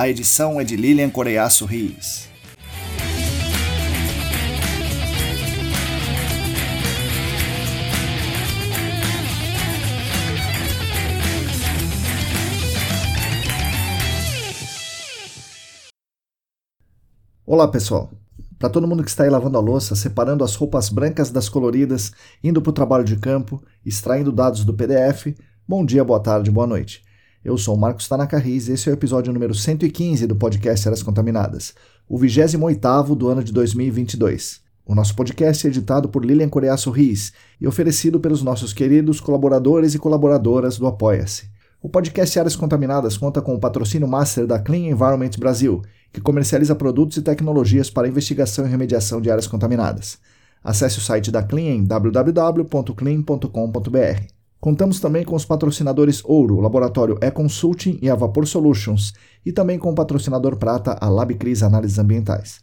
A edição é de Lilian Coreiaço Rios. Olá pessoal! Para todo mundo que está aí lavando a louça, separando as roupas brancas das coloridas, indo para o trabalho de campo, extraindo dados do PDF, Bom dia, boa tarde, boa noite. Eu sou Marcos Tanaka Riz e esse é o episódio número 115 do podcast Áreas Contaminadas, o 28º do ano de 2022. O nosso podcast é editado por Lilian Coreaço Riz e oferecido pelos nossos queridos colaboradores e colaboradoras do Apoia-se. O podcast Áreas Contaminadas conta com o patrocínio master da Clean Environment Brasil, que comercializa produtos e tecnologias para investigação e remediação de áreas contaminadas. Acesse o site da Clean em www.clean.com.br. Contamos também com os patrocinadores Ouro, o Laboratório E-Consulting e a Vapor Solutions, e também com o patrocinador Prata, a LabCris Análises Ambientais.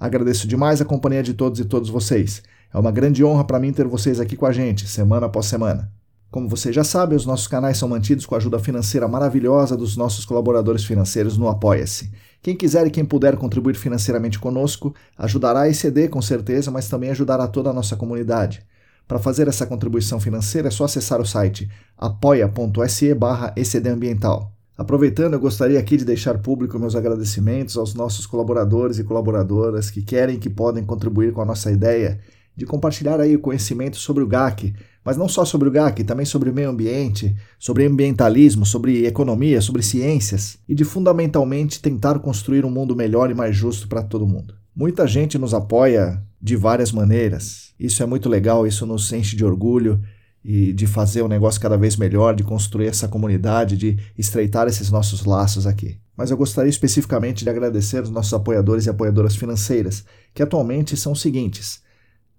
Agradeço demais a companhia de todos e todas vocês. É uma grande honra para mim ter vocês aqui com a gente, semana após semana. Como vocês já sabem, os nossos canais são mantidos com a ajuda financeira maravilhosa dos nossos colaboradores financeiros no Apoia-se. Quem quiser e quem puder contribuir financeiramente conosco, ajudará a ECD com certeza, mas também ajudará toda a nossa comunidade. Para fazer essa contribuição financeira é só acessar o site apoia.se barra Ambiental. Aproveitando, eu gostaria aqui de deixar público meus agradecimentos aos nossos colaboradores e colaboradoras que querem e que podem contribuir com a nossa ideia de compartilhar aí o conhecimento sobre o GAC, mas não só sobre o GAC, também sobre meio ambiente, sobre ambientalismo, sobre economia, sobre ciências e de fundamentalmente tentar construir um mundo melhor e mais justo para todo mundo. Muita gente nos apoia de várias maneiras. Isso é muito legal, isso nos enche de orgulho e de fazer o um negócio cada vez melhor, de construir essa comunidade, de estreitar esses nossos laços aqui. Mas eu gostaria especificamente de agradecer os nossos apoiadores e apoiadoras financeiras, que atualmente são os seguintes: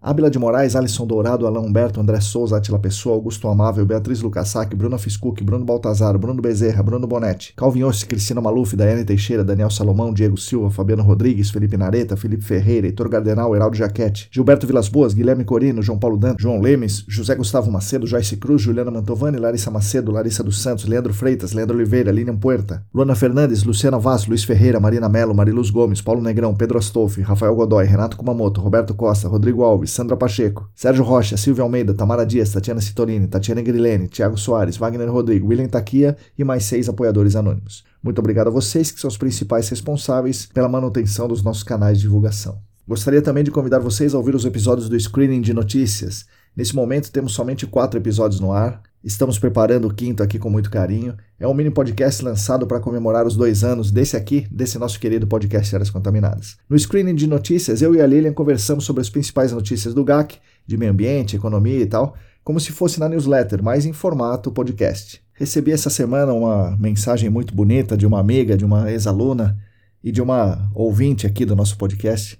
Ábila de Moraes, Alisson Dourado, Alain Humberto, André Souza, Atila Pessoa, Augusto Amável, Beatriz Lucassac, Bruno Fiscuc, Bruno Baltazar, Bruno Bezerra, Bruno Bonetti, Calvin Ossi, Cristina Maluf, Daiane Teixeira, Daniel Salomão, Diego Silva, Fabiano Rodrigues, Felipe Nareta, Felipe Ferreira, Heitor Gardenal, Heraldo Jaquete, Gilberto Vilas Boas, Guilherme Corino, João Paulo Dan, João Lemes, José Gustavo Macedo, Joyce Cruz, Juliana Mantovani, Larissa Macedo, Larissa dos Santos, Leandro Freitas, Leandro Oliveira, Lilian Puerta, Luana Fernandes, Luciana Vaz, Luiz Ferreira, Marina Melo, Mariluz Gomes, Paulo Negrão, Pedro Astolfi, Rafael Godoy, Renato Kumamoto, Roberto Costa, Rodrigo Alves, Sandra Pacheco, Sérgio Rocha, Silvio Almeida, Tamara Dias, Tatiana Citolini, Tatiana Grilene, Thiago Soares, Wagner Rodrigo, William Taquia e mais seis apoiadores anônimos. Muito obrigado a vocês que são os principais responsáveis pela manutenção dos nossos canais de divulgação. Gostaria também de convidar vocês a ouvir os episódios do Screening de Notícias. Nesse momento temos somente quatro episódios no ar. Estamos preparando o quinto aqui com muito carinho. É um mini podcast lançado para comemorar os dois anos desse aqui, desse nosso querido podcast Áreas Contaminadas. No Screening de Notícias, eu e a Lilian conversamos sobre as principais notícias do GAC de meio ambiente, economia e tal, como se fosse na newsletter, mas em formato podcast. Recebi essa semana uma mensagem muito bonita de uma amiga, de uma ex-aluna e de uma ouvinte aqui do nosso podcast,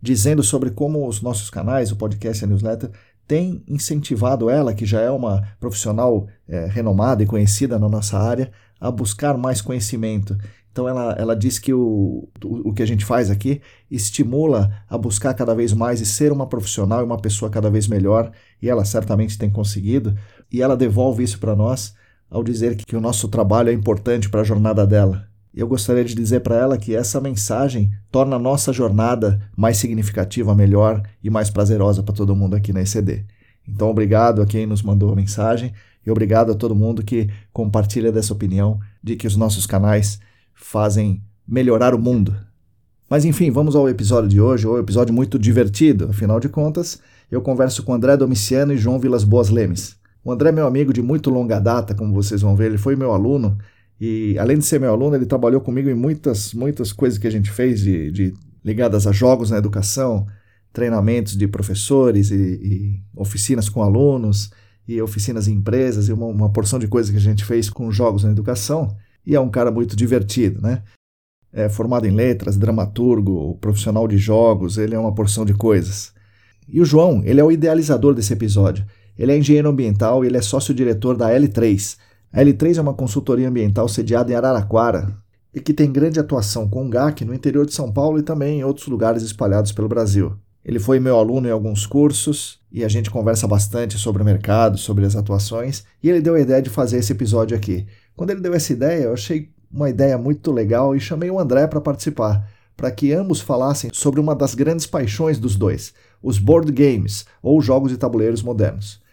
dizendo sobre como os nossos canais, o podcast e a newsletter, têm incentivado ela, que já é uma profissional é, renomada e conhecida na nossa área, a buscar mais conhecimento. Então ela, ela diz que o, o, o que a gente faz aqui estimula a buscar cada vez mais e ser uma profissional e uma pessoa cada vez melhor, e ela certamente tem conseguido, e ela devolve isso para nós ao dizer que, que o nosso trabalho é importante para a jornada dela. Eu gostaria de dizer para ela que essa mensagem torna a nossa jornada mais significativa, melhor e mais prazerosa para todo mundo aqui na ECD. Então, obrigado a quem nos mandou a mensagem e obrigado a todo mundo que compartilha dessa opinião de que os nossos canais fazem melhorar o mundo. Mas enfim, vamos ao episódio de hoje, um episódio muito divertido. Afinal de contas, eu converso com André Domiciano e João Vilas Boas Lemes. O André é meu amigo de muito longa data, como vocês vão ver, ele foi meu aluno e além de ser meu aluno, ele trabalhou comigo em muitas, muitas coisas que a gente fez de, de ligadas a jogos na educação, treinamentos de professores e, e, oficinas com alunos e oficinas em empresas e uma, uma porção de coisas que a gente fez com jogos na educação. E é um cara muito divertido, né? É formado em letras, dramaturgo, profissional de jogos, ele é uma porção de coisas. E o João, ele é o idealizador desse episódio. Ele é engenheiro ambiental e ele é sócio-diretor da L3. A L3 é uma consultoria ambiental sediada em Araraquara e que tem grande atuação com o GAC no interior de São Paulo e também em outros lugares espalhados pelo Brasil. Ele foi meu aluno em alguns cursos e a gente conversa bastante sobre o mercado, sobre as atuações, e ele deu a ideia de fazer esse episódio aqui. Quando ele deu essa ideia, eu achei uma ideia muito legal e chamei o André para participar, para que ambos falassem sobre uma das grandes paixões dos dois, os board games, ou jogos de tabuleiros modernos.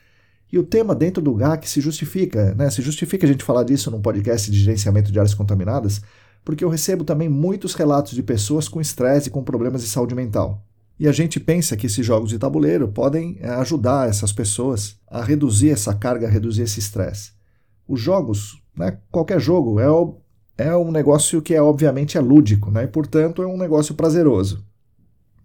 E o tema dentro do GAC se justifica, né? Se justifica a gente falar disso num podcast de gerenciamento de áreas contaminadas, porque eu recebo também muitos relatos de pessoas com estresse e com problemas de saúde mental. E a gente pensa que esses jogos de tabuleiro podem eh, ajudar essas pessoas a reduzir essa carga, a reduzir esse estresse. Os jogos, né, qualquer jogo, é, é um negócio que é obviamente é lúdico, né, e portanto é um negócio prazeroso.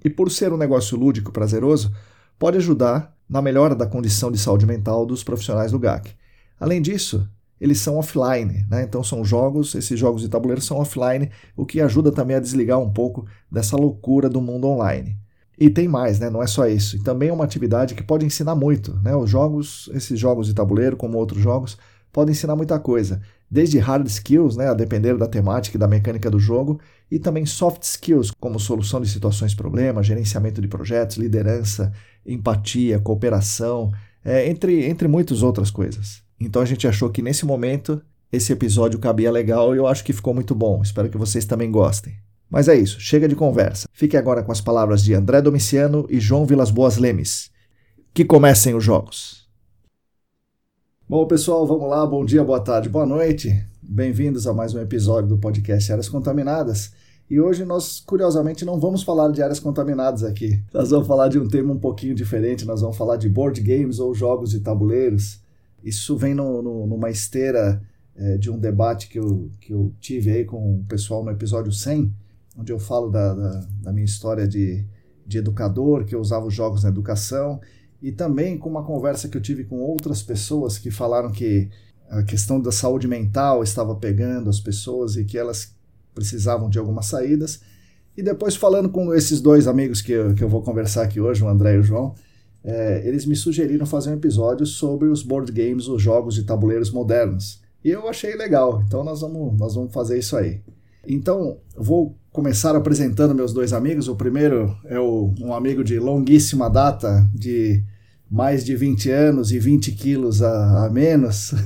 E por ser um negócio lúdico prazeroso, pode ajudar na melhora da condição de saúde mental dos profissionais do GAC. Além disso, eles são offline, né? então são jogos, esses jogos de tabuleiro são offline, o que ajuda também a desligar um pouco dessa loucura do mundo online. E tem mais, né? Não é só isso. E também é uma atividade que pode ensinar muito, né? Os jogos, esses jogos de tabuleiro, como outros jogos, podem ensinar muita coisa. Desde hard skills, né, a depender da temática e da mecânica do jogo, e também soft skills, como solução de situações problemas, gerenciamento de projetos, liderança, empatia, cooperação, é, entre, entre muitas outras coisas. Então a gente achou que nesse momento esse episódio cabia legal e eu acho que ficou muito bom. Espero que vocês também gostem. Mas é isso, chega de conversa. Fique agora com as palavras de André Domiciano e João Vilas Boas Lemes. Que comecem os jogos. Bom, pessoal, vamos lá. Bom dia, boa tarde, boa noite. Bem-vindos a mais um episódio do podcast Áreas Contaminadas. E hoje nós, curiosamente, não vamos falar de áreas contaminadas aqui. Nós vamos falar de um tema um pouquinho diferente. Nós vamos falar de board games ou jogos de tabuleiros. Isso vem no, no, numa esteira é, de um debate que eu, que eu tive aí com o pessoal no episódio 100, onde eu falo da, da, da minha história de, de educador, que eu usava os jogos na educação, e também com uma conversa que eu tive com outras pessoas que falaram que a questão da saúde mental estava pegando as pessoas e que elas precisavam de algumas saídas. E depois, falando com esses dois amigos que eu, que eu vou conversar aqui hoje, o André e o João, é, eles me sugeriram fazer um episódio sobre os board games, os jogos de tabuleiros modernos. E eu achei legal, então nós vamos, nós vamos fazer isso aí. Então, vou começar apresentando meus dois amigos. O primeiro é o, um amigo de longuíssima data, de mais de 20 anos e 20 quilos a, a menos.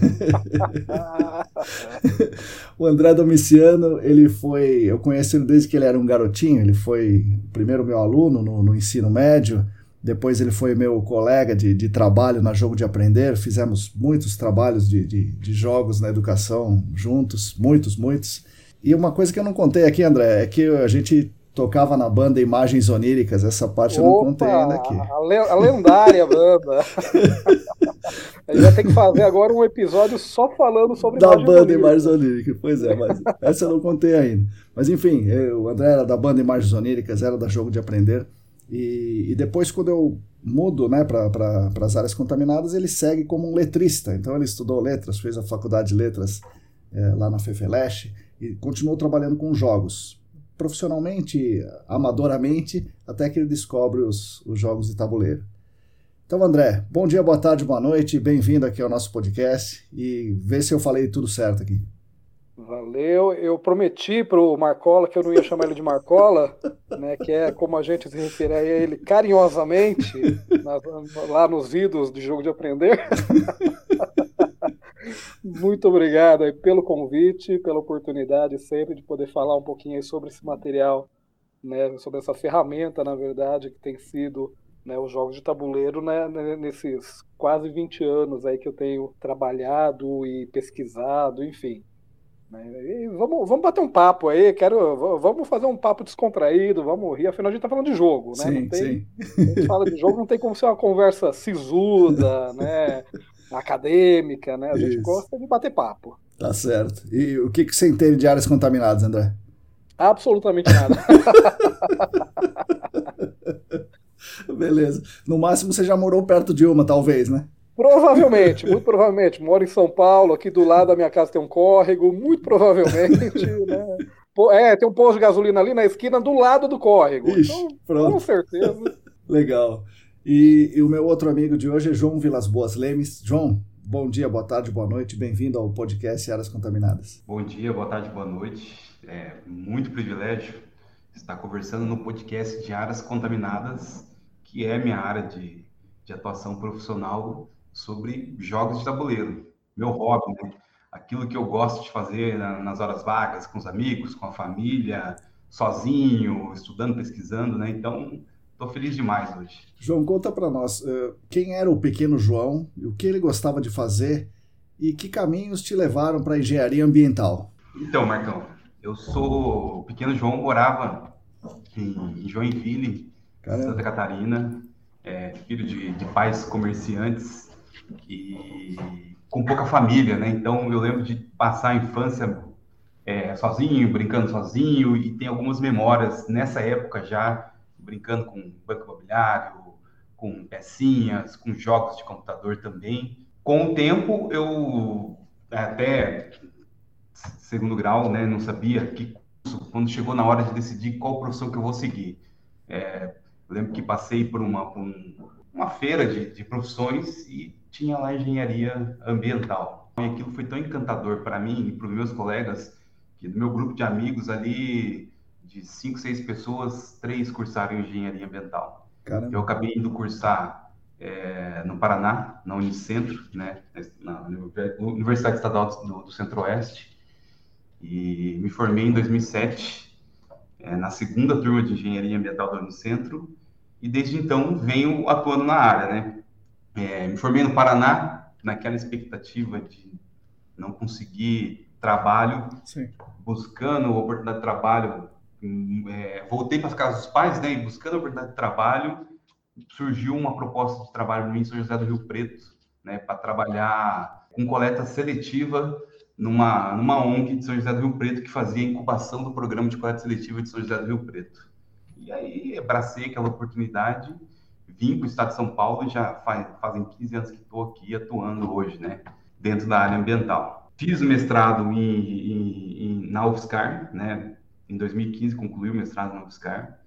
o André Domiciano, ele foi. Eu conheci ele desde que ele era um garotinho. Ele foi primeiro meu aluno no, no ensino médio. Depois ele foi meu colega de, de trabalho na Jogo de Aprender. Fizemos muitos trabalhos de, de, de jogos na educação juntos, muitos, muitos. E uma coisa que eu não contei aqui, André, é que a gente tocava na banda Imagens Oníricas, essa parte Opa, eu não contei ainda aqui. A, le a lendária banda. a gente vai ter que fazer agora um episódio só falando sobre Da banda. Imagens Oníricas, pois é, mas essa eu não contei ainda. Mas enfim, eu, o André era da banda Imagens Oníricas, era da Jogo de Aprender. E, e depois, quando eu mudo né, para pra, as áreas contaminadas, ele segue como um letrista. Então, ele estudou letras, fez a faculdade de letras é, lá na Fefeleche e continuou trabalhando com jogos profissionalmente, amadoramente, até que ele descobre os, os jogos de tabuleiro. Então, André, bom dia, boa tarde, boa noite, bem-vindo aqui ao nosso podcast e vê se eu falei tudo certo aqui. Valeu, eu prometi para o Marcola que eu não ia chamar ele de Marcola, né, que é como a gente se refere a ele carinhosamente lá nos vídeos de jogo de aprender. Muito obrigado aí pelo convite, pela oportunidade sempre de poder falar um pouquinho sobre esse material, né, sobre essa ferramenta, na verdade, que tem sido né, os jogos de tabuleiro né, nesses quase 20 anos aí que eu tenho trabalhado e pesquisado, enfim. Né? vamos, vamos bater um papo aí, quero, vamos fazer um papo descontraído, vamos rir, afinal a gente tá falando de jogo, né? Sim, tem, sim. A gente fala de jogo, não tem como ser uma conversa sisuda, né? Acadêmica, né? A gente Isso. gosta de bater papo. Tá certo. E o que, que você entende de áreas contaminadas, André? Absolutamente nada. Beleza. No máximo você já morou perto de uma, talvez, né? Provavelmente, muito provavelmente. Moro em São Paulo, aqui do lado da minha casa tem um córrego, muito provavelmente, né? É, tem um posto de gasolina ali na esquina do lado do córrego. Ixi, então, pronto. com certeza. Legal. E, e, o meu outro amigo de hoje é João Vilas Boas Lemes. João, bom dia, boa tarde, boa noite. Bem-vindo ao podcast Áreas Contaminadas. Bom dia, boa tarde, boa noite. É muito privilégio estar conversando no podcast de Áreas Contaminadas, que é minha área de, de atuação profissional sobre jogos de tabuleiro, meu hobby, né? Aquilo que eu gosto de fazer nas horas vagas, com os amigos, com a família, sozinho, estudando, pesquisando, né? Então, estou feliz demais hoje. João, conta para nós, eh, quem era o pequeno João, o que ele gostava de fazer e que caminhos te levaram para a engenharia ambiental? Então, Marcão, eu sou o pequeno João, morava em Joinville, Caramba. Santa Catarina, é, filho de, de pais comerciantes e com pouca família, né? Então eu lembro de passar a infância é, sozinho, brincando sozinho, e tem algumas memórias nessa época já, brincando com banco imobiliário, com pecinhas, com jogos de computador também. Com o tempo, eu até segundo grau, né, não sabia que curso, quando chegou na hora de decidir qual profissão que eu vou seguir. É, eu lembro que passei por uma, por um, uma feira de, de profissões e tinha lá engenharia ambiental. E aquilo foi tão encantador para mim e para os meus colegas, que do meu grupo de amigos ali, de cinco, seis pessoas, três cursaram engenharia ambiental. Caramba. Eu acabei indo cursar é, no Paraná, na Unicentro, né, na Universidade Estadual do, do Centro-Oeste, e me formei em 2007, é, na segunda turma de engenharia ambiental da Unicentro, e desde então venho atuando na área, né? É, me formei no Paraná, naquela expectativa de não conseguir trabalho, Sim. buscando oportunidade de trabalho. É, voltei para as casas dos pais, né? E buscando oportunidade de trabalho, surgiu uma proposta de trabalho em São José do Rio Preto, né? Para trabalhar com coleta seletiva numa, numa ONG de São José do Rio Preto que fazia a incubação do programa de coleta seletiva de São José do Rio Preto. E aí abracei aquela oportunidade vim para o estado de São Paulo e já faz, fazem 15 anos que estou aqui atuando hoje, né, dentro da área ambiental. Fiz o mestrado em, em, em, na UFSCar, né, em 2015 concluí o mestrado na UFSCar.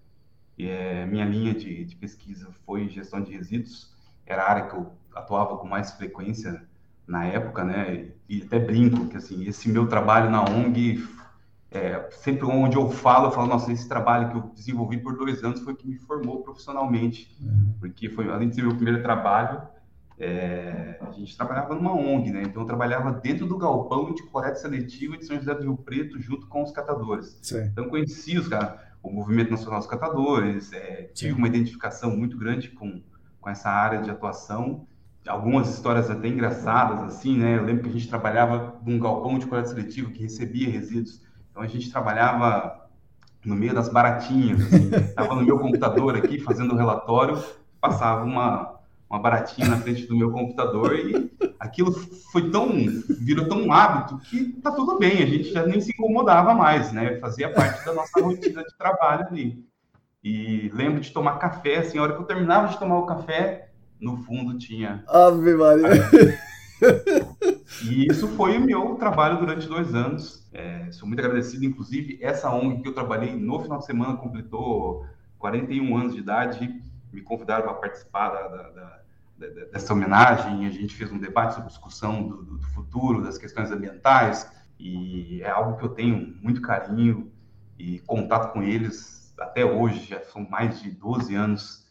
E, é, minha linha de, de pesquisa foi gestão de resíduos, era a área que eu atuava com mais frequência na época, né, e até brinco que assim, esse meu trabalho na ONG é, sempre onde eu falo, eu falo, nossa, esse trabalho que eu desenvolvi por dois anos foi que me formou profissionalmente, uhum. porque foi, além de ser meu primeiro trabalho, é, a gente trabalhava numa ONG, né? Então eu trabalhava dentro do galpão de coleta seletiva de São José do Rio Preto, junto com os catadores. Sim. Então conheci os o movimento nacional dos catadores, é, tive uma identificação muito grande com, com essa área de atuação. Algumas histórias até engraçadas, assim, né? Eu lembro que a gente trabalhava num galpão de coleta seletiva que recebia resíduos então a gente trabalhava no meio das baratinhas, estava assim. no meu computador aqui fazendo o relatório, passava uma, uma baratinha na frente do meu computador e aquilo foi tão, virou tão um hábito que tá tudo bem, a gente já nem se incomodava mais, né? Fazia parte da nossa rotina de trabalho ali. E lembro de tomar café, assim, a hora que eu terminava de tomar o café, no fundo tinha. Ave Maria! E isso foi o meu trabalho durante dois anos. É, sou muito agradecido, inclusive, essa ONG que eu trabalhei no final de semana completou 41 anos de idade. Me convidaram para participar da, da, da, dessa homenagem. A gente fez um debate sobre discussão do, do, futuro, das questões ambientais. E é algo que eu tenho muito carinho e contato com eles até hoje. Já são mais de 12 anos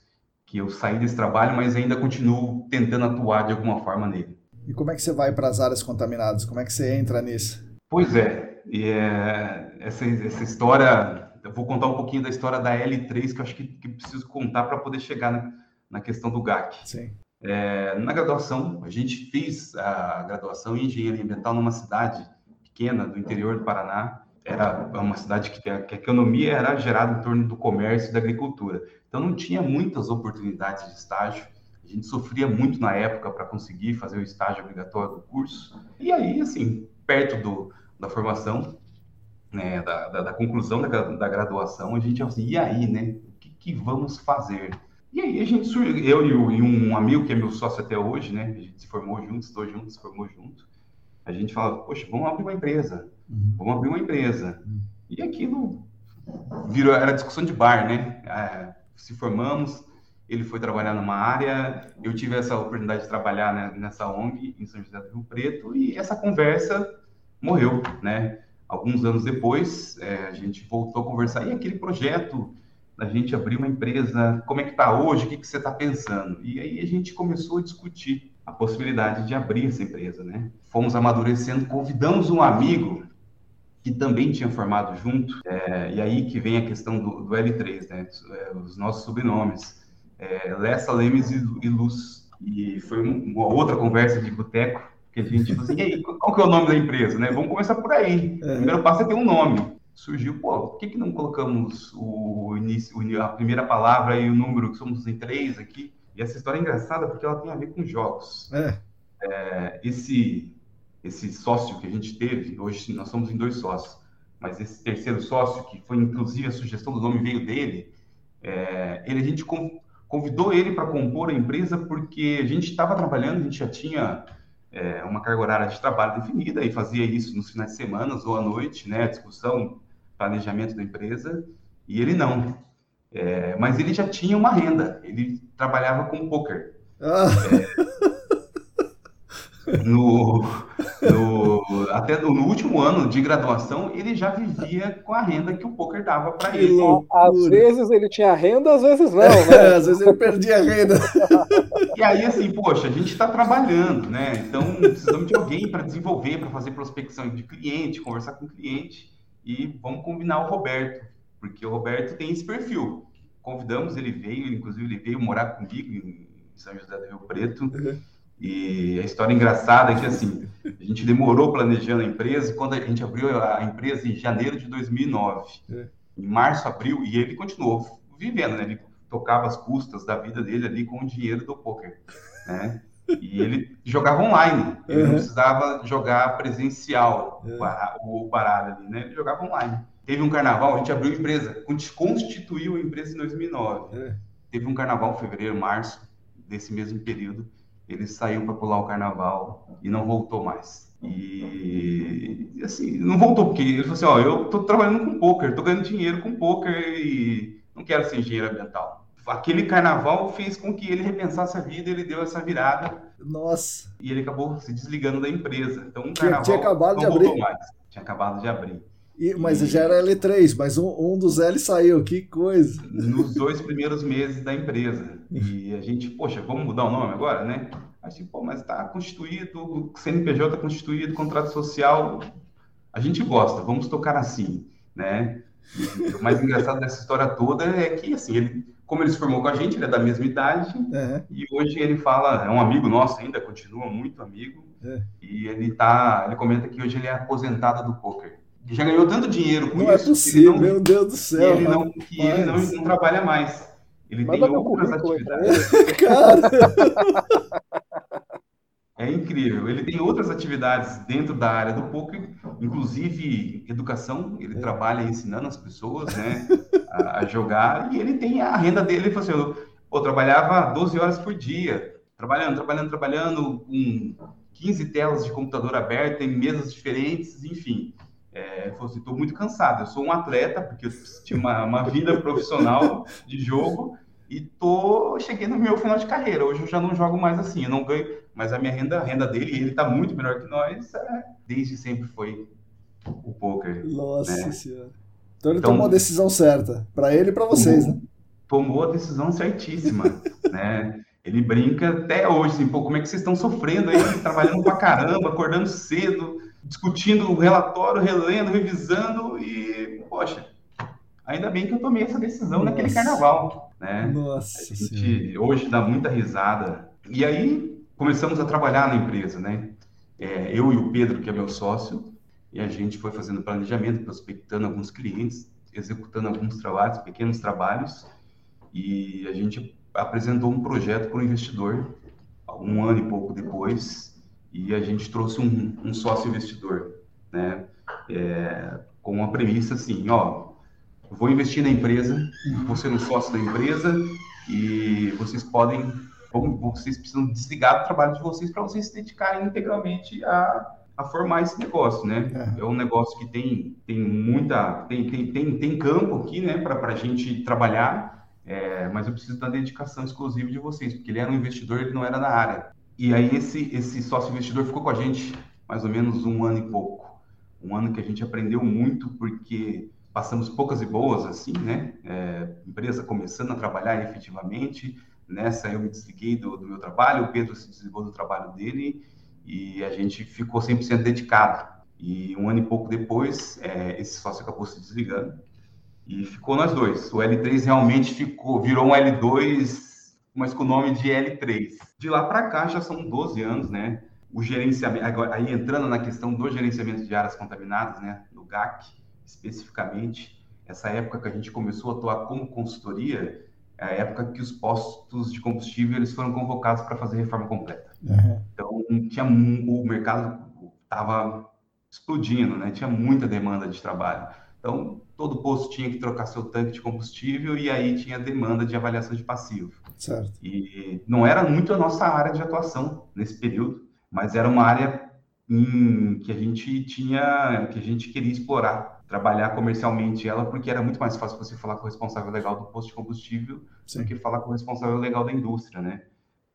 que eu saí desse trabalho, mas ainda continuo tentando atuar de alguma forma nele. E como é que você vai para as áreas contaminadas? Como é que você entra nisso? Pois é, e é, essa, essa história, eu vou contar um pouquinho da história da L3 que eu acho que, que preciso contar para poder chegar na, na, questão do GAC. Sim. É, na graduação, a gente fez a graduação em engenharia ambiental numa cidade que pequena do interior do Paraná. Era uma cidade que a, que a economia era gerada em torno do comércio e da agricultura. Então não tinha muitas oportunidades de estágio. A gente sofria muito na época para conseguir fazer o estágio obrigatório do curso. E aí, assim, perto do, da formação, né, da, da, da, conclusão da, da, graduação, a gente assim, e aí, né? O que, que vamos fazer? E aí a gente eu e, um amigo que é meu sócio até hoje, né? A gente se formou juntos, estou juntos, se formou junto. A gente fala, poxa, vamos abrir uma empresa, uhum. vamos abrir uma empresa. Uhum. E aquilo virou, era discussão de bar, né? É, se formamos, ele foi trabalhar numa área, eu tive essa oportunidade de trabalhar né, nessa ONG em São José do Rio Preto e essa conversa morreu, né? Alguns anos depois, é, a gente voltou a conversar e aquele projeto da gente abrir uma empresa, como é que está hoje, o que, que você está pensando? E aí a gente começou a discutir a possibilidade de abrir essa empresa, né? Fomos amadurecendo, convidamos um amigo que também tinha formado junto, é, e aí que vem a questão do, do L3, né? É, os nossos sobrenomes, é, Lessa, Lemes e, e Luz. E foi uma outra conversa de boteco, que a gente falou assim, e aí, qual que é o nome da empresa, né? Vamos começar por aí. É. O primeiro passo é ter um nome surgiu, pô, por que, que não colocamos o início, a primeira palavra e o número, que somos em três aqui? E essa história é engraçada porque ela tem a ver com jogos. É. É, esse, esse sócio que a gente teve, hoje nós somos em dois sócios, mas esse terceiro sócio, que foi inclusive a sugestão do nome veio dele, é, ele, a gente convidou ele para compor a empresa porque a gente estava trabalhando, a gente já tinha é, uma carga horária de trabalho definida e fazia isso nos finais de semana ou à noite, né, discussão planejamento da empresa, e ele não. É, mas ele já tinha uma renda, ele trabalhava com poker. Ah. É, no, no, até no, no, último ano de graduação, ele já vivia com a renda que o poker dava para ele. Às vezes ele tinha renda, às vezes não, né? É, às vezes ele perdia a renda. E aí, assim, poxa, a gente está trabalhando, né? Então, precisamos de alguém para desenvolver, para fazer prospecção de cliente, conversar com o cliente e vamos combinar o Roberto, porque o Roberto tem esse perfil. Convidamos, ele veio, inclusive ele veio morar comigo em São José do Rio Preto. Uhum. E a história engraçada é que assim, a gente demorou planejando a empresa, quando a gente abriu a empresa em janeiro de 2009. Uhum. Em março, abril, e ele continuou vivendo, né? Ele tocava as custas da vida dele ali com o dinheiro do poker, né? E ele jogava online, ele uhum. não precisava jogar presencial uhum. o baralho ali, né? Ele jogava online. Teve um carnaval, a gente abriu a empresa, constituiu a empresa em 2009. Uhum. Teve um carnaval em fevereiro, março desse mesmo período. Ele saiu para pular o carnaval e não voltou mais. E assim, não voltou porque ele falou assim: Ó, eu tô trabalhando com poker, tô ganhando dinheiro com poker e não quero ser engenheiro ambiental aquele carnaval fez com que ele repensasse a vida, ele deu essa virada. Nossa. E ele acabou se desligando da empresa. Então, um carnaval tinha, tinha acabado de abrir. Mais. Tinha acabado de abrir. E, mas e... já era L3, mas um, um dos L saiu, que coisa. Nos dois primeiros meses da empresa. E a gente, poxa, vamos mudar o nome agora, né? Assim, pô, mas está constituído, o CNPJ está constituído, contrato social, a gente gosta, vamos tocar assim, né? E o mais engraçado dessa história toda é que, assim, ele como ele se formou com a gente, ele é da mesma idade, uhum. e hoje ele fala, é um amigo nosso ainda, continua muito amigo, uhum. e ele tá, ele comenta que hoje ele é aposentado do poker. Ele já ganhou tanto dinheiro com não isso. Não é possível, não, meu Deus do céu. Que ele não, que ele não, não trabalha mais. Ele Manda tem outras atividades. Cara. É incrível. Ele tem outras atividades dentro da área do poker, inclusive educação. Ele é. trabalha ensinando as pessoas, né, a, jogar. E ele tem a renda dele. Ele falou assim: eu, eu trabalhava 12 horas por dia, trabalhando, trabalhando, trabalhando, com 15 telas de computador aberto em mesas diferentes, enfim. É, falou assim: estou muito cansado. Eu sou um atleta, porque eu tinha uma, uma vida profissional de jogo e tô cheguei no meu final de carreira. Hoje eu já não jogo mais assim, eu não ganho, mas a minha renda, a renda dele, ele tá muito melhor que nós, é, desde sempre foi o poker. Nossa né? senhora. Então ele então, tomou a decisão certa, para ele e para vocês, tomou, né? Tomou a decisão certíssima, né? Ele brinca até hoje, assim, pô, como é que vocês estão sofrendo aí, trabalhando pra caramba, acordando cedo, discutindo o relatório, relendo, revisando e, poxa, ainda bem que eu tomei essa decisão Nossa. naquele carnaval né? Nossa gente hoje dá muita risada. E aí começamos a trabalhar na empresa, né? É, eu e o Pedro, que é meu sócio, e a gente foi fazendo planejamento, prospectando alguns clientes, executando alguns trabalhos, pequenos trabalhos, e a gente apresentou um projeto para o investidor um ano e pouco depois, e a gente trouxe um, um sócio investidor, né? É, com uma premissa assim, ó, vou investir na empresa, vou ser um sócio da empresa e vocês podem, vocês precisam desligar do trabalho de vocês para vocês se dedicarem integralmente a, a formar esse negócio, né? É, é um negócio que tem, tem muita, tem, tem, tem, tem campo aqui, né, para a gente trabalhar, é, mas eu preciso da dedicação exclusiva de vocês, porque ele era um investidor, ele não era da área. E aí esse, esse sócio investidor ficou com a gente mais ou menos um ano e pouco. Um ano que a gente aprendeu muito, porque passamos poucas e boas, assim, né? É, empresa começando a trabalhar efetivamente. Nessa eu me desliguei do, do, meu trabalho, o Pedro se desligou do trabalho dele e a gente ficou 100% dedicado. E um ano e pouco depois, é, esse sócio acabou se desligando e ficou nós dois. O L3 realmente ficou, virou um L2, mas com o nome de L3. De lá para cá já são 12 anos, né? O gerenciamento, agora, aí entrando na questão do gerenciamento de áreas contaminadas, né? Do GAC, especificamente, essa época que a gente começou a atuar como consultoria, a época que os postos de combustível eles foram convocados para fazer reforma completa. Uhum. Então, tinha o mercado estava explodindo, né? Tinha muita demanda de trabalho. Então, todo posto tinha que trocar seu tanque de combustível e aí tinha demanda de avaliação de passivo. Certo. E não era muito a nossa área de atuação nesse período, mas era uma área em, que a gente tinha, que a gente queria explorar, trabalhar comercialmente ela, porque era muito mais fácil você falar com o responsável legal do posto de combustível Sim. do que falar com o responsável legal da indústria, né?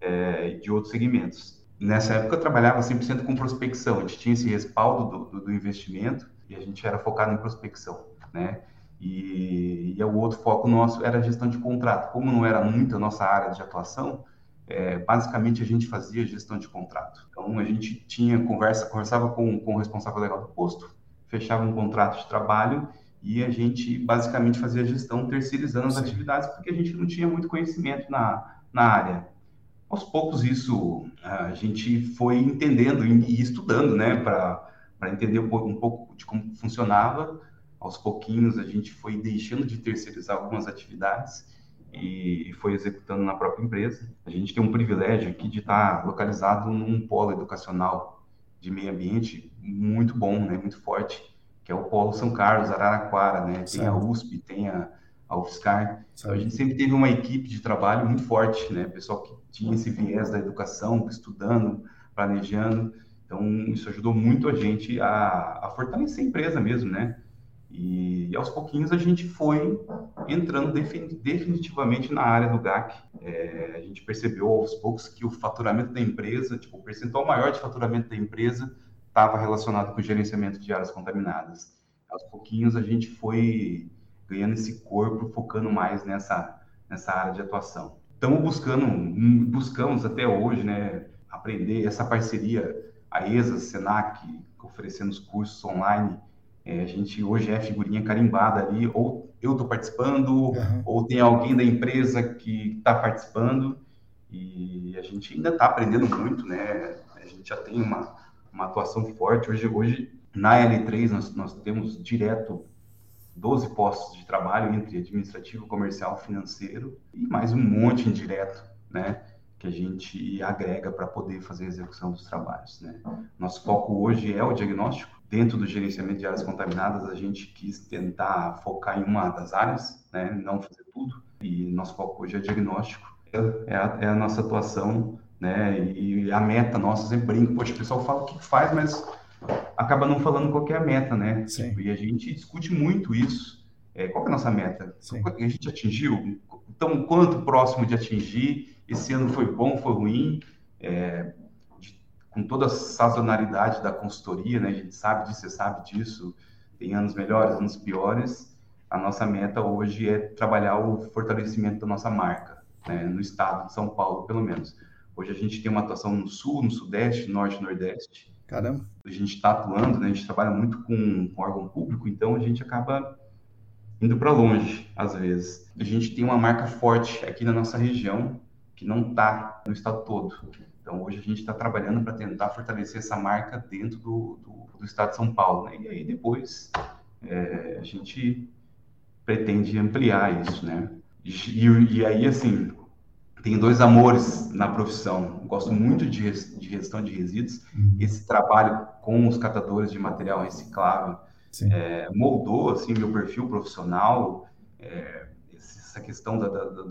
É, de outros segmentos. Nessa época eu trabalhava 100% com prospecção, a gente tinha esse respaldo do, do, do investimento e a gente era focado em prospecção, né? E, e, o outro foco nosso era a gestão de contrato. Como não era muito a nossa área de atuação, é, basicamente a gente fazia gestão de contrato. Então a gente tinha conversa, conversava com, com o responsável legal do posto, fechava um contrato de trabalho e a gente basicamente fazia gestão terceirizando as atividades porque a gente não tinha muito conhecimento na, na área. Aos poucos isso a gente foi entendendo e estudando, né, para para entender um pouco, um pouco de como funcionava. Aos pouquinhos a gente foi deixando de terceirizar algumas atividades e foi executando na própria empresa. A gente tem um privilégio aqui de estar localizado num polo educacional de meio ambiente muito bom, né, muito forte, que é o Polo São Carlos, Araraquara, né? Tem certo. a USP, tem a, a UFSCar. Então, a gente sempre teve uma equipe de trabalho muito forte, né? Pessoal que tinha esse viés da educação, estudando, planejando. Então, isso ajudou muito a gente a, a fortalecer a empresa mesmo, né? E, aos pouquinhos a gente foi entrando definitivamente na área do GAC. É, a gente percebeu aos poucos que o faturamento da empresa, tipo, o percentual maior de faturamento da empresa estava relacionado com o gerenciamento de áreas contaminadas. Aos pouquinhos a gente foi ganhando esse corpo, focando mais nessa, nessa área de atuação. Estamos buscando, buscamos até hoje, né, aprender essa parceria a ESA, Senac, oferecendo os cursos online. É, a gente hoje é figurinha carimbada ali, ou eu estou participando, uhum. ou tem alguém da empresa que está participando, e a gente ainda está aprendendo muito, né? A gente já tem uma, uma atuação forte. Hoje, hoje na L3, nós, nós temos direto 12 postos de trabalho entre administrativo, comercial, financeiro, e mais um monte indireto, né? que a gente agrega para poder fazer a execução dos trabalhos. Né? Nosso foco hoje é o diagnóstico. Dentro do gerenciamento de áreas contaminadas, a gente quis tentar focar em uma das áreas, né? não fazer tudo. E nosso foco hoje é diagnóstico. É a, é a nossa atuação, né? E a meta nossa, sempre brinco, poxa, o pessoal fala o que faz, mas acaba não falando qual é a meta, né? Sim. E a gente discute muito isso. É, qual é a nossa meta? Sim. A gente atingiu? Então, quanto próximo de atingir? Esse ano foi bom, foi ruim, é, com toda a sazonalidade da consultoria, né? A gente sabe disso, você sabe disso. Tem anos melhores, anos piores. A nossa meta hoje é trabalhar o fortalecimento da nossa marca, né? no estado de São Paulo, pelo menos. Hoje a gente tem uma atuação no sul, no sudeste, norte, nordeste. Caramba. A gente está atuando, né? A gente trabalha muito com, com órgão público, então a gente acaba indo para longe, às vezes. A gente tem uma marca forte aqui na nossa região, que não está no estado todo. Então, hoje a gente está trabalhando para tentar fortalecer essa marca dentro do, do, do estado de São Paulo. Né? E aí, depois, é, a gente pretende ampliar isso, né? E, e, aí, assim, tem dois amores na profissão. Gosto muito de, de gestão de resíduos. Uhum. Esse trabalho com os catadores de material reciclável é, moldou, assim, meu perfil profissional. É, essa questão da, da, da,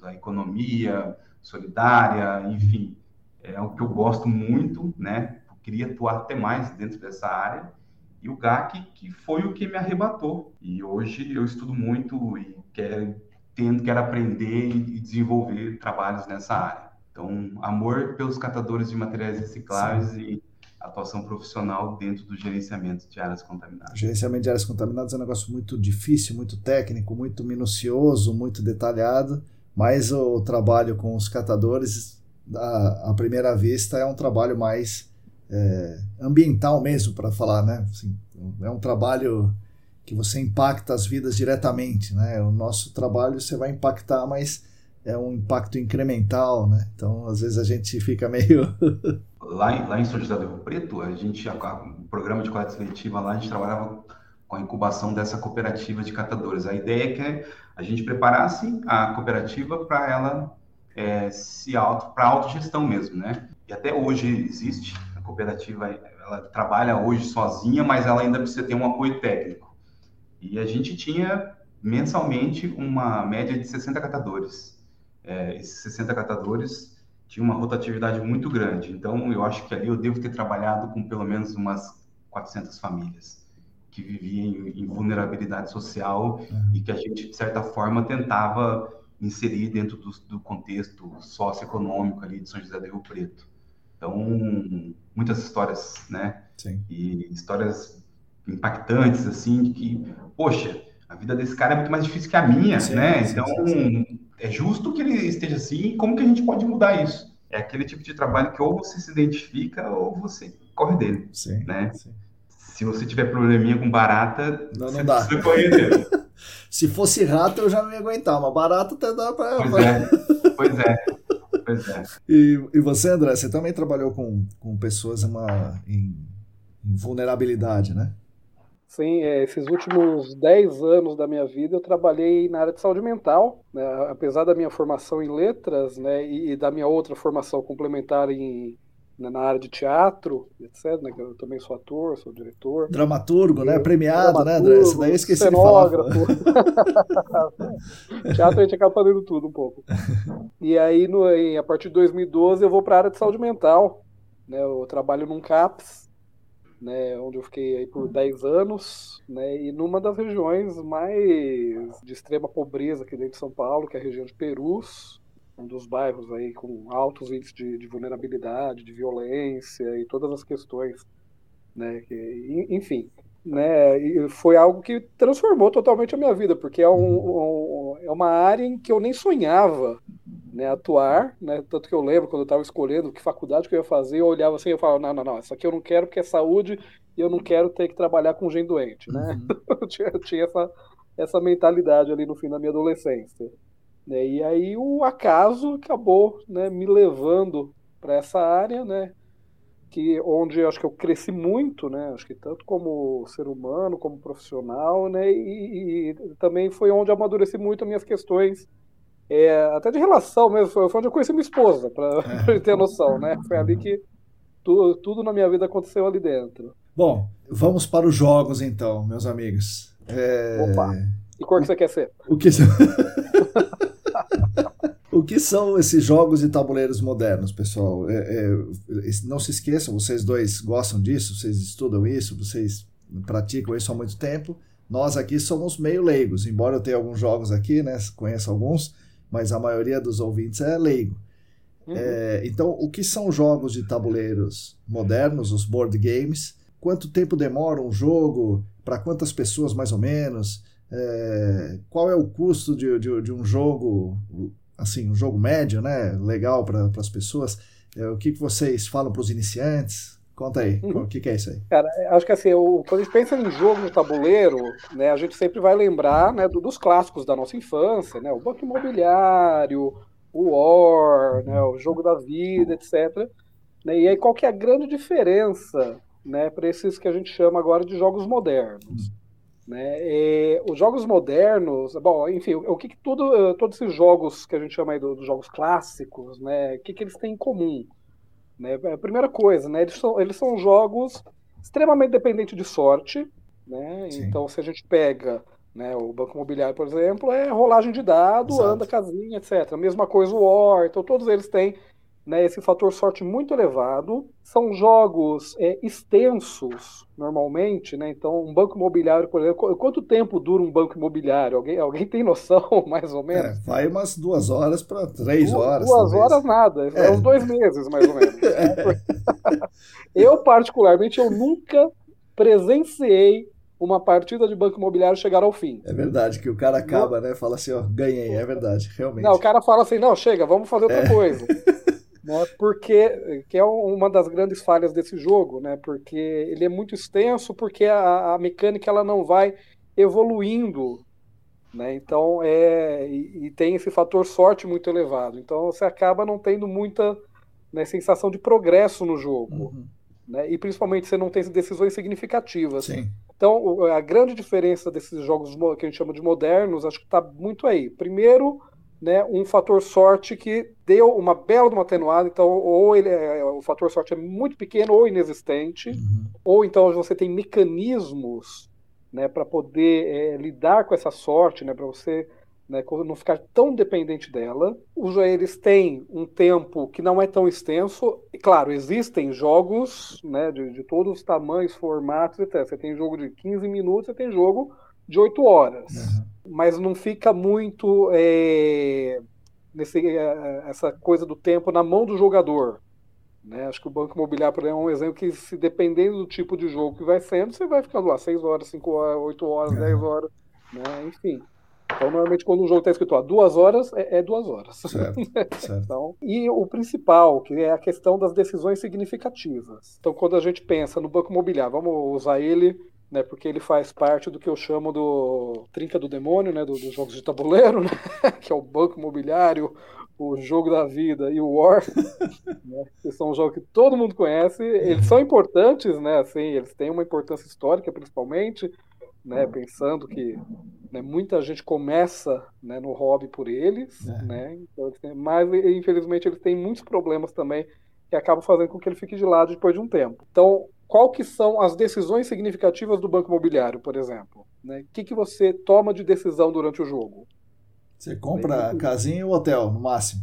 da, economia solidária, enfim, é o que eu gosto muito, né? Eu queria atuar até mais dentro dessa área e o GAC, que foi o que me arrebatou. E hoje eu estudo muito e quero, tendo, quero aprender e desenvolver trabalhos nessa área. Então, amor pelos catadores de materiais recicláveis Sim. e atuação profissional dentro do gerenciamento de áreas contaminadas. gerenciamento de áreas contaminadas é um negócio muito difícil, muito técnico, muito minucioso, muito detalhado, mas o trabalho com os catadores, à, à primeira vista, é um trabalho mais é, ambiental mesmo, para falar, né? Assim, é um trabalho que você impacta as vidas diretamente, né? O nosso trabalho você vai impactar, mas é um impacto incremental, né? Então, às vezes a gente fica meio... lá, em, lá em São José do Rio Preto, a gente, o programa de coleta seletiva lá, a gente trabalhava com a incubação dessa cooperativa de catadores. A ideia é que a gente preparasse a cooperativa para ela é, se auto, para autogestão mesmo, né? E até hoje existe cooperativa ela trabalha hoje sozinha, mas ela ainda precisa ter um apoio técnico. E a gente tinha mensalmente uma média de 60 catadores. É, esses 60 catadores tinham uma rotatividade muito grande. Então, eu acho que ali eu devo ter trabalhado com pelo menos umas 400 famílias que viviam em, em vulnerabilidade social uhum. e que a gente, de certa forma, tentava inserir dentro do, do contexto socioeconômico ali de São José do Rio Preto. Então, muitas histórias, né? Sim. E histórias impactantes, assim, de que, poxa, a vida desse cara é muito mais difícil que a minha, sim, né? Sim, então, sim, é justo que ele esteja assim, como que a gente pode mudar isso? É aquele tipo de trabalho que ou você se identifica ou você corre dele, sim, né? Se você tiver probleminha com barata, não, não você dá. precisa correr dele. se fosse rato, eu já não ia aguentar, mas barata até dá para... Pois é, pois é. Pois é. E, e você, André, você também trabalhou com, com pessoas uma, em, em vulnerabilidade, né? Sim, é, esses últimos 10 anos da minha vida eu trabalhei na área de saúde mental, né, apesar da minha formação em letras né, e, da minha outra formação complementar em, na área de teatro, etc. Né, eu também sou ator, sou diretor. Dramaturgo, né? Premiado, né, André? Isso daí eu esqueci cenógrafo. de falar. teatro a gente acaba fazendo tudo um pouco. E aí, no, a partir de 2012, eu vou para a área de saúde mental. Né, eu trabalho num CAPS, né, onde eu fiquei aí por 10 anos, né, e numa das regiões mais de extrema pobreza aqui dentro de São Paulo, que é a região de Perus, um dos bairros aí com altos índices de, de vulnerabilidade, de violência e todas as questões, né, que, enfim, né, e foi algo que transformou totalmente a minha vida, porque é, um, um, é uma área em que eu nem sonhava né, atuar, né, tanto que eu lembro quando eu estava escolhendo que faculdade que eu ia fazer, eu olhava assim e falava, não, não, não, isso aqui eu não quero porque é saúde e eu não quero ter que trabalhar com gente doente, né, uhum. eu, tinha, eu tinha essa, essa mentalidade ali no fim da minha adolescência. Né? E aí o acaso acabou né, me levando para essa área, né? Que, onde acho que eu cresci muito, né? Acho que tanto como ser humano, como profissional, né? E, e também foi onde amadureci muito as minhas questões, é, até de relação mesmo. Foi onde eu conheci minha esposa, para é. ter noção, né? Foi ali que tudo, tudo na minha vida aconteceu ali dentro. Bom, vamos para os jogos então, meus amigos. É... Opa! E cor que você quer ser? O que o que são esses jogos de tabuleiros modernos, pessoal? É, é, não se esqueçam, vocês dois gostam disso, vocês estudam isso, vocês praticam isso há muito tempo. Nós aqui somos meio leigos, embora eu tenha alguns jogos aqui, né? Conheço alguns, mas a maioria dos ouvintes é leigo. Uhum. É, então, o que são jogos de tabuleiros modernos, os board games? Quanto tempo demora um jogo? Para quantas pessoas, mais ou menos? É, qual é o custo de, de, de, um jogo, assim, um jogo médio, né? Legal para as pessoas. É, o que, que vocês falam para os iniciantes? Conta aí, uhum. o que, que, é isso aí? Cara, acho que assim, o, quando a gente pensa em jogo de tabuleiro, né, a gente sempre vai lembrar né, do, dos clássicos da nossa infância, né? O Banco Imobiliário, o War, jogo da vida, etc. Né? E aí qual que é a grande diferença né, para esses que a gente chama agora de jogos modernos? Né? E, os jogos modernos, bom, enfim, o que, que tudo, eh, todos esses jogos que a gente chama aí dos, dos jogos clássicos, né, o que, que eles têm em comum? Né? A primeira coisa, né, eles, são, eles são jogos extremamente dependentes de sorte, né? Então, se a gente pega né, o Banco Imobiliário, por exemplo, é rolagem de dados, anda casinha, etc. Mesma coisa o War, então todos eles têm né, esse fator sorte muito elevado. São jogos é, extensos, normalmente, né? Então, um banco imobiliário, por exemplo, quanto tempo dura um banco imobiliário? Alguém, alguém tem noção, mais ou menos? É, vai umas duas horas para três horas. Duas talvez. horas nada, é. é. uns dois meses, mais ou menos. eu, particularmente, eu nunca presenciei uma partida de banco imobiliário chegar ao fim. É verdade, que o cara acaba, né? Fala assim, ó, ganhei, é verdade, realmente. Não, o cara fala assim, não, chega, vamos fazer outra é. coisa. Né, porque que é uma das grandes falhas desse jogo, né? Porque ele é muito extenso, porque a, a mecânica ela não vai evoluindo, né? Então é e, e, tem esse fator sorte muito elevado. Então você acaba não tendo muita né, sensação de progresso no jogo, uhum. né? E principalmente você não tem decisões significativas. Sim. Então a grande diferença desses jogos que a gente chama de modernos, acho que está muito aí. Primeiro né, um fator sorte que deu uma bela uma atenuada, então ou ele é, o fator sorte é muito pequeno ou inexistente, uhum. ou então você tem mecanismos né, para poder é, lidar com essa sorte, né, para você né, não ficar tão dependente dela. Os eles têm um tempo que não é tão extenso. E, claro, existem jogos né, de, de todos os tamanhos, formatos, etc. Você tem jogo de 15 minutos, você tem jogo de 8 horas. Uhum mas não fica muito é, nesse, é, essa coisa do tempo na mão do jogador. Né? Acho que o Banco Imobiliário é um exemplo que, se dependendo do tipo de jogo que vai sendo, você vai ficando lá 6 horas, 5 horas, 8 horas, 10 é. horas, né? enfim. Então, normalmente, quando um jogo está escrito a duas horas, é, é duas horas. Certo, certo. então, e o principal, que é a questão das decisões significativas. Então, quando a gente pensa no Banco Imobiliário, vamos usar ele né, porque ele faz parte do que eu chamo do Trinca do Demônio, né, do, dos jogos de tabuleiro, né, que é o Banco Imobiliário, o Jogo da Vida e o War, né, que são jogos que todo mundo conhece. Eles são importantes, né, assim, eles têm uma importância histórica, principalmente, né, pensando que né, muita gente começa né, no hobby por eles, é. né, então, mas infelizmente eles têm muitos problemas também que acabam fazendo com que ele fique de lado depois de um tempo. Então, qual que são as decisões significativas do banco imobiliário, por exemplo? Né? O que, que você toma de decisão durante o jogo? Você compra casinha ou hotel, no máximo?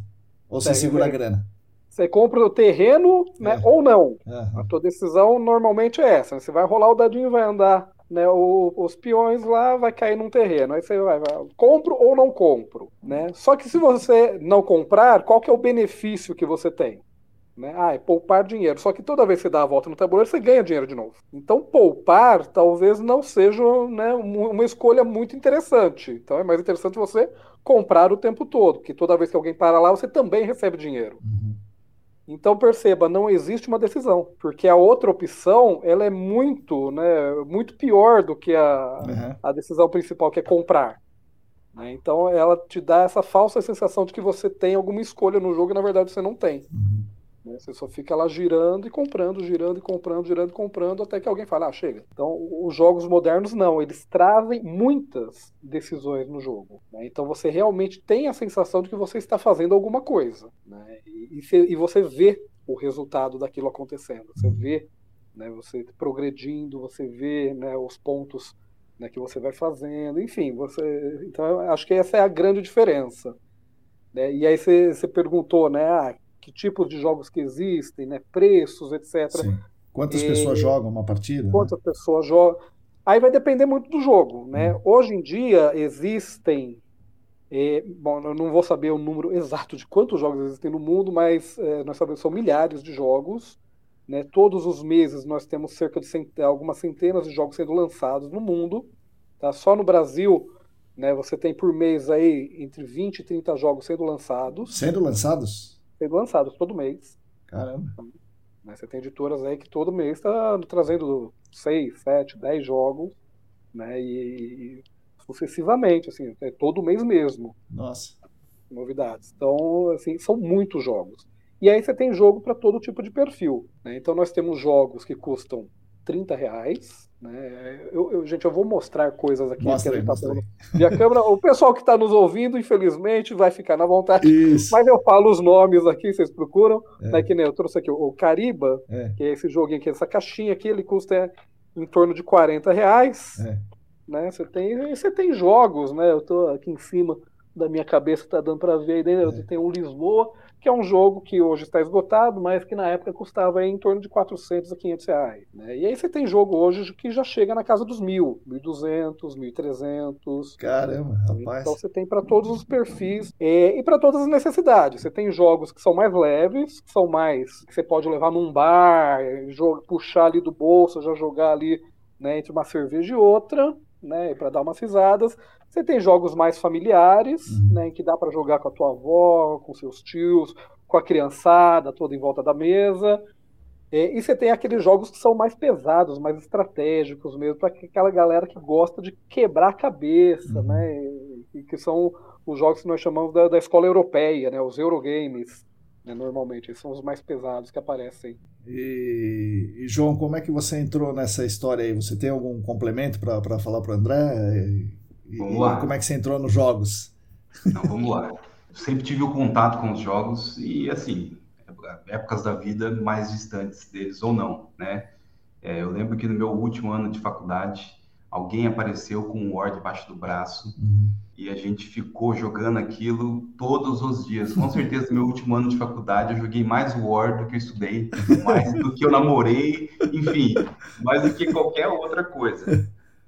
Ou você segura a grana? Você compra o terreno né, é. ou não. Uhum. A tua decisão normalmente é essa. Você vai rolar o dadinho, vai andar né, o, os peões lá, vai cair num terreno. Aí você vai, vai, compro ou não compro. Né? Só que se você não comprar, qual que é o benefício que você tem? Né? Ah, é poupar dinheiro. Só que toda vez que você dá a volta no tabuleiro, você ganha dinheiro de novo. Então, poupar talvez não seja né, uma escolha muito interessante. Então, é mais interessante você comprar o tempo todo, porque toda vez que alguém para lá, você também recebe dinheiro. Uhum. Então, perceba, não existe uma decisão, porque a outra opção ela é muito, né, muito pior do que a, uhum. a decisão principal, que é comprar. Né? Então, ela te dá essa falsa sensação de que você tem alguma escolha no jogo e, na verdade, você não tem. Uhum. Né? Você só fica lá girando e comprando, girando e comprando, girando e comprando, até que alguém fala, ah, chega. Então, os jogos modernos não, eles trazem muitas decisões no jogo. Né? Então, você realmente tem a sensação de que você está fazendo alguma coisa. Né? E, e, você vê o resultado daquilo acontecendo. Você vê né, você progredindo, você vê né, os pontos né, que você vai fazendo, enfim, você. Então, acho que essa é a grande diferença. Né? E aí você, você perguntou, né? Ah, que tipos de jogos que existem, né, preços, etc. Sim. Quantas e, pessoas jogam uma partida? Né? Quantas né? pessoas jogam? Aí vai depender muito do jogo, né? Hum. Hoje em dia existem, é, bom, eu não vou saber o número exato de quantos jogos existem no mundo, mas é, nós sabemos que são milhares de jogos. Né? Todos os meses nós temos cerca de cent... algumas centenas de jogos sendo lançados no mundo. Tá? Só no Brasil né, você tem por mês aí entre 20 e 30 jogos sendo lançados. Sendo lançados? Sendo lançados todo mês. Caramba. Né, você tem editoras aí que todo mês está trazendo 6, 7, 10 jogos, né? E, e sucessivamente, assim, é todo mês mesmo. Nossa. Novidades. Então, assim, são muitos jogos. E aí você tem jogo para todo tipo de perfil. Né? Então nós temos jogos que custam 30 reais. Né? Eu, eu, gente, eu vou mostrar coisas aqui mostra que a gente tá via câmera. O pessoal que está nos ouvindo, infelizmente, vai ficar na vontade. Isso. Mas eu falo os nomes aqui, vocês procuram. É. Né? Que nem eu trouxe aqui o Cariba, é. que é esse joguinho aqui, essa caixinha aqui, ele custa em torno de 40 reais. É. Né? Você, tem, você tem jogos, né? Eu estou aqui em cima da minha cabeça, está dando para ver aí dentro. É. Tem um Lisboa que é um jogo que hoje está esgotado, mas que na época custava em torno de 400 a 500 reais. Né? E aí você tem jogo hoje que já chega na casa dos mil, 1.200, 1.300. Caramba, rapaz. Então você tem para todos os perfis e, e para todas as necessidades. Você tem jogos que são mais leves, que são mais que você pode levar num bar, jogo, puxar ali do bolso, já jogar ali né, entre uma cerveja e outra, né, para dar umas risadas. Você tem jogos mais familiares, uhum. né, em que dá para jogar com a tua avó, com seus tios, com a criançada toda em volta da mesa. E, e você tem aqueles jogos que são mais pesados, mais estratégicos mesmo, para aquela galera que gosta de quebrar a cabeça, uhum. né? E, que são os jogos que nós chamamos da, da escola europeia, né? Os Eurogames, né? normalmente. Esses são os mais pesados que aparecem. E, e, João, como é que você entrou nessa história aí? Você tem algum complemento para falar para o André? Vamos e, lá. como é que você entrou nos jogos? Não, vamos lá. sempre tive o contato com os jogos e, assim, épocas da vida mais distantes deles ou não, né? É, eu lembro que no meu último ano de faculdade, alguém apareceu com um War debaixo do braço uhum. e a gente ficou jogando aquilo todos os dias. Com certeza, no meu último ano de faculdade, eu joguei mais War do que eu estudei, mais do que eu namorei, enfim, mais do que qualquer outra coisa.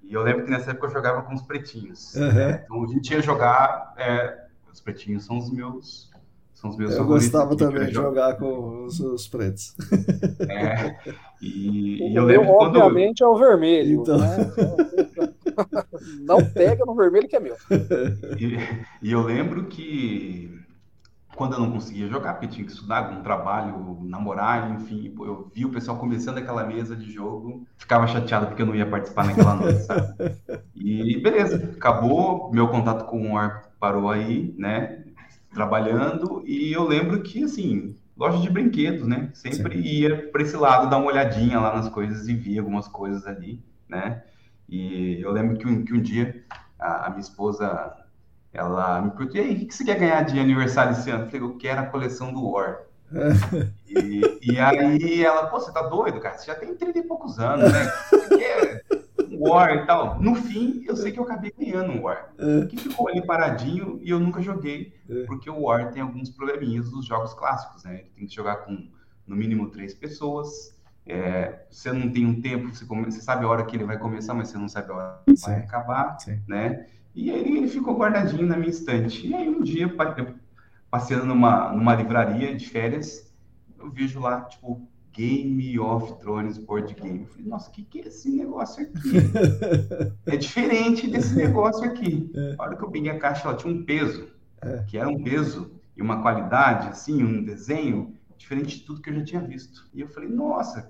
E eu lembro que nessa época eu jogava com os pretinhos. Uhum. Né? Então a gente ia jogar. É, os pretinhos são os meus. São os meus eu gostava também de jogar com os, os pretos. É, e, e eu lembro meu, quando... obviamente, é o vermelho. Então... Né? Não pega no vermelho que é meu. E, e eu lembro que quando eu não conseguia jogar, porque tinha que estudar, algum trabalho, namorar, enfim, eu vi o pessoal começando aquela mesa de jogo, ficava chateado porque eu não ia participar naquela noite, sabe? E beleza, acabou, meu contato com o War parou aí, né? Trabalhando, e eu lembro que, assim, loja de brinquedos, né? Sempre Sim. ia para esse lado dar uma olhadinha lá nas coisas e via algumas coisas ali, né? E eu lembro que um, que um dia a, a minha esposa ela me perguntou, e aí, o que você quer ganhar de aniversário esse ano? Eu falei, eu quero a coleção do War. e, e, aí ela, pô, você tá doido, cara? Você já tem 30 e poucos anos, né? Você quer War e tal. No fim, eu sei que eu acabei ganhando um War. É. Que ficou ali paradinho e eu nunca joguei, é. porque o War tem alguns probleminhas dos jogos clássicos, né? Ele tem que jogar com no mínimo três pessoas. É, você não tem um tempo, você, come... você, sabe a hora que ele vai começar, mas você não sabe a hora que vai acabar, Sim. né? E aí ele ficou guardadinho na minha estante. E aí um dia, passeando numa, numa livraria de férias, eu vejo lá, tipo, Game of Thrones Board Game. Eu falei, nossa, o que, que é esse negócio aqui? é diferente desse negócio aqui. É. A hora que eu peguei a caixa, ela tinha um peso, é. que era um peso e uma qualidade, assim, um desenho diferente de tudo que eu já tinha visto. E eu falei, nossa,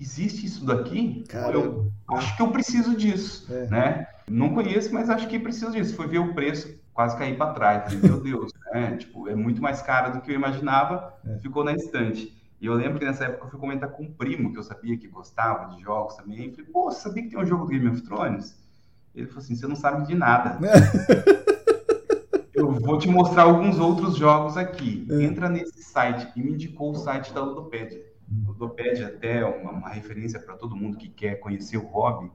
existe isso daqui? Caramba. Eu acho que eu preciso disso, é. né? Não conheço, mas acho que preciso disso. Foi ver o preço, quase cair para trás. Falei, meu Deus, né? Tipo, é muito mais caro do que eu imaginava. É. Ficou na estante. E eu lembro que nessa época eu fui comentar com um primo que eu sabia que gostava de jogos também. Eu falei, pô, você sabia que tem um jogo do Game of Thrones? Ele falou assim, você não sabe de nada. eu vou te mostrar alguns outros jogos aqui. É. Entra nesse site. E me indicou o site da Ludopédia. Ludopédia até uma, uma referência para todo mundo que quer conhecer o hobby.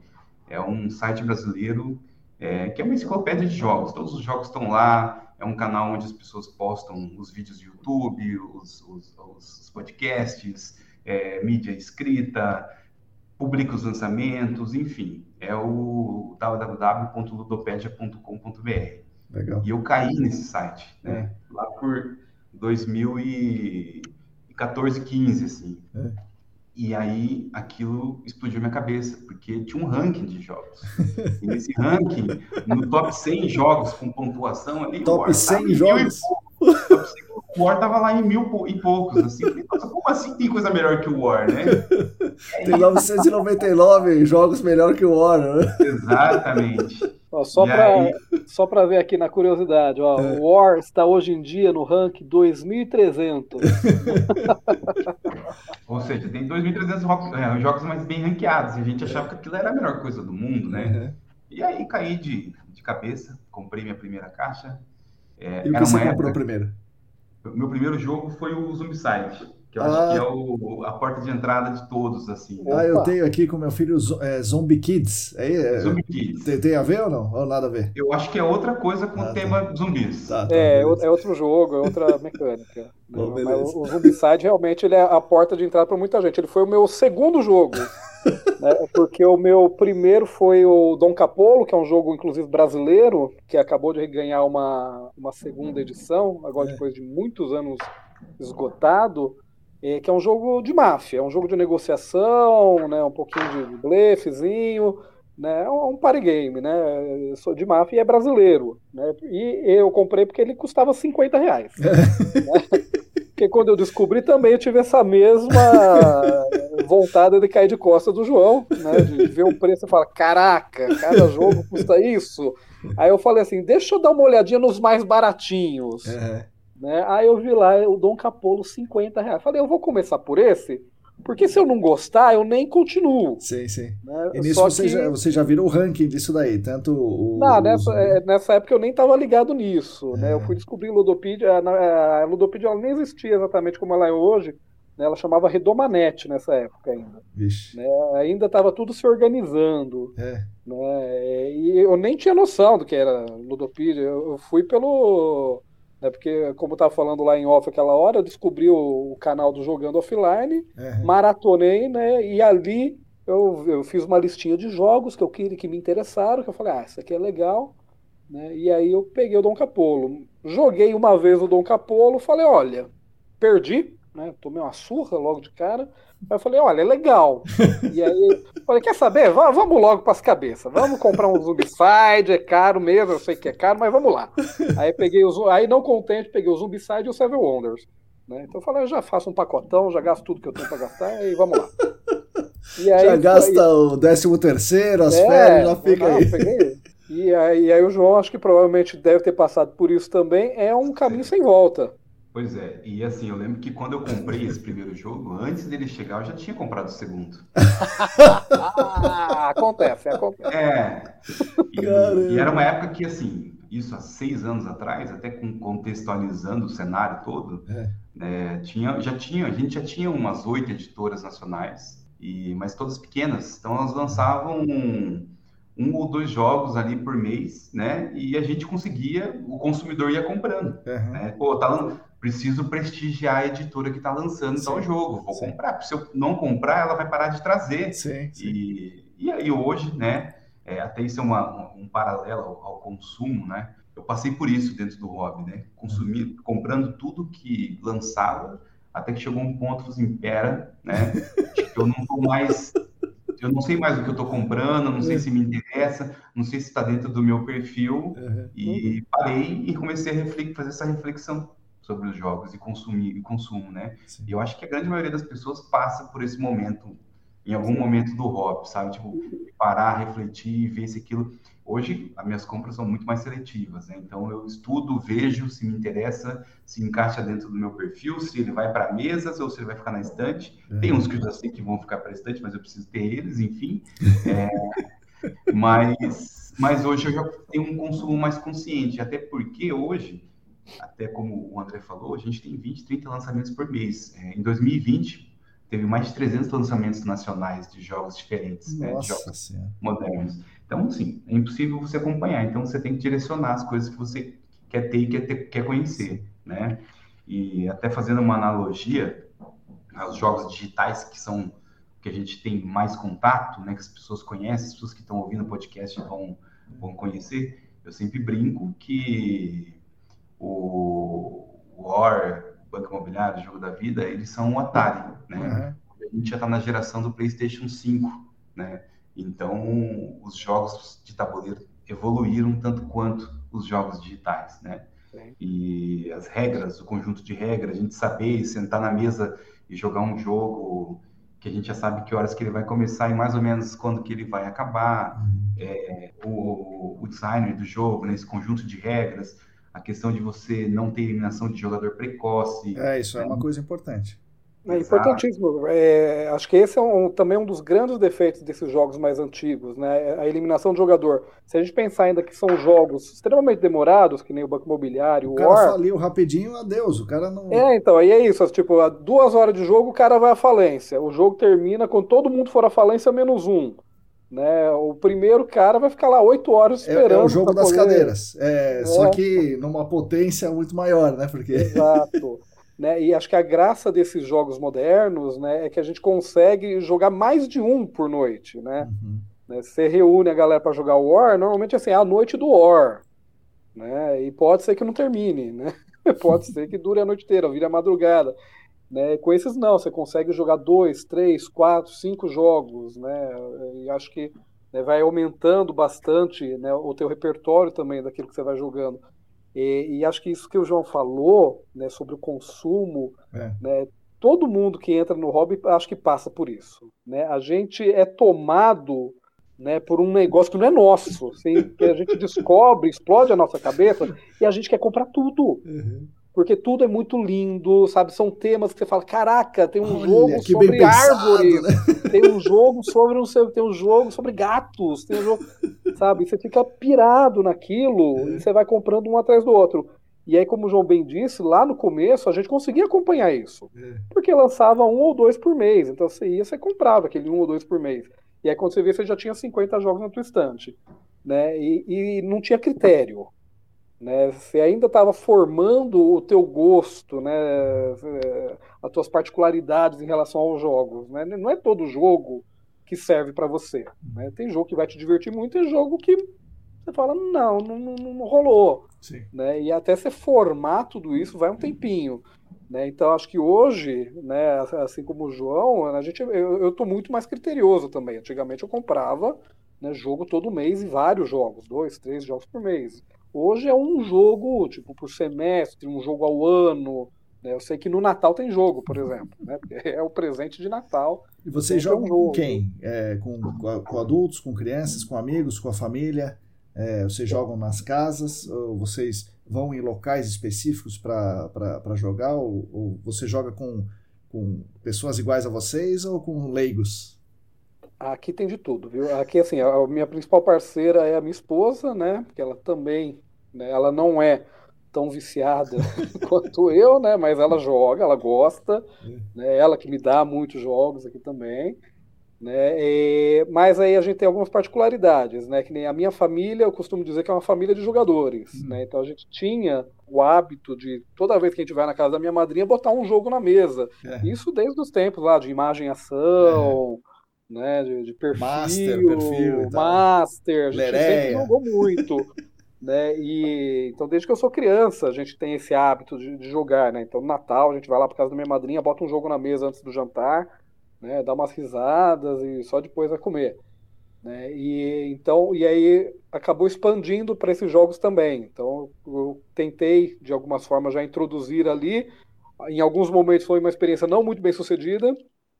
É um site brasileiro é, que é uma enciclopédia de jogos. Todos os jogos estão lá. É um canal onde as pessoas postam os vídeos do YouTube, os, os, os podcasts, é, mídia escrita, publica os lançamentos, enfim. É o www.ludopedia.com.br. Legal. E eu caí nesse site, né? Lá por 2014, 15, assim. É. E aí aquilo explodiu minha cabeça, porque tinha um ranking de jogos. E nesse ranking, no top 100 jogos com pontuação ali, top o War 100 jogos. o War tava lá em mil e poucos, assim. Nossa, como assim tem coisa melhor que o War, né? Tem 999 jogos melhor que o War, né? Exatamente. Ó, só para só para ver aqui na curiosidade, ó, é. o War está hoje em dia no rank 2300. Ou seja, tem 2.300 é, jogos mais bem ranqueados. E a gente achava que aquilo era a melhor coisa do mundo, né? Uhum. E aí caí de, de cabeça, comprei minha primeira caixa. É, e o que você comprou primeiro? Meu primeiro jogo foi o Zombicide. Que eu ah. acho que é o, a porta de entrada de todos, assim. Ah, eu tenho aqui com meu filho é, Zombie Kids. É, é, Zombie Kids. Tem, tem, a ver ou não? Ou nada a ver? Eu acho que é outra coisa com ah, o tema tá. zumbis. Tá, tá, é, beleza. é outro jogo, é outra mecânica. Bom, Mas o, o Zombicide realmente ele é a porta de entrada para muita gente. Ele foi o meu segundo jogo. né, porque o meu primeiro foi o Dom Capolo, que é um jogo, inclusive, brasileiro, que acabou de ganhar uma, uma segunda edição, agora é. depois de muitos anos esgotado é, que é um jogo de máfia, é um jogo de negociação, né, um pouquinho de blefezinho, né, é um party game, né, sou de máfia e é brasileiro, né, e eu comprei porque ele custava 50 reais. né, porque quando eu descobri também eu tive essa mesma vontade de cair de costas do João, né, de ver o preço e falar, caraca, cada jogo custa isso. Aí eu falei assim, deixa eu dar uma olhadinha nos mais baratinhos. Uhum. Né? Aí eu vi lá o Dom Capolo 50 reais. Falei, eu vou começar por esse, porque se eu não gostar, eu nem continuo. Sim, sim. Né? E nisso você, que... já, você já virou o ranking disso daí, tanto o. Não, nessa, é, nessa época eu nem estava ligado nisso. É. Né? Eu fui descobrir Ludopedia. A, a Ludopedia ela nem existia exatamente como ela é hoje. Né? Ela chamava Redomanete nessa época ainda. Né? Ainda estava tudo se organizando. É. Né? E eu nem tinha noção do que era Ludopedia. Eu fui pelo né? Porque, como eu estava falando lá em off aquela hora, eu descobri o, o canal do Jogando Offline, uhum. maratonei, né? E ali eu, eu fiz uma listinha de jogos que eu queria que me interessaram, que eu falei, ah, isso aqui é legal. Né? E aí eu peguei o Dom Capolo. Joguei uma vez o Dom Capolo, falei, olha, perdi, né? Tomei uma surra logo de cara. Aí eu falei, olha, é legal. e aí, falei, quer saber? vamos logo para as cabeças. Vamos comprar um Zombicide, é caro mesmo, eu sei que é caro, mas vamos lá. Aí peguei o aí não contente, peguei o Zombicide e o Seven Wonders. Né? Então eu falei, eu já faço um pacotão, já gasto tudo que eu tenho para gastar e vamos lá. E aí, já gasta aí, o décimo terceiro, as é, férias, já fica não, aí. Peguei. E aí, e aí o João, acho que provavelmente deve ter passado por isso também, é um caminho sem volta. Pois é, e assim, eu lembro que quando eu comprei esse primeiro jogo, antes dele chegar, eu já tinha comprado o segundo. ah, acontece, acontece. É, e, e, era uma época que, assim, isso há seis anos atrás, até contextualizando o cenário todo, é. né, tinha, já tinha, a gente já tinha umas oito editoras nacionais, e, mas todas pequenas, então elas lançavam um, um ou dois jogos ali por mês, né? E a gente conseguia, o consumidor ia comprando. Uhum. Né? Pô, tá, preciso prestigiar a editora que está lançando tal jogo. Vou sim. comprar. Se eu não comprar, ela vai parar de trazer. Sim, sim. E, e aí hoje, né? É, até isso é uma, um, paralelo ao, ao, consumo, né? Eu passei por isso dentro do hobby, né? Consumir, uhum. comprando tudo que lançava, até que chegou um ponto assim, pera, né? eu não tô mais eu não sei mais o que eu estou comprando, não sei se me interessa, não sei se está dentro do meu perfil. Uhum. E parei e comecei a fazer essa reflexão sobre os jogos e consumir e consumo, né? Sim. E eu acho que a grande maioria das pessoas passa por esse momento em algum Sim. momento do hobby, sabe? Tipo, parar, refletir, ver se aquilo. Hoje, as minhas compras são muito mais seletivas, né? Então, eu estudo, vejo se me interessa, se encaixa dentro do meu perfil, se ele vai para mesas ou se ele vai ficar na estante. Uhum. Tem uns que eu já sei que vão ficar para estante, mas eu preciso ter eles, enfim. É... mas, mas hoje eu já tenho um consumo mais consciente, até porque hoje até como o André falou, a gente tem 20, 30 lançamentos por mês. É, em 2020, teve mais de 300 lançamentos nacionais de jogos diferentes, né, de jogos senhora. modernos. Então, sim, é impossível você acompanhar. Então, você tem que direcionar as coisas que você quer ter e quer, ter, quer conhecer, né? E até fazendo uma analogia aos jogos digitais que são que a gente tem mais contato, né, que as pessoas conhecem, as pessoas que estão ouvindo o podcast vão, vão conhecer. Eu sempre brinco que o War, Banco Imobiliário, Jogo da Vida, eles são um Atari, né? Uhum. A gente já está na geração do PlayStation 5, né? Então, os jogos de tabuleiro evoluíram tanto quanto os jogos digitais, né? E as regras, o conjunto de regras, a gente saber sentar na mesa e jogar um jogo que a gente já sabe que horas que ele vai começar e mais ou menos quando que ele vai acabar, uhum. é, o, o design do jogo, né, esse conjunto de regras, a questão de você não ter eliminação de jogador precoce. É, isso é uma coisa importante. É importantíssimo. É, acho que esse é um, também um dos grandes defeitos desses jogos mais antigos, né? A eliminação de jogador. Se a gente pensar ainda que são jogos extremamente demorados, que nem o Banco Imobiliário, o, o cara War... faliu rapidinho, adeus. O cara não. É, então, aí é isso. Tipo, a duas horas de jogo, o cara vai à falência. O jogo termina quando todo mundo for à falência menos um. Né? O primeiro cara vai ficar lá oito horas esperando. É, é o jogo das poder... cadeiras. É, é, Só que numa potência muito maior, né? Porque... Exato. Né? E acho que a graça desses jogos modernos né, é que a gente consegue jogar mais de um por noite. Né? Uhum. né você reúne a galera para jogar War, normalmente assim, é a noite do War. Né? E pode ser que não termine, né? pode ser que dure a noite inteira, vire a madrugada. Né? Com esses não, você consegue jogar dois, três, quatro, cinco jogos, né? E acho que né, vai aumentando bastante né, o teu repertório também daquilo que você vai jogando. E, e, acho que isso que o João falou, né, sobre o consumo, é. né, todo mundo que entra no hobby acho que passa por isso. Né? A gente é tomado né, por um negócio que não é nosso, assim, que a gente descobre, explode a nossa cabeça e a gente quer comprar tudo. Uhum porque tudo é muito lindo, sabe? São temas que você fala, caraca, tem um Olha, jogo sobre árvores, né? tem um jogo sobre um tem um jogo sobre gatos, tem um jogo, sabe? Você fica pirado naquilo é. e você vai comprando um atrás do outro. E aí, como o João bem disse, lá no começo a gente conseguia acompanhar isso, é. porque lançava um ou dois por mês. Então você ia, você comprava aquele um ou dois por mês. E aí quando você vê, você já tinha 50 jogos na tua estante, né? E, e não tinha critério. Né? Você ainda estava formando o teu gosto, né? É, as tuas particularidades em relação aos jogos. Né? Não é todo jogo que serve para você. Né? Tem jogo que vai te divertir muito, tem jogo que você fala, não, não, não, não rolou. Sim. Né? E até você formar tudo isso vai um tempinho. Né? Então, acho que hoje, né, assim como o João, a gente, eu estou muito mais criterioso também. Antigamente eu comprava né, jogo todo mês e vários jogos, dois, três jogos por mês. Hoje é um jogo, tipo, por semestre, um jogo ao ano. Né? Eu sei que no Natal tem jogo, por exemplo. Né? É o presente de Natal. E vocês jogam é um com quem? É, com, com, adultos, com crianças, com amigos, com a família? É, vocês jogam nas casas? Ou vocês vão em locais específicos para jogar? Ou, ou você joga com, com pessoas iguais a vocês ou com leigos? Aqui tem de tudo, viu? Aqui, assim, a minha principal parceira é a minha esposa, né? Porque ela também, né? ela não é tão viciada quanto eu, né? Mas ela joga, ela gosta, né? Ela que me dá muitos jogos aqui também, né? E, mas aí a gente tem algumas particularidades, né? Que nem a minha família, eu costumo dizer que é uma família de jogadores, uhum. né? Então a gente tinha o hábito de toda vez que a gente vai na casa da minha madrinha botar um jogo na mesa. É. Isso desde os tempos lá de imagem ação. É né? De, de perfil, master, perfil master, a gente Lereia. sempre jogou muito. né? E então desde que eu sou criança a gente tem esse hábito de, de, jogar, né? Então no Natal a gente vai lá para casa da minha madrinha, bota um jogo na mesa antes do jantar, né? Dá umas risadas e só depois vai comer, né? E então e aí acabou expandindo para esses jogos também. Então eu tentei de algumas formas já introduzir ali. Em alguns momentos foi uma experiência não muito bem sucedida,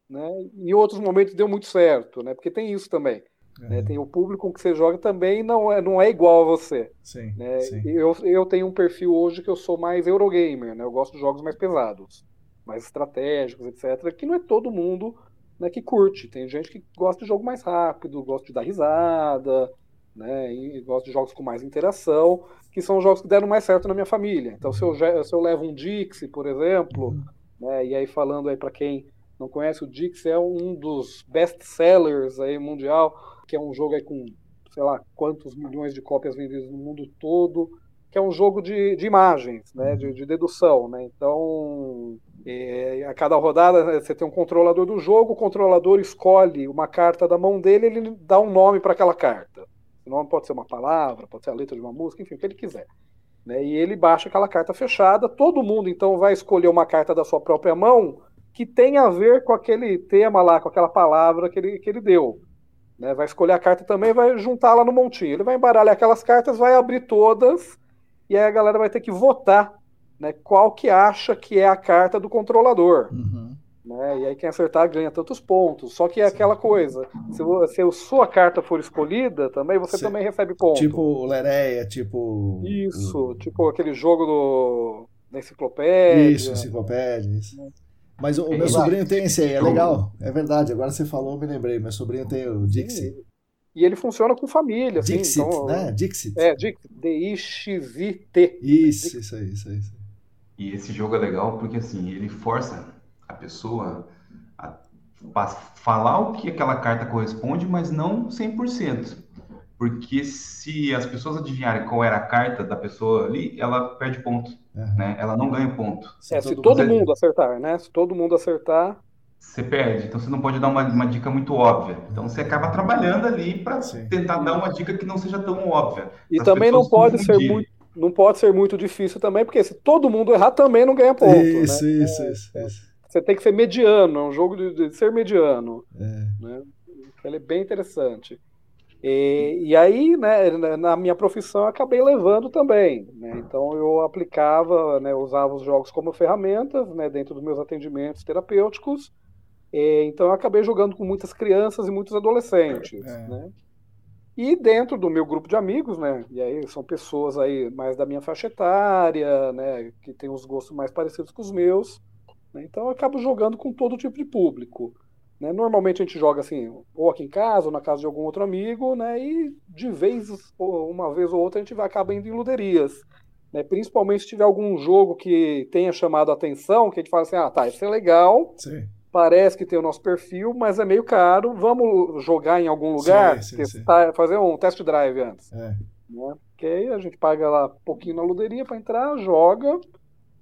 né? Em outros momentos deu muito certo, né? Porque tem isso também. Uhum. Né? Tem o público com que você joga também não é, não é igual a você. Sim, né? sim. Eu, eu tenho um perfil hoje que eu sou mais Eurogamer, né? Eu gosto de jogos mais pesados, mais estratégicos, etc. Que não é todo mundo né, que curte. Tem gente que gosta de jogo mais rápido, gosta de dar risada, né? E gosta de jogos com mais interação, que são jogos que deram mais certo na minha família. Então, se eu, se eu levo um Dixie, por exemplo, uhum. né? E aí falando aí para quem não conhece, o Dix é um dos best-sellers aí mundial, que é um jogo aí com, sei lá, quantos milhões de cópias vendidas no mundo todo, que é um jogo de, de imagens, né, de, de dedução, né, então é, a cada rodada né, você tem um controlador do jogo, o controlador escolhe uma carta da mão dele, ele dá um nome para aquela carta. O nome pode ser uma palavra, pode ser a letra de uma música, enfim, o que ele quiser. Né, e ele baixa aquela carta fechada, todo mundo então vai escolher uma carta da sua própria mão que tem a ver com aquele tema lá, com aquela palavra que ele, que ele deu. Né? Vai escolher a carta também vai juntá-la no montinho. Ele vai embaralhar aquelas cartas, vai abrir todas, e aí a galera vai ter que votar né, qual que acha que é a carta do controlador. Uhum. Né? E aí quem acertar ganha tantos pontos. Só que é aquela coisa, se, se a sua carta for escolhida, também você também recebe pontos. Tipo Lereia, tipo. Isso, tipo aquele jogo do da enciclopédia. Isso, enciclopédia, isso. É. Mas o, o meu sobrinho tem esse aí, é legal. É verdade, agora você falou, me lembrei. Meu sobrinho tem o Dixie. Sim. E ele funciona com família. Assim, Dixit, então, né? Dixit. É, Dixit. D-I-X-I-T. Isso, isso aí, isso aí. E esse jogo é legal porque, assim, ele força a pessoa a falar o que aquela carta corresponde, mas não 100%. Porque se as pessoas adivinharem qual era a carta da pessoa ali, ela perde ponto. Uhum. Né? Ela não ganha ponto. É, se, todo, mundo acertar, né? Se todo mundo acertar, você perde. Então você não pode dar uma, uma dica muito óbvia. Então você acaba trabalhando ali para tentar dar uma dica que não seja tão óbvia. E também não pode ser muito não pode ser muito difícil também, porque se todo mundo errar também não ganha ponto. Isso, né? isso, é, isso, isso, Você tem que ser mediano, é um jogo de, de ser mediano. É. Né? Ele é bem interessante. E, e, aí, né, na minha profissão, eu acabei levando também. Né? Então, eu aplicava, né, usava os jogos como ferramentas né, dentro dos meus atendimentos terapêuticos é, então eu acabei jogando com muitas crianças e muitos adolescentes, é. né? E dentro do meu grupo de amigos, né? E aí são pessoas aí mais da minha faixa etária, né? Que tem os gostos mais parecidos com os meus. Né? Então eu acabo jogando com todo tipo de público. Né? Normalmente a gente joga assim, ou aqui em casa, ou na casa de algum outro amigo, né? E de vez, uma vez ou outra, a gente vai acaba indo em luderias. Né? Principalmente se tiver algum jogo que tenha chamado a atenção, que a gente fala assim, ah, tá, isso é legal. Sim parece que tem o nosso perfil, mas é meio caro. Vamos jogar em algum lugar, sim, sim, testar, fazer um test drive antes. É. Né? Porque aí a gente paga lá um pouquinho na luderia para entrar, joga.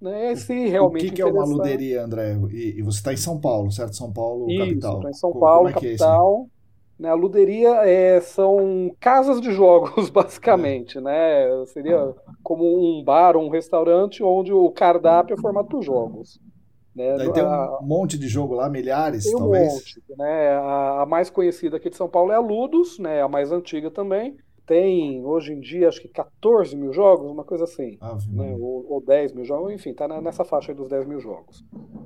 Né? Se realmente o que, que é uma luderia, André? E, e você está em São Paulo, certo? São Paulo, Isso, capital. Estou em São Paulo, é, é capital. É né? A luderia é, são casas de jogos, basicamente. É. Né? Seria como um bar ou um restaurante onde o cardápio é formado por jogos. Né? Daí tem um monte de jogo lá, milhares, tem um talvez. Monte, né? A, a, mais conhecida aqui de São Paulo é a Ludus, né? a mais antiga também. Tem, hoje em dia, acho que 14 mil jogos, uma coisa assim. Ah, né? ou, ou 10 mil jogos, enfim, está nessa faixa dos 10 mil jogos.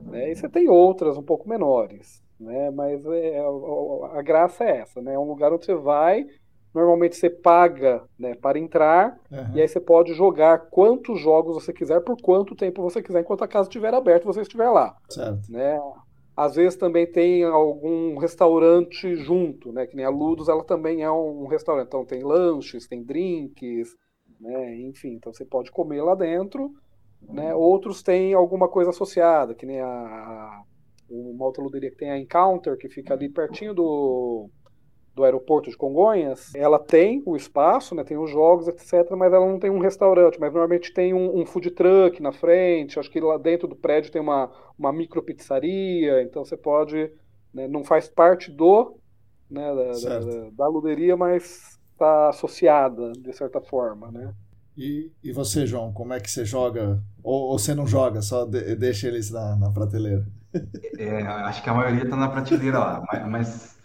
Né? E você tem outras um pouco menores, né? mas é, a, a graça é essa, né? É um lugar onde você vai Normalmente você paga né, para entrar uhum. e aí você pode jogar quantos jogos você quiser por quanto tempo você quiser, enquanto a casa estiver aberta você estiver lá. Certo. Né? Às vezes também tem algum restaurante junto, né? Que nem a Ludus, ela também é um restaurante. Então tem lanches, tem drinks, né? Enfim, então você pode comer lá dentro. Né? Outros têm alguma coisa associada, que nem a, a uma outra luderia que tem a Encounter, que fica ali pertinho do do aeroporto de Congonhas, ela tem o espaço, né, tem os jogos, etc., mas ela não tem um restaurante, mas normalmente tem um, um food truck na frente, acho que lá dentro do prédio tem uma, uma micro pizzaria, então você pode, né, não faz parte do, né, da, da, da luderia, mas está associada, de certa forma, né. E, e você, João, como é que você joga? Ou, ou você não joga, só de, deixa eles na, na prateleira? É, acho que a maioria está na prateleira lá, mas, mas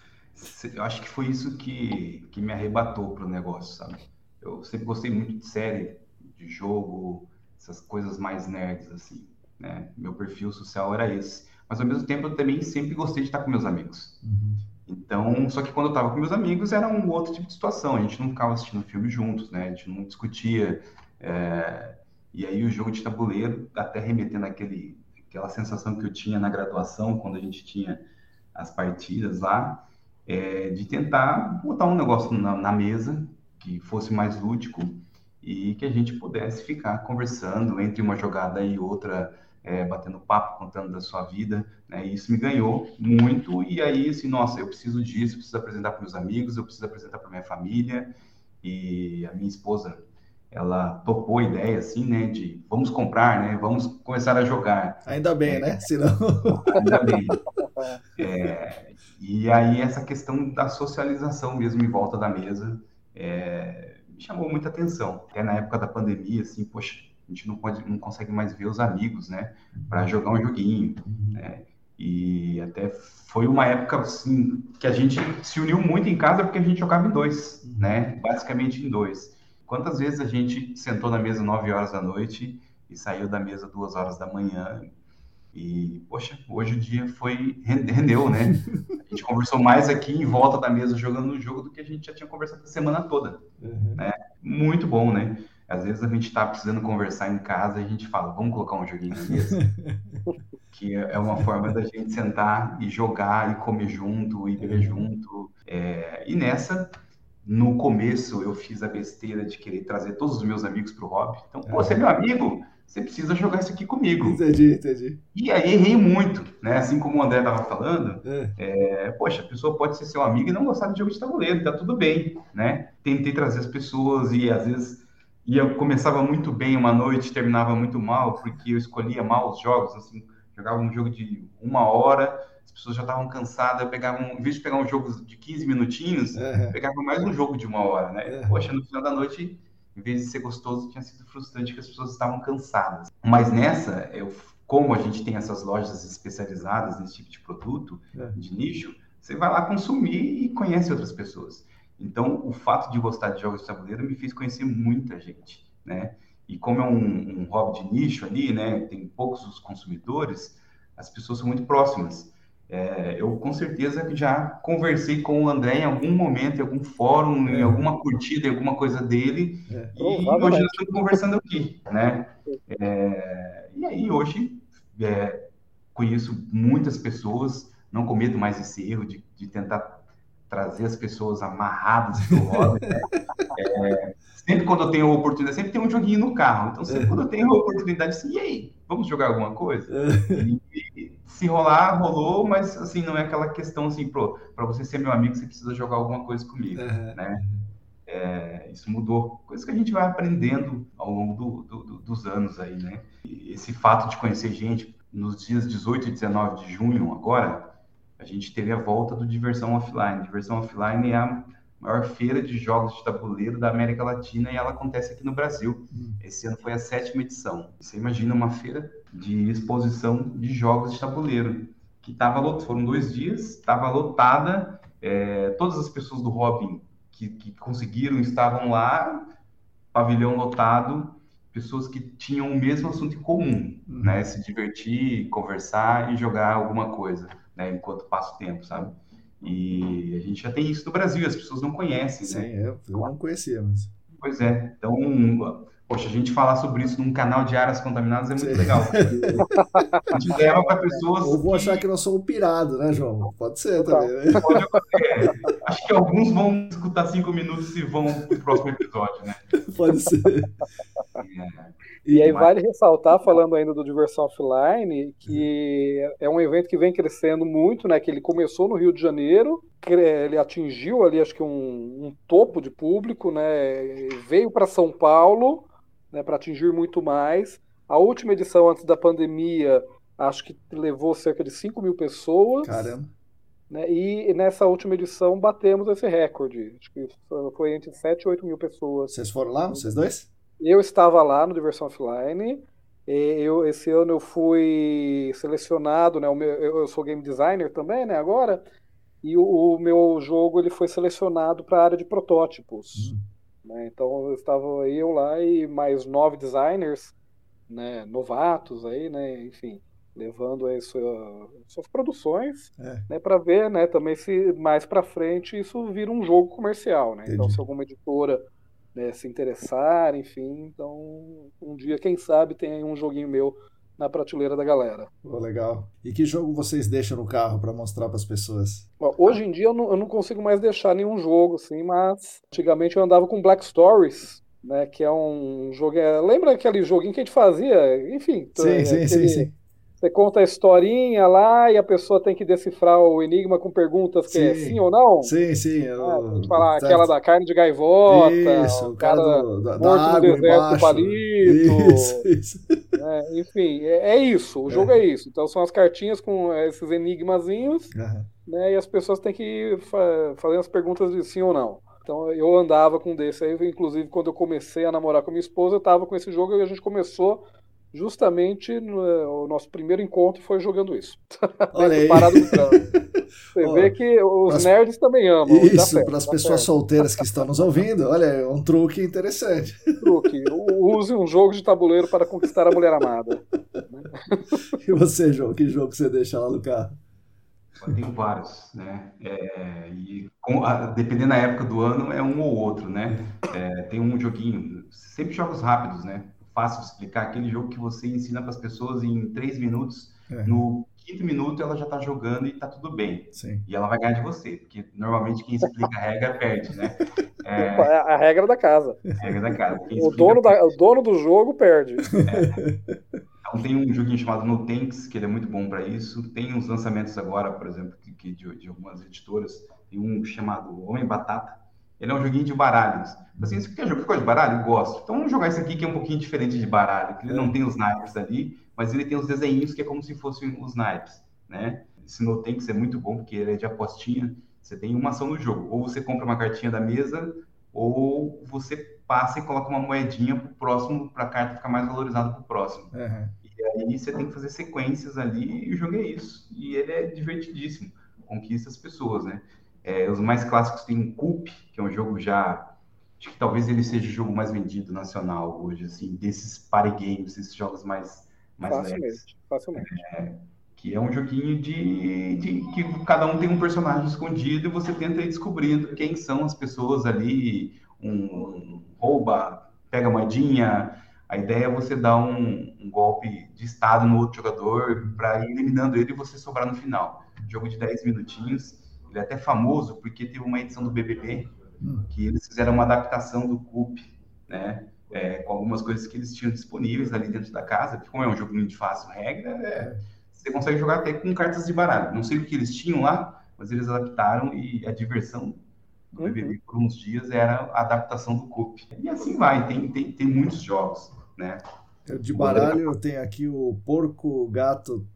eu acho que foi isso que, que me arrebatou para o negócio, sabe? Eu sempre gostei muito de série, de jogo, essas coisas mais nerds, assim, né? Meu perfil social era esse. Mas, ao mesmo tempo, eu também sempre gostei de estar com meus amigos. Uhum. Então, só que quando eu estava com meus amigos, era um outro tipo de situação. A gente não ficava assistindo filme juntos, né? A gente não discutia. É... E aí, o jogo de tabuleiro, até remetendo àquele, aquela sensação que eu tinha na graduação, quando a gente tinha as partidas lá, é, de tentar botar um negócio na, na, mesa que fosse mais lúdico e que a gente pudesse ficar conversando entre uma jogada e outra, é, batendo papo, contando da sua vida. Né? E isso me ganhou muito. E aí, assim, nossa, eu preciso disso, eu preciso apresentar para meus amigos, eu preciso apresentar para minha família. E a minha esposa, ela topou a ideia, assim, né, de vamos comprar, né, vamos começar a jogar. Ainda bem, é, né? Senão... Ainda bem. É, e aí essa questão da socialização mesmo em volta da mesa é, me chamou muita atenção. Até na época da pandemia, assim, poxa, a gente não, pode, não consegue mais ver os amigos, né, para jogar um joguinho, né? E até foi uma época assim que a gente se uniu muito em casa porque a gente jogava em dois, né? Basicamente em dois. Quantas vezes a gente sentou na mesa 9 horas da noite e saiu da mesa duas horas da manhã E, poxa, hoje o dia foi rendeu, né? A gente conversou mais aqui em volta da mesa jogando o jogo do que a gente já tinha conversado a semana toda. Uhum. Né? Muito bom, né? Às vezes a gente está precisando conversar em casa e a gente fala, vamos colocar um joguinho na mesa. que é uma forma da gente sentar e jogar e comer junto e beber uhum. junto. É, e nessa, no começo, eu fiz a besteira de querer trazer todos os meus amigos para o hobby. Então, pô, você é meu amigo? Você precisa jogar isso aqui comigo. Entendi, entendi. E aí errei muito, né? Assim como o André estava falando, é. É, poxa, a pessoa pode ser seu amigo e não gostar de jogo de tabuleiro, tá tudo bem, né? Tentei trazer as pessoas e às vezes ia, começava muito bem uma noite, terminava muito mal, porque eu escolhia mal os jogos, assim, jogava um jogo de uma hora, as pessoas já estavam cansadas, eu pegava um, em vez de pegar um jogo de 15 minutinhos, é. pegava mais um jogo de uma hora, né? Poxa, no final da noite em vez de ser gostoso, tinha sido frustrante que as pessoas estavam cansadas. Mas nessa, eu, como a gente tem essas lojas especializadas nesse tipo de produto, é. de nicho, você vai lá consumir e conhece outras pessoas. Então, o fato de gostar de jogos de tabuleiro me fez conhecer muita gente, né? E como é um, um hobby de nicho ali, né? Tem poucos os consumidores, as pessoas são muito próximas. É, eu com certeza já conversei com o André em algum momento, em algum fórum, é. em alguma curtida, em alguma coisa dele, é. e hoje nós estamos conversando aqui, né? É, e aí hoje é, conheço muitas pessoas, não cometo mais esse erro de, de tentar trazer as pessoas amarradas para o hobby, né? É, sempre quando eu tenho a oportunidade, sempre tem um joguinho no carro, então sempre quando eu tenho oportunidade, assim, e aí, vamos jogar alguma coisa? E, se rolar, rolou, mas assim, não é aquela questão assim, para você ser meu amigo, você precisa jogar alguma coisa comigo, uhum. né? É, isso mudou, coisa que a gente vai aprendendo ao longo do, do, do, dos anos aí, né? E esse fato de conhecer gente, nos dias 18 e 19 de junho, agora, a gente teve a volta do Diversão Offline. Diversão Offline é a maior feira de jogos de tabuleiro da América Latina e ela acontece aqui no Brasil. Hum. Esse ano foi a sétima edição. Você imagina uma feira de exposição de jogos de tabuleiro, que estava foram dois dias, estava lotada, é, todas as pessoas do Robin que, que conseguiram estavam lá, pavilhão lotado, pessoas que tinham o mesmo assunto em comum, uhum. né? Se divertir, conversar e jogar alguma coisa, né? Enquanto passa o tempo, sabe? E a gente já tem isso no Brasil, as pessoas não conhecem, Sim, né? eu, eu não conhecia, mas... Pois é, então Poxa, a gente falar sobre isso num canal de áreas contaminadas é muito Sim. legal. A gente leva para pessoas. Ou vão que... achar que nós somos pirados, né, João? Pode ser também, né? Pode acontecer. Acho que alguns vão escutar cinco minutos e vão pro próximo episódio, né? Pode ser. É. E aí vale ressaltar, falando ainda do Diversão Offline, que é um evento que vem crescendo muito, né? Que ele começou no Rio de Janeiro, ele atingiu ali acho que um, um topo de público, né? Veio para São Paulo né, para atingir muito mais. A última edição antes da pandemia, acho que levou cerca de 5 mil pessoas. Caramba. Né, e nessa última edição batemos esse recorde. Acho que foi entre 7 e 8 mil pessoas. Vocês foram lá, vocês dois? Eu estava lá no Diversão Offline. Eu, esse ano eu fui selecionado, né? Meu, eu sou game designer também, né? Agora. E o, o meu jogo ele foi selecionado para a área de protótipos. Hum. Né? Então estava eu lá e mais nove designers, né, novatos aí, né, enfim, levando aí sua, suas produções, é. né, para ver, né, também se mais para frente isso vira um jogo comercial, né? Então se alguma editora né, se interessar, enfim, então um dia quem sabe tem aí um joguinho meu na prateleira da galera. Oh, legal. E que jogo vocês deixam no carro para mostrar para as pessoas? Hoje em dia eu não, eu não, consigo mais deixar nenhum jogo, assim, mas antigamente eu andava com Black Stories, né, que é um jogo. É, lembra aquele joguinho que a gente fazia? Enfim. Sim, é, sim, aquele, sim, sim. Você conta a historinha lá e a pessoa tem que decifrar o enigma com perguntas que sim. é sim ou não? Sim, sim. É, falar certo. aquela da carne de gaivota, isso, o cara, cara do, da, morto no deserto embaixo. do palito. Isso, isso. É, enfim, é, é, isso. O jogo é. é. isso. Então são as cartinhas com esses enigmazinhos, uhum. né? E as pessoas têm que fa fazer as perguntas de sim ou não. Então eu andava com desse aí, inclusive quando eu comecei a namorar com minha esposa, eu tava com esse jogo e a gente começou justamente no, eh, o nosso primeiro encontro foi jogando isso. Olha aí. Você vê que os pras... nerds também amam. Isso, para as pessoas solteiras que estão nos ouvindo, olha, é um truque interessante. Truque. Use um jogo de tabuleiro para conquistar a mulher amada. e você, João, que jogo você deixa lá no carro? Eu tenho vários, né? É, e com, a, dependendo da época do ano, é um ou outro, né? É, tem um joguinho, sempre jogos rápidos, né? Fácil de explicar, aquele jogo que você ensina para as pessoas em três minutos. É. No quinto minuto ela já está jogando e está tudo bem. Sim. E ela vai ganhar de você, porque normalmente quem explica a regra perde, né? É, é a regra da casa. A regra da casa. o, dono da, o dono do jogo perde. É. Então tem um joguinho chamado No Tanks, que ele é muito bom para isso. Tem uns lançamentos agora, por exemplo, que, de, de, algumas editoras. Tem um chamado Homem Batata. Ele é um joguinho de baralhos. Assim, você quer jogar de baralho? Gosto. Então vamos jogar esse aqui que é um pouquinho diferente de baralho. Que ele não tem os naipes ali, mas ele tem os desenhinhos que é como se fossem os naipes, né? Esse No Tanks é muito bom porque ele é de apostinha. Você tem uma ação no jogo. Ou você compra uma cartinha da mesa, ou você passa e coloca uma moedinha pro próximo, para a carta ficar mais valorizada pro próximo. Uhum. E aí você tem que fazer sequências ali e o jogo é isso. E ele é divertidíssimo, conquista as pessoas, né? É, os mais clássicos tem Coop, que é um jogo já acho que talvez ele seja o jogo mais vendido nacional hoje, assim, desses party games, esses jogos mais, mais facilmente, leves. Facilmente. É, que é um joguinho de, de, que cada um tem um personagem escondido e você tenta ir descobrindo quem são as pessoas ali, um rouba, pega moedinha. A ideia é você dar um, um golpe de estado no outro jogador para ir eliminando ele e você sobrar no final. Jogo de 10 minutinhos. Ele é até famoso porque teve uma edição do BBB hum. que eles fizeram uma adaptação do CUP, né? É, com algumas coisas que eles tinham disponíveis ali dentro da casa, porque como é um jogo muito fácil, regra, é, você consegue jogar até com cartas de baralho. Não sei o que eles tinham lá, mas eles adaptaram e a diversão do BBB por uns dias era a adaptação do CUP. E assim vai, tem, tem, tem muitos jogos, né? De baralho tem aqui o porco gato.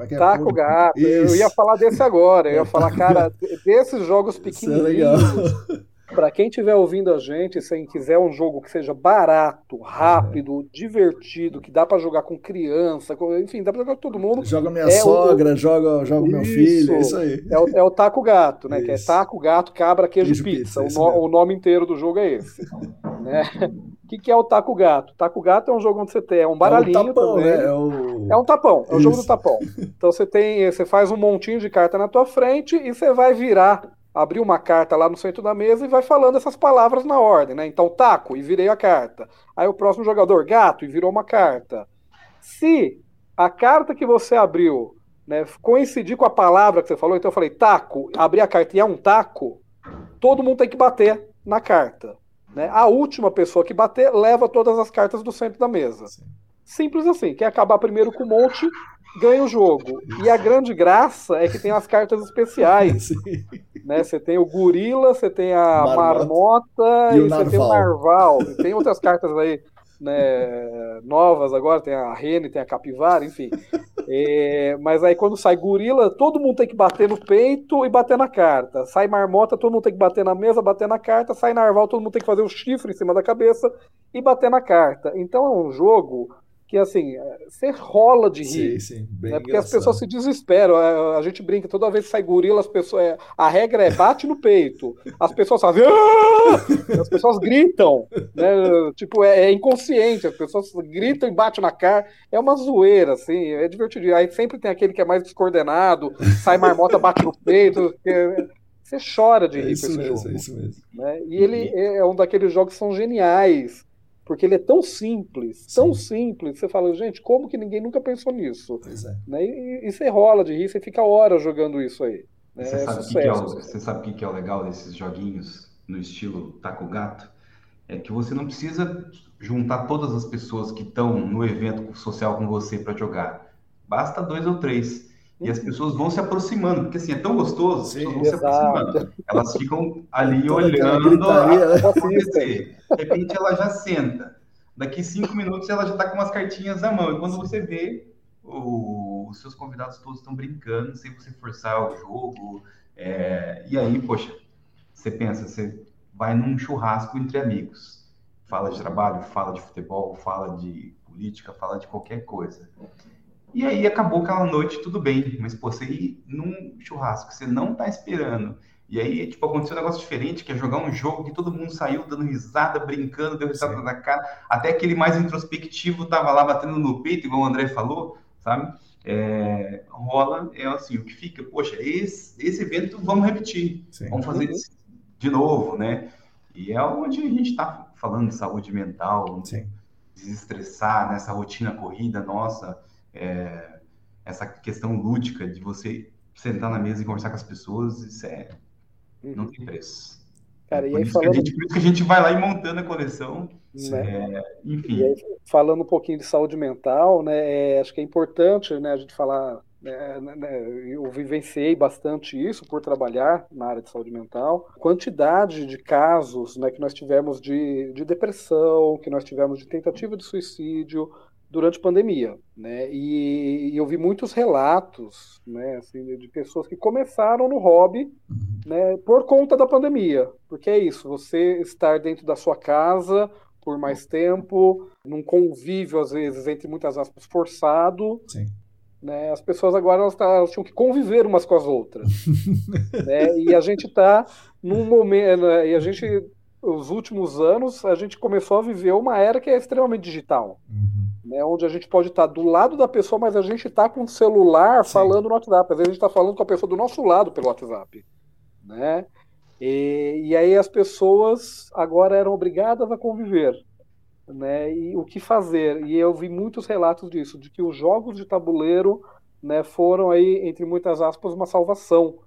É que é? Taco porco? gato. Isso. Eu ia falar desse agora. Eu ia falar, cara, desses jogos pequenininhos. Isso é legal. Para quem estiver ouvindo a gente, se quiser um jogo que seja barato, rápido, divertido, que dá para jogar com criança, com, enfim, dá para jogar com todo mundo. Joga minha é sogra, o... joga, joga meu filho, é isso aí. É o, é o taco gato, né? Isso. Que é taco, gato, cabra, queijo, queijo pizza. pizza o, no, o, nome inteiro do jogo é esse. né? O que, que é o taco gato? Taco gato é um jogo onde você tem é um baralhinho é um tapão, também. Né? É, o... é um tapão, é o jogo do tapão. Então você tem, você faz um montinho de carta na tua frente e você vai virar abrir uma carta lá no centro da mesa e vai falando essas palavras na ordem, né? Então, taco, e virei a carta. Aí o próximo jogador, gato, e virou uma carta. Se a carta que você abriu né, coincidir com a palavra que você falou, então eu falei taco, abri a carta e é um taco, todo mundo tem que bater na carta. Né? A última pessoa que bater leva todas as cartas do centro da mesa. Sim. Simples assim. Quer acabar primeiro com um monte, ganha o jogo. E a grande graça é que tem as cartas especiais. Né? Você tem o gorila, você tem a marmota, marmota e, e você tem o narval. E tem outras cartas aí né, novas agora, tem a rene, tem a capivara, enfim. É, mas aí quando sai gorila, todo mundo tem que bater no peito e bater na carta. Sai marmota, todo mundo tem que bater na mesa, bater na carta. Sai narval, todo mundo tem que fazer o chifre em cima da cabeça e bater na carta. Então é um jogo que assim, você rola de rir. Sim, sim, bem né? Porque engraçado. as pessoas se desesperam. A, a, gente brinca, toda vez que sai gorila, as pessoas. É, a regra é bate no peito. As pessoas fazem. Ah! As pessoas gritam. Né? Tipo, é, é, inconsciente. As pessoas gritam e batem na cara. É uma zoeira, assim, é divertido. Aí sempre tem aquele que é mais descoordenado, sai marmota, bate no peito. Você chora de é rir é isso com esse mesmo, jogo. É isso mesmo. Né? E ele é um daqueles jogos que são geniais porque ele é tão simples, tão Sim. simples, você fala, gente, como que ninguém nunca pensou nisso? Pois é. Né? E, e, você rola de rir, você fica horas jogando isso aí. Né? Você, é sabe que que é o, você sabe o que é o legal desses joguinhos no estilo taco gato? É que você não precisa juntar todas as pessoas que estão no evento social com você para jogar. Basta dois ou três. E as pessoas vão se aproximando, porque assim, é tão gostoso, Sim, vão exato. se aproximando. Elas ficam ali olhando a acontecer. De repente ela já senta. Daqui cinco minutos ela já está com umas cartinhas na mão. E quando você vê, o, os seus convidados todos estão brincando, sem você forçar o jogo. É, e aí, poxa, você pensa, você vai num churrasco entre amigos. Fala de trabalho, fala de futebol, fala de política, fala de qualquer coisa. E aí acabou aquela noite, tudo bem. Mas, pô, você ir num churrasco, você não tá esperando. E aí, tipo, aconteceu um negócio diferente, que é jogar um jogo que todo mundo saiu dando risada, brincando, deu risada Sim. na cara. Até aquele mais introspectivo tava lá batendo no peito, igual o André falou. sabe? É, rola, é assim, o que fica, poxa, esse, esse evento vamos repetir, Sim. vamos fazer uhum. de novo, né? E é onde a gente está falando de saúde mental, Sim. desestressar nessa rotina corrida nossa, é, essa questão lúdica de você sentar na mesa e conversar com as pessoas, isso é, não tem preço. Cara, por, isso falando... gente, por, isso que a gente vai lá e montando a coleção. Né? É, enfim. Aí, falando um pouquinho de saúde mental, né, é, acho que é importante né, a gente falar. Né, né, né, eu vivenciei bastante isso por trabalhar na área de saúde mental. Quantidade de casos né, que nós tivemos de, de depressão, que nós tivemos de tentativa de suicídio, durante a pandemia, né? E, e, eu vi muitos relatos, né, assim, de pessoas que começaram no hobby, uhum. né, por conta da pandemia, porque é isso, você estar dentro da sua casa por mais tempo, num convívio às vezes entre muitas aspas forçado, Sim. né? As pessoas agora elas, tá, elas tinham que conviver umas com as outras, né? E a gente está num momento, né, e a gente os últimos anos a gente começou a viver uma era que é extremamente digital. Uhum né, onde a gente pode estar do lado da pessoa, mas a gente está com o celular Sim. falando no WhatsApp. Às vezes a gente está falando com a pessoa do nosso lado pelo WhatsApp. Né? E, e aí as pessoas agora eram obrigadas a conviver. Né? E o que fazer? E eu vi muitos relatos disso, de que os jogos de tabuleiro né, foram aí, entre muitas aspas, uma salvação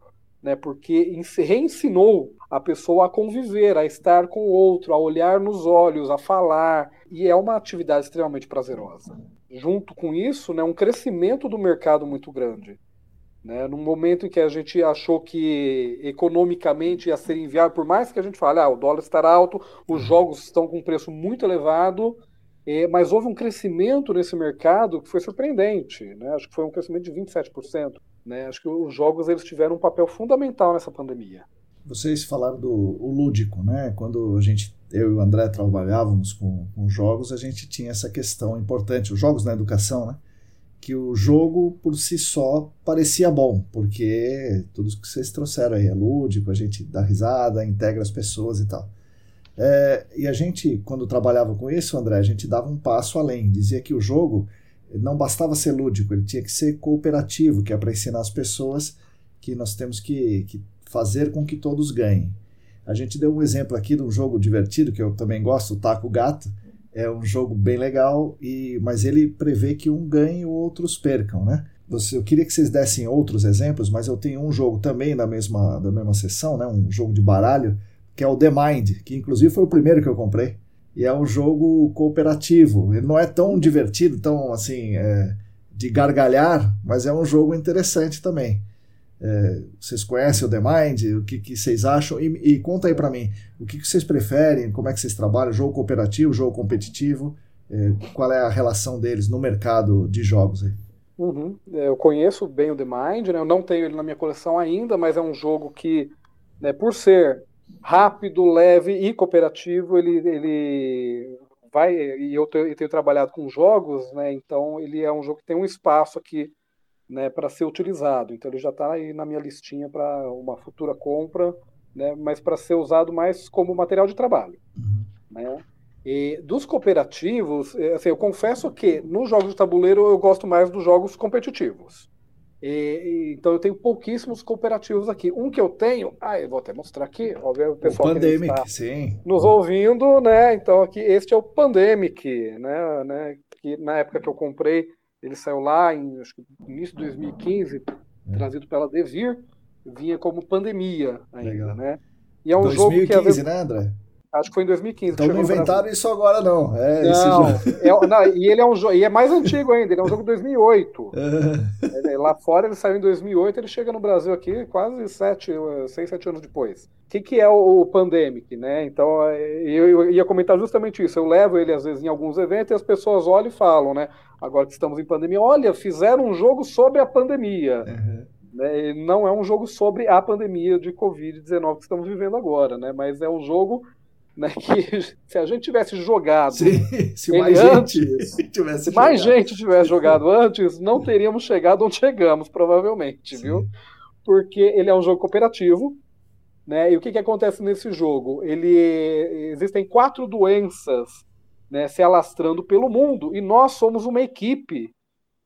né? Porque reensinou a pessoa a conviver, a estar com o outro, a olhar nos olhos, a falar, e é uma atividade extremamente prazerosa. Junto com isso, né, um crescimento do mercado muito grande. Né? No momento em que a gente achou que economicamente ia ser inviável, por mais que a gente fale, ah, o dólar está alto, os jogos estão com um preço muito elevado, é, mas houve um crescimento nesse mercado que foi surpreendente. Né? Acho que foi um crescimento de 27%. Né? Acho que os jogos eles tiveram um papel fundamental nessa pandemia. Vocês falaram do lúdico, né? Quando a gente, eu e o André trabalhávamos com, com jogos, a gente tinha essa questão importante, os jogos na educação, né? Que o jogo por si só parecia bom, porque tudo que vocês trouxeram aí é lúdico, a gente dá risada, integra as pessoas e tal. É, e a gente, quando trabalhava com isso, André, a gente dava um passo além, dizia que o jogo não bastava ser lúdico, ele tinha que ser cooperativo, que é para ensinar as pessoas que nós temos que, que, fazer com que todos ganhem. A gente deu um exemplo aqui de um jogo divertido que eu também gosto, o Taco Gato. É um jogo bem legal, e mas ele prevê que um ganhe e outros percam, né? Eu queria que vocês dessem outros exemplos, mas eu tenho um jogo também da mesma, da mesma sessão, né? um jogo de baralho, que é o The Mind, que inclusive foi o primeiro que eu comprei e é um jogo cooperativo. Ele não é tão divertido, tão assim, é, de gargalhar, mas é um jogo interessante também. É, vocês conhecem o The Mind? O que, que vocês acham? E, e conta aí para mim, o que, que, vocês preferem? Como é que vocês trabalham? Jogo cooperativo, jogo competitivo? É, qual é a relação deles no mercado de jogos aí? Uhum. É, eu conheço bem o The Mind, né? eu não tenho ele na minha coleção ainda, mas é um jogo que, né, por ser rápido, leve e cooperativo, ele, ele vai, e eu tenho, eu tenho trabalhado com jogos, né, então ele é um jogo que tem um espaço aqui né, para ser utilizado, então ele já está aí na minha listinha para uma futura compra, né, mas para ser usado mais como material de trabalho. Uhum. Né? E dos cooperativos, é, assim, eu confesso que nos jogos de tabuleiro eu gosto mais dos jogos competitivos. E, e, então eu tenho pouquíssimos cooperativos aqui. Um que eu tenho, ah, eu vou até mostrar aqui, ó, o pessoal o Pandemic, que está sim. nos ouvindo, né? Então aqui este é o Pandemic, né, né? Que na época que eu comprei, ele saiu lá em acho que, início de 2015, é. trazido pela Devir, vinha como pandemia ainda, Legal. né? E é um 2015, jogo que vezes, né, André? Acho que foi em 2015. Então não inventaram isso agora, não. É, não, é, não, e ele é um jogo, e é mais antigo ainda, ele é um jogo de 2008. É. lá fora ele saiu em 2008, ele chega no Brasil aqui quase sete, seis, sete anos depois. O que, que é o, o Pandemic, né? Então, é, eu, eu, ia comentar justamente isso. Eu levo ele às vezes em alguns eventos e as pessoas olham e falam, né? Agora que estamos em pandemia, olha, fizeram um jogo sobre a pandemia. Uhum. Né? Não é um jogo sobre a pandemia de Covid-19 que estamos vivendo agora, né? Mas é um jogo né, que se a gente tivesse jogado Sim, se mais antes, gente tivesse se mais gente tivesse jogado antes, não teríamos chegado onde chegamos, provavelmente, Sim. viu? Porque ele é um jogo cooperativo, né? E o que, que acontece nesse jogo? Ele existem quatro doenças né, se alastrando pelo mundo e nós somos uma equipe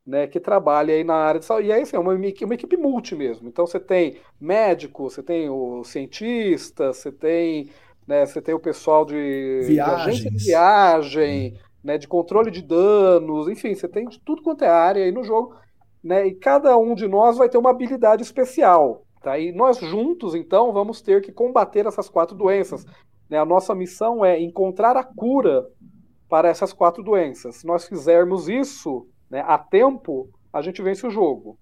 né, que trabalha aí na área de saúde. E aí, assim, é uma, uma equipe multi mesmo. Então, você tem médico, você tem o cientista, você tem, né, você tem o pessoal de, de agência de viagem, né, de controle de danos, enfim, você tem de tudo quanto é área aí no jogo. Né, e cada um de nós vai ter uma habilidade especial. Tá? E nós juntos, então, vamos ter que combater essas quatro doenças. Né? A nossa missão é encontrar a cura para essas quatro doenças. Se nós fizermos isso né, a tempo, a gente vence o jogo.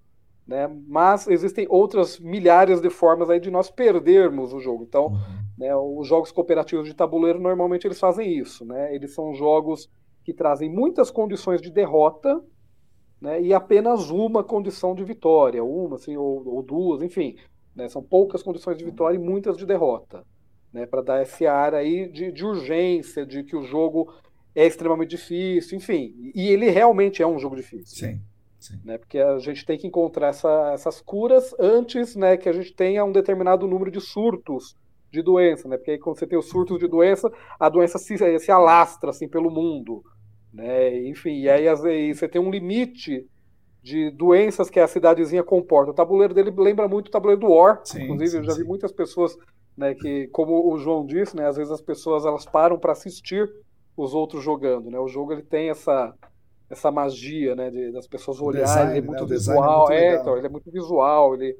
Né? Mas existem outras milhares de formas aí de nós perdermos o jogo. Então, uhum. Né, os jogos cooperativos de tabuleiro normalmente eles fazem isso. Né? Eles são jogos que trazem muitas condições de derrota né, e apenas uma condição de vitória, uma assim, ou, ou duas, enfim. Né, são poucas condições de vitória e muitas de derrota. Né, para dar esse ar aí de, de urgência, de que o jogo é extremamente difícil, enfim. E ele realmente é um jogo difícil. Sim. Sim. Né, porque a gente tem que encontrar essa, essas curas antes né, que a gente tenha um determinado número de surtos de doença, né? Porque aí quando você tem os surtos de doença, a doença se, se alastra assim pelo mundo. Né? Enfim, e aí, aí você tem um limite de doenças que a cidadezinha comporta. O tabuleiro dele lembra muito o tabuleiro do War. Sim, Inclusive, sim, eu já vi muitas pessoas né, que, como o João disse, né, às vezes as pessoas elas param para assistir os outros jogando. Né? O jogo ele tem essa essa magia, né, de, das pessoas olharem, ele é muito né? visual, é, muito é, então, ele é muito visual, ele,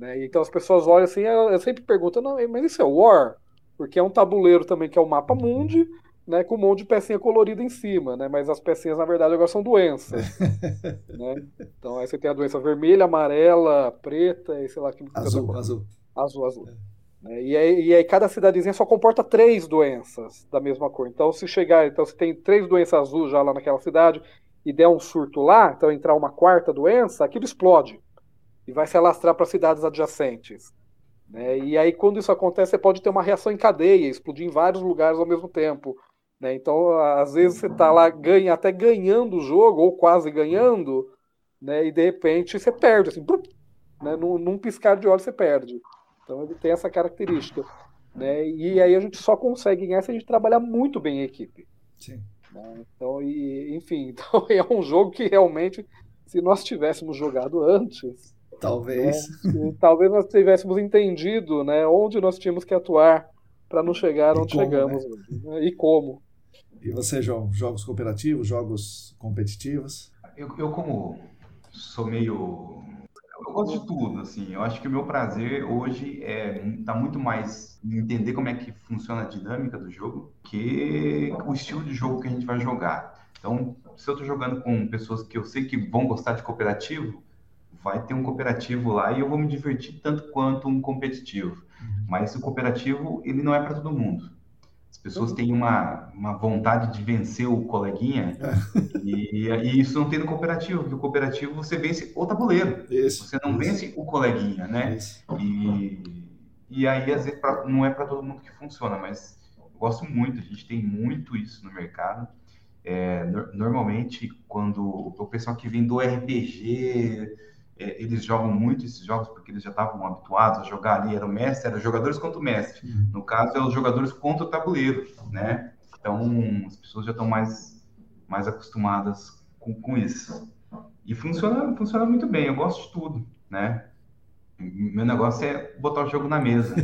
né, então as pessoas olham assim, eu, eu sempre pergunto, não, mas isso é War? Porque é um tabuleiro também que é o mapa mundi, né, com um monte de pecinha colorida em cima, né? Mas as pecinhas, na verdade, agora são doenças. né? Então aí você tem a doença vermelha, amarela, preta e sei lá que azul, azul. Azul, azul. É. E, aí, e aí cada cidadezinha só comporta três doenças da mesma cor. Então, se chegar, então se tem três doenças azuis já lá naquela cidade e der um surto lá, então entrar uma quarta doença, aquilo explode e vai se alastrar para cidades adjacentes. Né? E aí, quando isso acontece, você pode ter uma reação em cadeia, explodir em vários lugares ao mesmo tempo. Né? Então, às vezes você está lá ganha, até ganhando o jogo, ou quase ganhando, né? e de repente você perde, assim, né? num, num piscar de olhos você perde. Então ele tem essa característica. Né? E aí a gente só consegue ganhar se a gente trabalhar muito bem em equipe. Sim. Né? Então, e, enfim, então é um jogo que realmente, se nós tivéssemos jogado antes, talvez, né, talvez nós tivéssemos entendido, né, onde nós tínhamos que atuar para não chegar onde como, chegamos né? né? e como. E você, João, jogos cooperativos, jogos competitivos? Eu, eu como sou meio eu gosto de tudo, assim. Eu acho que o meu prazer hoje é tá muito mais em entender como é que funciona a dinâmica do jogo que o estilo de jogo que a gente vai jogar. Então, se eu estou jogando com pessoas que eu sei que vão gostar de cooperativo, vai ter um cooperativo lá e eu vou me divertir tanto quanto um competitivo. Uhum. Mas o cooperativo, ele não é para todo mundo pessoas têm uma, uma vontade de vencer o coleguinha é. e, e, isso não tem no cooperativo, porque o cooperativo você vence o tabuleiro, isso, você não isso. vence o coleguinha, né? E, e aí, às vezes, pra, não é para todo mundo que funciona, mas eu gosto muito, a gente tem muito isso no mercado. É, no, normalmente, quando o pessoal que vem do RPG, é, eles jogam muito esses jogos porque eles já estavam habituados a jogar ali, era o mestre, era jogadores contra o mestre. Uhum. No caso, é os jogadores contra o tabuleiro, né? Então, as pessoas já estão mais, mais acostumadas com, com isso. E funciona, funciona muito bem, eu gosto de tudo, né? Meu negócio é botar o jogo na mesa.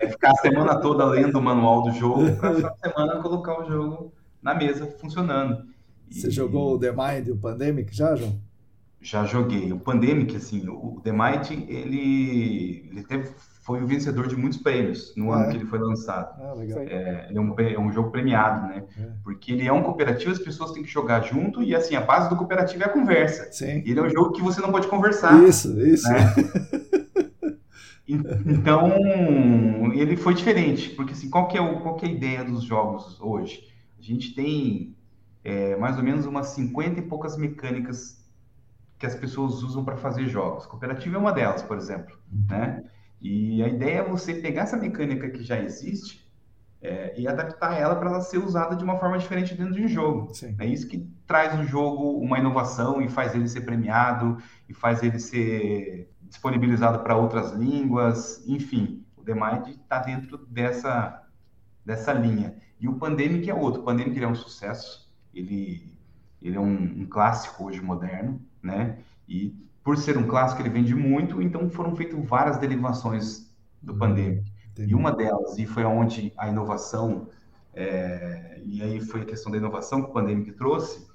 É ficar a semana toda lendo o manual do jogo, para essa semana colocar o jogo na mesa funcionando. Você e... jogou o The Mind e o Pandemic já, João? Já joguei. O Pandemic, assim, o The Might, ele, ele teve, foi o vencedor de muitos prêmios no ah, ano é? que ele foi lançado. Ah, legal. É, é, um, é um jogo premiado, né? É. Porque ele é um cooperativo, as pessoas têm que jogar junto e, assim, a base do cooperativo é a conversa. Sim. Ele é um jogo que você não pode conversar. Isso, isso. Né? então, ele foi diferente, porque, assim, qual que é, o, qual que é a ideia dos jogos hoje? A gente tem é, mais ou menos umas 50 e poucas mecânicas que as pessoas usam para fazer jogos. Cooperativa é uma delas, por exemplo, né? E a ideia é você pegar essa mecânica que já existe é, e adaptar ela para ela ser usada de uma forma diferente dentro de um jogo. Sim. É isso que traz o jogo uma inovação e faz ele ser premiado e faz ele ser disponibilizado para outras línguas, enfim. O The Mind está dentro dessa, dessa linha. E o Pandemic é outro. O Pandemic é um sucesso. Ele, ele é um, um clássico hoje moderno né? E por ser um clássico, ele vende muito, então foram feitas várias derivações do Pandemic. Entendi. E uma delas, e foi onde a inovação, é, e aí foi a questão da inovação que o Pandemic trouxe,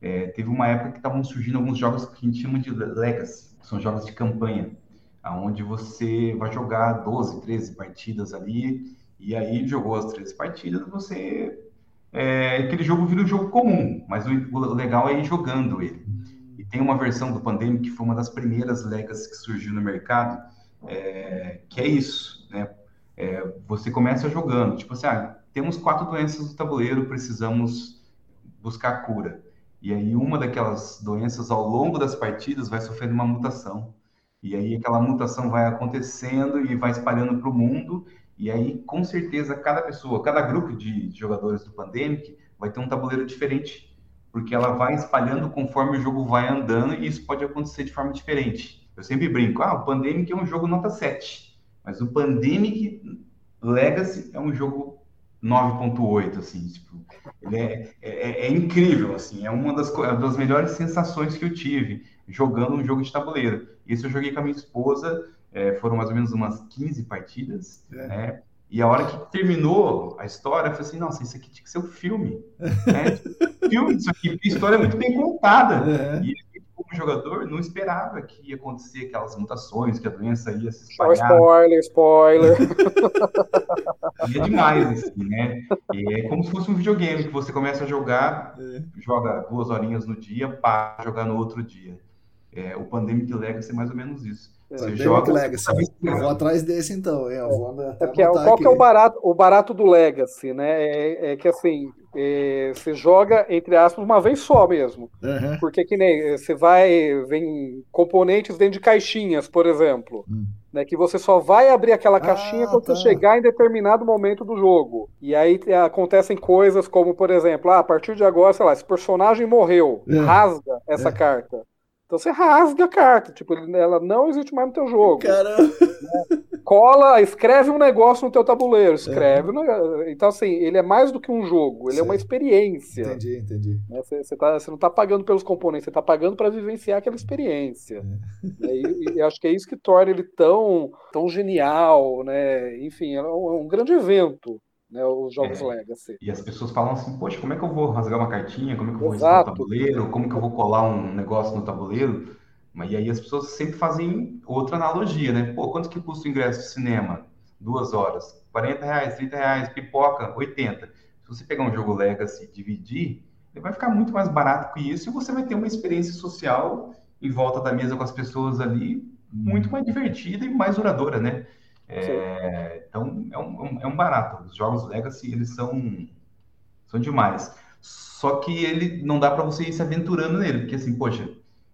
é, teve uma época que estavam surgindo alguns jogos que a gente chama de Legacy, que são jogos de campanha, onde você vai jogar 12, 13 partidas ali, e aí jogou as 13 partidas, você. É, aquele jogo vira um jogo comum, mas o, o legal é ir jogando ele. Tem uma versão do Pandemic que foi uma das primeiras Legacy que surgiu no mercado, é, que é isso, né? É, você começa jogando, tipo assim, ah, temos quatro doenças no tabuleiro, precisamos buscar cura. E aí uma daquelas doenças ao longo das partidas vai sofrendo uma mutação. E aí aquela mutação vai acontecendo e vai espalhando para o mundo. E aí, com certeza, cada pessoa, cada grupo de jogadores do Pandemic vai ter um tabuleiro diferente, porque ela vai espalhando conforme o jogo vai andando e isso pode acontecer de forma diferente. Eu sempre brinco, ah, o Pandemic é um jogo nota 7, mas o Pandemic Legacy é um jogo 9.8, assim, tipo, ele é, é, é, incrível, assim, é uma das, das melhores sensações que eu tive jogando um jogo de tabuleiro. Isso eu joguei com a minha esposa, é, foram mais ou menos umas 15 partidas, é. né? E a hora que terminou a história, eu falei assim, nossa, isso aqui tinha que ser um filme. Né? filme disso aqui, porque a história é muito bem contada. É. E como jogador, não esperava que ia acontecer aquelas mutações, que a doença ia se espalhar. Spoiler, spoiler. e é demais, assim, né? E é como se fosse um videogame, que você começa a jogar, é. joga duas horinhas no dia, para jogar no outro dia. É, o Pandemic Legacy é mais ou menos isso. Você joga, Legacy. Eu vou atrás desse então, hein? Eu vou é porque, qual aqui. que é o barato, o barato do Legacy, né? É, é que assim, é, você joga, entre aspas, uma vez só mesmo. Uhum. Porque que nem você vai, vem componentes dentro de caixinhas, por exemplo. Hum. Né, que você só vai abrir aquela caixinha ah, quando tá. você chegar em determinado momento do jogo. E aí acontecem coisas como, por exemplo, ah, a partir de agora, sei lá, esse personagem morreu, é. rasga essa é. carta. Então você rasga a carta, tipo, ela não existe mais no teu jogo. Caramba. Né? Cola, escreve um negócio no teu tabuleiro, escreve. É. Então, assim, ele é mais do que um jogo, ele Sim. é uma experiência. Entendi, entendi. Né? Você, você, tá, você não está pagando pelos componentes, você está pagando para vivenciar aquela experiência. É. E, e, acho que é isso que torna ele tão, tão genial, né? Enfim, é um, é um grande evento né, os jogos é, Legacy. E as pessoas falam assim, poxa, como é que eu vou rasgar uma cartinha? Como é que eu vou riscar o tabuleiro? Como que eu vou colar um negócio no tabuleiro? Mas e aí as pessoas sempre fazem outra analogia, né? Pô, quanto que custa o ingresso de cinema? Duas horas. 40 reais, 30 reais, pipoca, 80. Se você pegar um jogo Legacy e dividir, ele vai ficar muito mais barato que isso e você vai ter uma experiência social em volta da mesa com as pessoas ali muito mais divertida e mais duradoura, né? É, então, é um, é um barato. Os jogos Legacy, eles são, são demais. Só que ele não dá para você ir se aventurando nele, porque assim, poxa,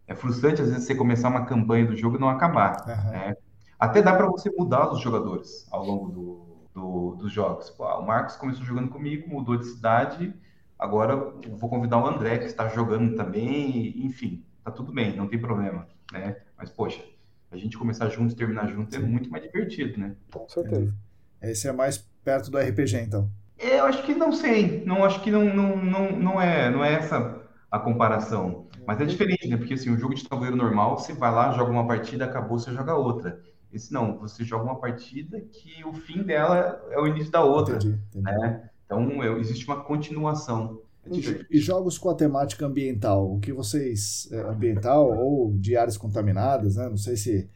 é frustrante às vezes você começar uma campanha do jogo e não acabar. Uhum. Né? Até dá para você mudar os jogadores ao longo do, do, dos jogos. O Marcos começou jogando comigo, mudou de cidade, agora vou convidar o André, que está jogando também, enfim, tá tudo bem, não tem problema. Né? Mas, poxa, a gente começar junto e terminar junto é Sim. é muito mais divertido, né? Com certeza. É. Esse é mais perto do RPG, então. Eu acho que não sei. Não acho que não, não, não, não, é, não é essa a comparação. Mas é diferente, né? Porque assim, o jogo de tabuleiro normal, você vai lá, joga uma partida, acabou, você joga outra. Esse não, você joga uma partida que o fim dela é o início da outra. Entendi, entendi. Né? Então existe uma continuação. E, jogos com a temática ambiental, o que vocês. É, ambiental ou de áreas contaminadas, né? Não sei se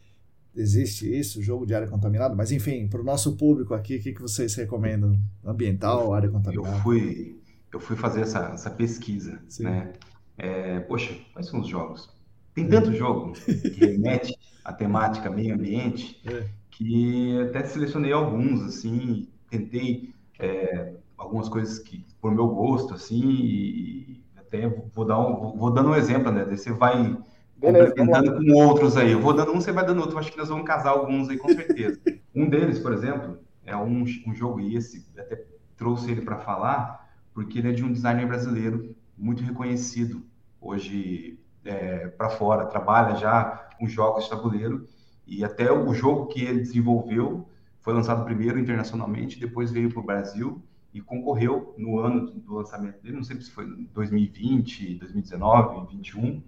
existe isso, jogo de área contaminada, mas enfim, para o nosso público aqui, o que, que vocês recomendam? Ambiental, área contaminada? Eu fui, eu fui fazer essa, essa pesquisa, Sim. né? É, poxa, quais são os jogos? Tem tanto jogo que remete à temática meio ambiente é. que até selecionei alguns, assim, tentei é, algumas coisas que por meu gosto, assim, e até vou dar um, vou dando um exemplo, né? Daí você vai complementando com outros aí. Eu vou dando um, você vai dando outro. Eu acho que nós vamos casar alguns aí com certeza. um deles, por exemplo, é um, um jogo e esse até trouxe ele para falar porque ele é de um designer brasileiro muito reconhecido hoje é, para fora, trabalha já com jogos de tabuleiro e até o jogo que ele desenvolveu foi lançado primeiro internacionalmente, depois veio para o Brasil e concorreu no ano do lançamento dele, não sei se foi 2020, 2019, 2021,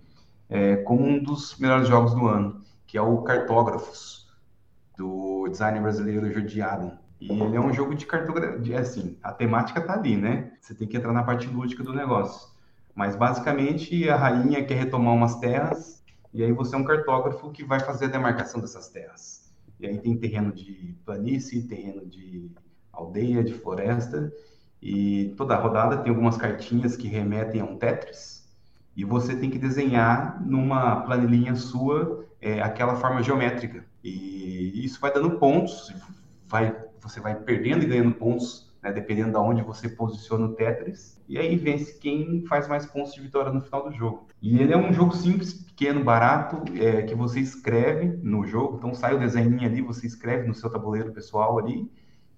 é, como um dos melhores jogos do ano, que é o Cartógrafos, do designer brasileiro Jordi Allen. E ele é um jogo de cartografia, assim, a temática tá ali, né? Você tem que entrar na parte lúdica do negócio. Mas basicamente a rainha quer retomar umas terras e aí você é um cartógrafo que vai fazer a demarcação dessas terras. E aí tem terreno de planície, terreno de aldeia, de floresta, e toda rodada tem algumas cartinhas que remetem a um Tetris, e você tem que desenhar numa planilhinha sua é, aquela forma geométrica. E isso vai dando pontos, vai, você vai perdendo e ganhando pontos, né, dependendo de onde você posiciona o Tetris, e aí vence quem faz mais pontos de vitória no final do jogo. E ele é um jogo simples, pequeno, barato, é, que você escreve no jogo, então sai o desenho ali, você escreve no seu tabuleiro pessoal ali,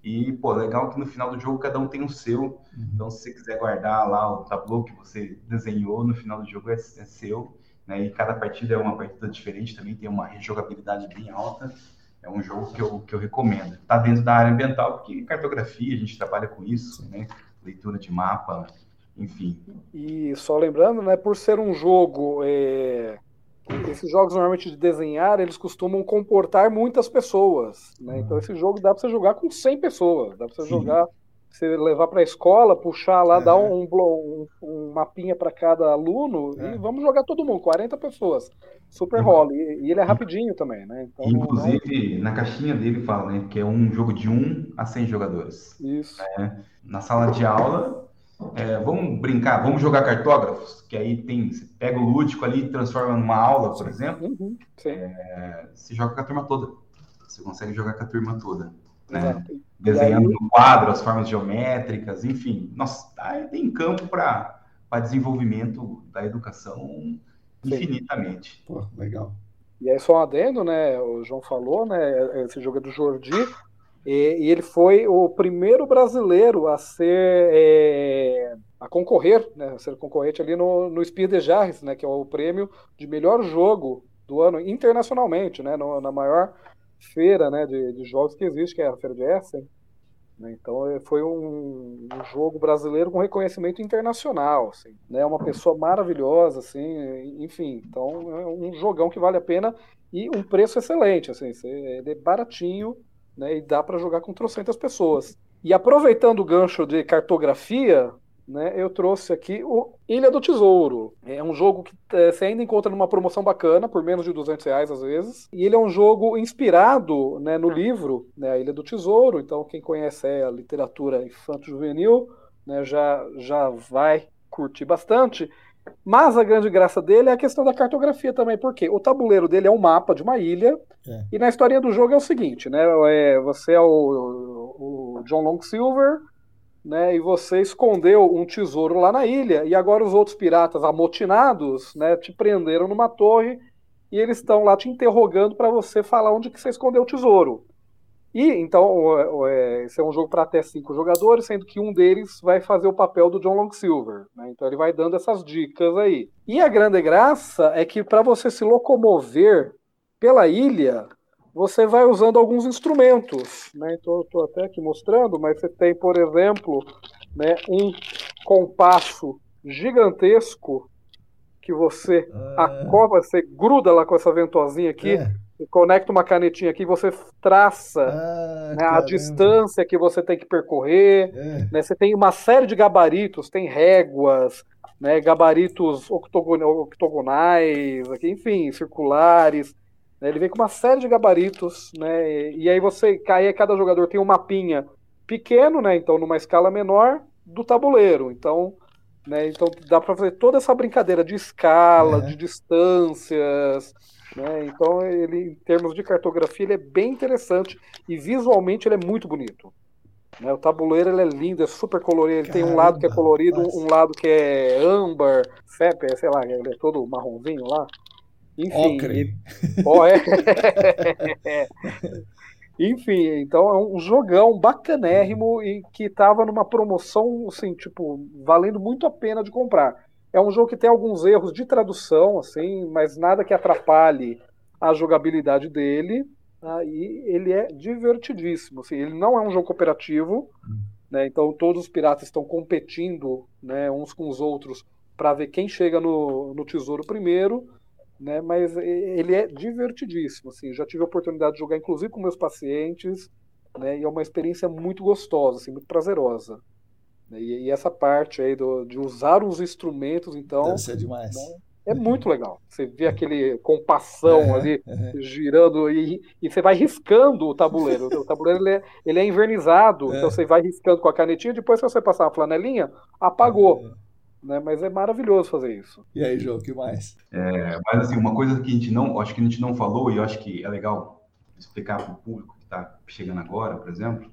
e, pô, legal que no final do jogo cada um tem o seu. Uhum. Então, se você quiser guardar lá o tabuleiro que você desenhou no final do jogo, é, é seu. Né? E cada partida é uma partida diferente, também tem uma rejogabilidade bem alta. É um jogo que eu, que eu recomendo. Está dentro da área ambiental, porque cartografia, a gente trabalha com isso, né? leitura de mapa, enfim. E só lembrando, né, por ser um jogo é, esses jogos normalmente de desenhar, eles costumam comportar muitas pessoas, né? Então esse jogo dá para você jogar com 100 pessoas, dá para você Sim. jogar, você levar para a escola, puxar lá, é. dar um, um, um mapinha para cada aluno é. e vamos jogar todo mundo, 40 pessoas. Super rola. E, e, ele é rapidinho também, né? Então, Inclusive, não... na caixinha dele fala, né, que é um jogo de 1 a 100 jogadores. Isso. É. Na sala de aula, é, vamos brincar, vamos jogar cartógrafos, que aí tem, você pega o lúdico ali e transforma numa aula, por exemplo. Uhum, é, você joga com a turma toda. Você consegue jogar com a turma toda. Né? Desenhando aí... no quadro as formas geométricas, enfim. Nossa, aí tem campo para desenvolvimento da educação infinitamente. Pô, legal. E aí, só um adendo, né? O João falou, né? Esse jogo é do Jordi. E, e ele foi o primeiro brasileiro a ser é, a concorrer, né, a ser concorrente ali no, no Spiel de Jarres, né, que é o prêmio de melhor jogo do ano internacionalmente, né, no, na maior feira né, de, de, jogos que existe, que é a Feira de Essen. Né, então é, foi um, um, jogo brasileiro com reconhecimento internacional, assim, né, uma pessoa maravilhosa, assim, enfim, então é um jogão que vale a pena e um preço excelente, assim, ele é baratinho, né, e dá para jogar com trocentas pessoas. E aproveitando o gancho de cartografia, né, eu trouxe aqui o Ilha do Tesouro. É um jogo que é, você ainda encontra numa promoção bacana, por menos de 200 reais às vezes. E ele é um jogo inspirado né, no livro né, A Ilha do Tesouro. Então, quem conhece a literatura infanto-juvenil né, já, já vai curtir bastante. Mas a grande graça dele é a questão da cartografia também, porque o tabuleiro dele é um mapa de uma ilha, é. e na historinha do jogo é o seguinte, né? É, você é o, o John Long Silver, né? E você escondeu um tesouro lá na ilha, e agora os outros piratas amotinados, né, te prenderam numa torre e eles estão lá te interrogando para você falar onde que você escondeu o tesouro. E então é, esse é um jogo para até cinco jogadores, sendo que um deles vai fazer o papel do John Long Silver. Né? Então ele vai dando essas dicas aí. E a grande graça é que para você se locomover pela ilha, você vai usando alguns instrumentos. Né? Então eu estou até aqui mostrando, mas você tem, por exemplo, né, um compasso gigantesco que você ah. acova, você gruda lá com essa ventosinha aqui. É conecta uma canetinha aqui, você traça ah, né, a distância que você tem que percorrer. É. Né, você tem uma série de gabaritos, tem réguas, né, gabaritos octogonais, aqui, enfim, circulares. Né, ele vem com uma série de gabaritos, né, e aí você, aí cada jogador tem um mapinha pequeno, né, então numa escala menor do tabuleiro. Então, né, então dá para fazer toda essa brincadeira de escala, é. de distâncias. Né? Então, ele, em termos de cartografia, ele é bem interessante e visualmente ele é muito bonito. Né? O tabuleiro ele é lindo, é super colorido. Ele Caramba, tem um lado que é colorido, nossa. um lado que é âmbar, fepe, sei lá, ele é todo marronzinho lá. Enfim. Ocre. oh, é. Enfim, então é um jogão bacanérrimo e que estava numa promoção, assim, tipo, valendo muito a pena de comprar. É um jogo que tem alguns erros de tradução, assim, mas nada que atrapalhe a jogabilidade dele. Tá? E ele é divertidíssimo. Assim, ele não é um jogo cooperativo, né? então todos os piratas estão competindo né, uns com os outros para ver quem chega no, no tesouro primeiro. né? Mas ele é divertidíssimo, assim. Já tive a oportunidade de jogar, inclusive com meus pacientes, né? E é uma experiência muito gostosa, assim, muito prazerosa. E, e essa parte aí do, de usar os instrumentos, então. Deve ser demais. Né? É muito legal. Você vê aquele compassão ali girando e, e, você vai riscando o tabuleiro. O tabuleiro ele é, ele é invernizado, é. então você vai riscando com a canetinha. Depois, se você passar uma flanelinha, apagou. É. Né? Mas é maravilhoso fazer isso. E aí, João, o que mais? É, mas assim, uma coisa que a gente não, acho que a gente não falou e eu acho que é legal explicar para o público que está chegando agora, por exemplo,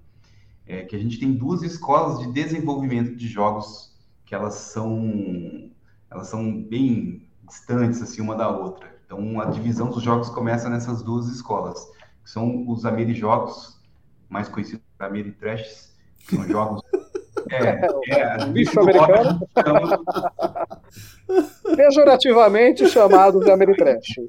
é que a gente tem duas escolas de desenvolvimento de jogos que elas são elas são bem distantes assim uma da outra. Então a divisão dos jogos começa nessas duas escolas, que são os Amerijogos, mais conhecidos como Ameritrash, que são jogos é, é, bicho americano. Pejorativamente chamados de Ameritrash.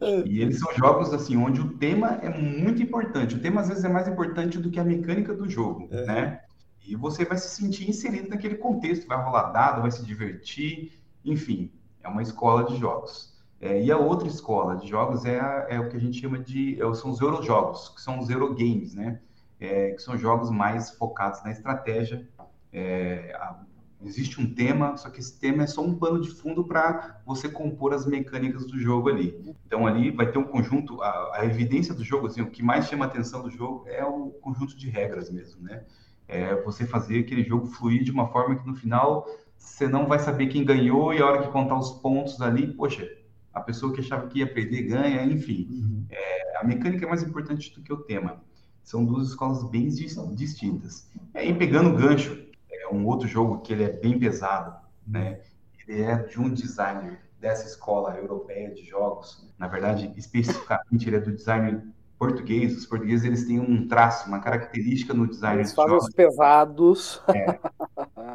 E eles são jogos assim onde o tema é muito importante. O tema às vezes é mais importante do que a mecânica do jogo, é. né? E você vai se sentir inserido naquele contexto, vai rolar dado, vai se divertir, enfim é uma escola de jogos. É, e a outra escola de jogos é, a, é, o que a gente chama de é, são os eurojogos, que são os eurogames, né? É, que são jogos mais focados na estratégia. É, a, existe um tema, só que esse tema é só um pano de fundo para você compor as mecânicas do jogo ali. Então ali vai ter um conjunto, a, a, evidência do jogo, assim, o que mais chama a atenção do jogo é o conjunto de regras mesmo, né? É você fazer aquele jogo fluir de uma forma que no final você não vai saber quem ganhou e a hora que contar os pontos ali, poxa, a pessoa que achava que ia perder ganha, enfim. Uhum. É, a mecânica é mais importante do que o tema. São duas escolas bem distintas. E pegando o gancho, é um outro jogo que ele é bem pesado, né? Ele é de um designer dessa escola europeia de jogos. Na verdade, especificamente, ele é do designer português. Os portugueses eles têm um traço, uma característica no design. Eles fazem os pesados. É.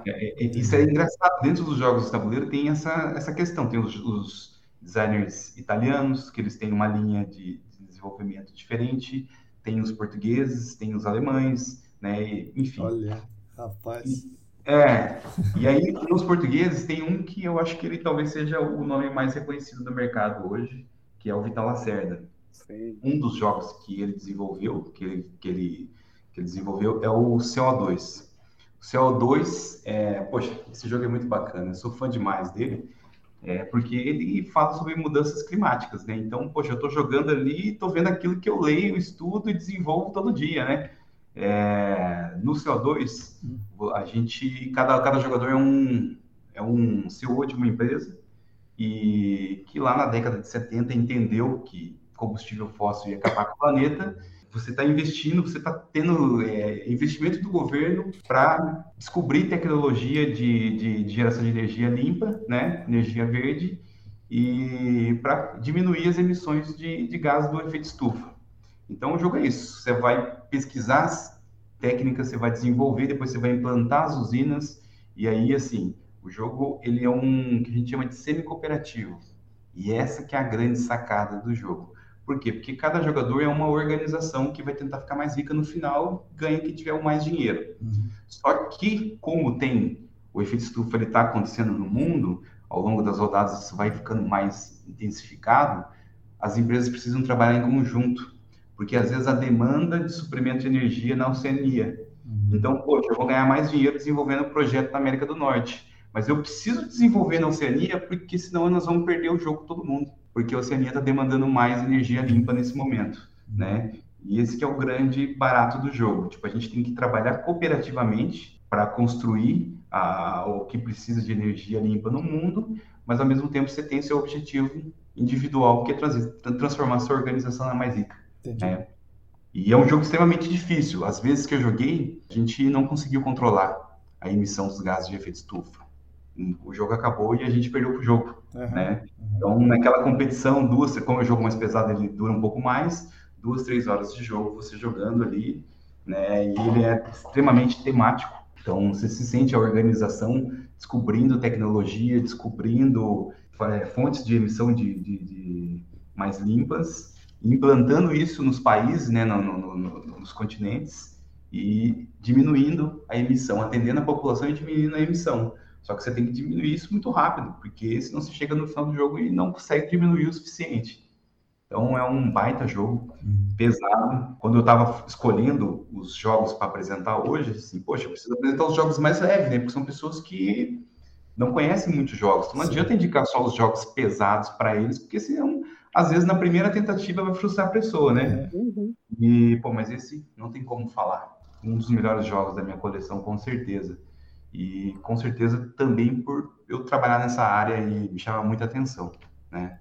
É, é, isso é engraçado. Dentro dos jogos de tabuleiro tem essa, essa questão. Tem os, os designers italianos, que eles têm uma linha de, de, desenvolvimento diferente. Tem os portugueses, tem os alemães, né? E, enfim. Olha, rapaz. É, e aí nos portugueses tem um que eu acho que ele talvez seja o nome mais reconhecido do mercado hoje, que é o Vital Lacerda. Sim. Um dos jogos que ele desenvolveu, que ele, que ele, que ele desenvolveu é o CO2. O CO2, é, poxa, esse jogo é muito bacana, eu sou fã demais dele, é, porque ele fala sobre mudanças climáticas, né? Então, poxa, eu estou jogando ali e estou vendo aquilo que eu leio, estudo e desenvolvo todo dia, né? É, no CO2, a gente, cada, cada jogador é um, é um CEO de uma empresa e que lá na década de 70 entendeu que combustível fóssil ia acabar com o planeta você está investindo, você está tendo é, investimento do governo para descobrir tecnologia de, de, de, geração de energia limpa, né, energia verde, e para diminuir as emissões de, de gás do efeito estufa. Então, o jogo é isso. Você vai pesquisar as técnicas, você vai desenvolver, depois você vai implantar as usinas, e aí, assim, o jogo ele é um que a gente chama de semi-cooperativo. E essa que é a grande sacada do jogo por quê? Porque cada jogador é uma organização que vai tentar ficar mais rica no final, ganha quem tiver o mais dinheiro. Uhum. Só que, como tem o efeito estufa está acontecendo no mundo, ao longo das rodadas isso vai ficando mais intensificado, as empresas precisam trabalhar em conjunto, porque às vezes a demanda de suprimento de energia na Oceania. Uhum. Então, poxa, eu vou ganhar mais dinheiro desenvolvendo o projeto na América do Norte, mas eu preciso desenvolver na Oceania, porque senão nós vamos perder o jogo todo mundo porque a Oceania está demandando mais energia limpa nesse momento, né? E esse que é o grande barato do jogo. Tipo, a gente tem que trabalhar cooperativamente para construir a, o que precisa de energia limpa no mundo, mas ao mesmo tempo você tem seu objetivo individual, que é trans, transformar sua organização na mais rica. Né? E é um jogo extremamente difícil. Às vezes que eu joguei, a gente não conseguiu controlar a emissão dos gases de efeito estufa o jogo acabou e a gente perdeu o jogo, uhum, né? Uhum. Então, naquela competição, duas, como é o jogo mais pesado, ele dura um pouco mais, duas, três horas de jogo, você jogando ali, né? E ele é extremamente temático. Então, você se sente a organização descobrindo tecnologia, descobrindo é, fontes de emissão de, de, de, mais limpas, implantando isso nos países, né, no, no, no, nos continentes, e diminuindo a emissão, atendendo a população e diminuindo a emissão. Só que você tem que diminuir isso muito rápido, porque senão você chega no final do jogo e não consegue diminuir o suficiente. Então é um baita jogo, uhum. pesado. Quando eu estava escolhendo os jogos para apresentar hoje, assim, poxa, eu preciso apresentar os jogos mais leves, né? Porque são pessoas que não conhecem muitos jogos. Então não Sim. adianta indicar só os jogos pesados para eles, porque senão, às vezes, na primeira tentativa vai frustrar a pessoa, né? Uhum. E, pô, mas esse não tem como falar. Um dos melhores jogos da minha coleção, com certeza. E com certeza também por eu trabalhar nessa área e me chama muita atenção, né?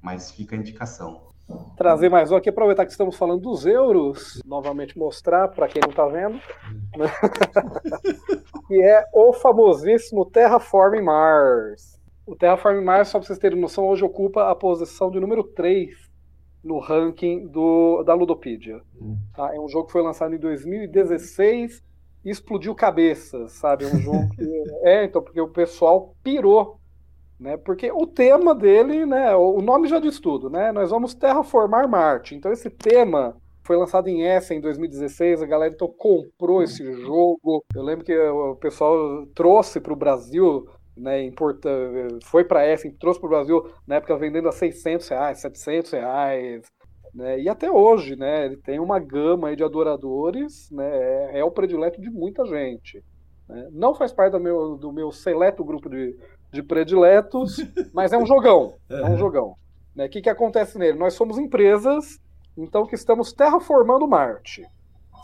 Mas fica a indicação. Trazer mais um aqui, aproveitar que estamos falando dos euros, novamente mostrar para quem não está vendo, né? que é o famosíssimo Terraform Mars. O Terraform Mars, só para vocês terem noção, hoje ocupa a posição de número 3 no ranking do, da Ludopedia. Hum. Tá? É um jogo que foi lançado em 2016 e explodiu cabeças, sabe? É um jogo que. é, então, porque o pessoal pirou. Né? Porque o tema dele, né? O nome já diz tudo, né? Nós vamos terraformar Marte. Então, esse tema foi lançado em Essen em 2016, a galera então comprou esse jogo. Eu lembro que o pessoal trouxe para o Brasil, né, importa, foi para Essen, trouxe para o Brasil na época vendendo a 600 reais, 700 reais. Né, e até hoje, né, ele tem uma gama de adoradores, né, é, é, o predileto de muita gente. Né. Não faz parte do meu, do meu seleto grupo de, de prediletos, mas é um jogão. É um jogão. O né. que, que acontece nele? Nós somos empresas, então, que estamos terraformando Marte.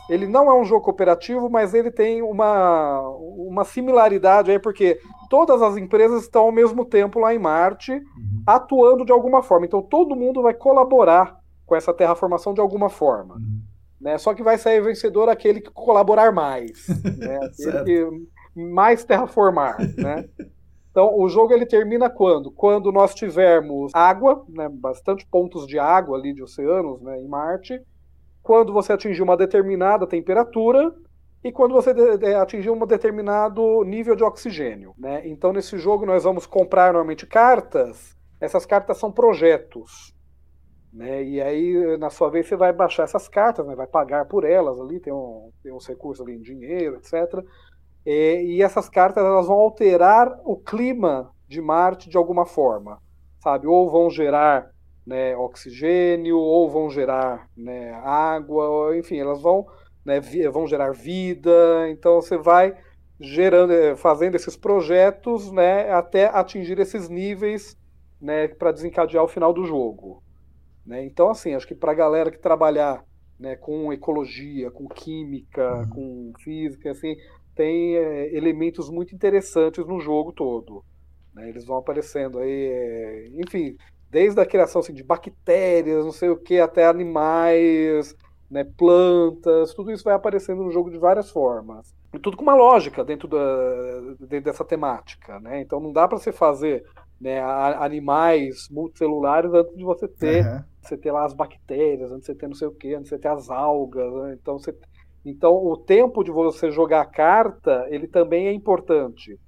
Ele não é um jogo cooperativo, mas ele tem uma, uma similaridade aí, porque todas as empresas estão ao mesmo tempo lá em Marte, uhum. atuando de alguma forma. Então todo mundo vai colaborar com essa terraformação de alguma forma. Uhum. Né? Só que vai sair vencedor aquele que colaborar mais, né? aquele que mais terraformar. Né? Então, o jogo ele termina quando? Quando nós tivermos água, né, bastante pontos de água ali de oceanos né, em Marte, quando você atingir uma determinada temperatura e quando você atingir um determinado nível de oxigênio. Né? Então, nesse jogo, nós vamos comprar normalmente cartas. Essas cartas são projetos. Né? E aí, na sua vez, você vai baixar essas cartas, né? vai pagar por elas ali, tem, um, tem uns recursos ali em dinheiro, etc. E, e essas cartas elas vão alterar o clima de Marte de alguma forma, sabe? Ou vão gerar né, oxigênio, ou vão gerar né, água, enfim, elas vão, né, vão gerar vida. Então você vai gerando, eh, fazendo esses projetos né, até atingir esses níveis né, para desencadear o final do jogo. Né? Então, assim, acho que para a galera que trabalhar né, com ecologia, com química, uhum. com física, assim, tem é, elementos muito interessantes no jogo todo. Né? Eles vão aparecendo aí, é, enfim, desde a criação assim, de bactérias, não sei o que, até animais, né, plantas, tudo isso vai aparecendo no jogo de várias formas. E tudo com uma lógica dentro, da, dentro dessa temática. Né? Então não dá para você fazer né, animais multicelulares antes de você ter, uhum. você ter lá as bactérias, antes de você ter não sei o que, antes de você ter as algas. Né? Então, você, então o tempo de você jogar a carta, ele também é importante.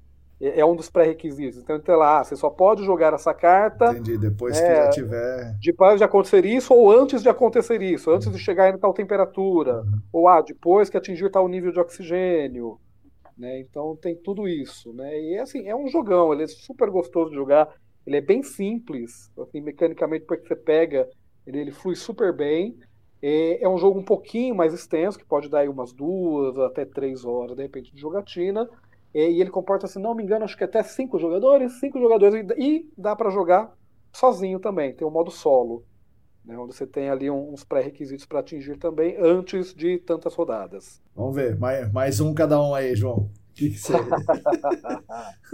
É, é um dos pré-requisitos. Então, sei lá, você só pode jogar essa carta. Entendi, depois é, que já tiver. Depois de acontecer isso, ou antes de acontecer isso, antes de chegar em tal temperatura, uhum. ou ah, depois que atingir tal nível de oxigênio. Né? Então tem tudo isso. Né? E assim, é um jogão, ele é super gostoso de jogar, ele é bem simples, assim, mecanicamente, porque você pega, ele, ele flui super bem. É, é um jogo um pouquinho mais extenso, que pode dar aí umas duas até três horas, de repente, de jogatina e ele comporta, se não me engano, acho que até cinco jogadores, cinco jogadores, e dá para jogar sozinho também, tem o um modo solo, né, onde você tem ali uns pré-requisitos para atingir também antes de tantas rodadas. Vamos ver, mais, mais um cada um aí, João. Que que você...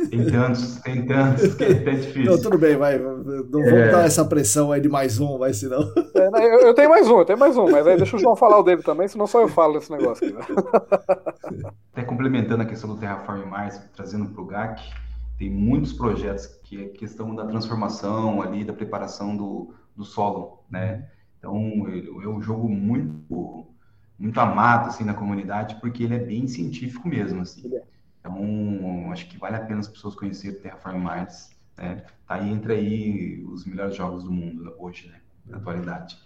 tem tantos, tem tantos, que é difícil. Não, tudo bem, vai. Não vamos é... dar essa pressão aí de mais um, vai senão. É, eu, eu, tenho mais um, eu tenho mais um, mas aí deixa o João falar o dele também, senão só eu falo desse negócio aqui. Né? Até complementando a questão do Terraform Mars, trazendo para o GAC, tem muitos projetos que é questão da transformação ali, da preparação do, do solo, né? Então, é um jogo muito muito amado assim na comunidade porque ele é bem científico mesmo assim. É. Então acho que vale a pena as pessoas conhecerem Terraform Mars. Né? Tá aí entre aí os melhores jogos do mundo hoje, né? Na atualidade.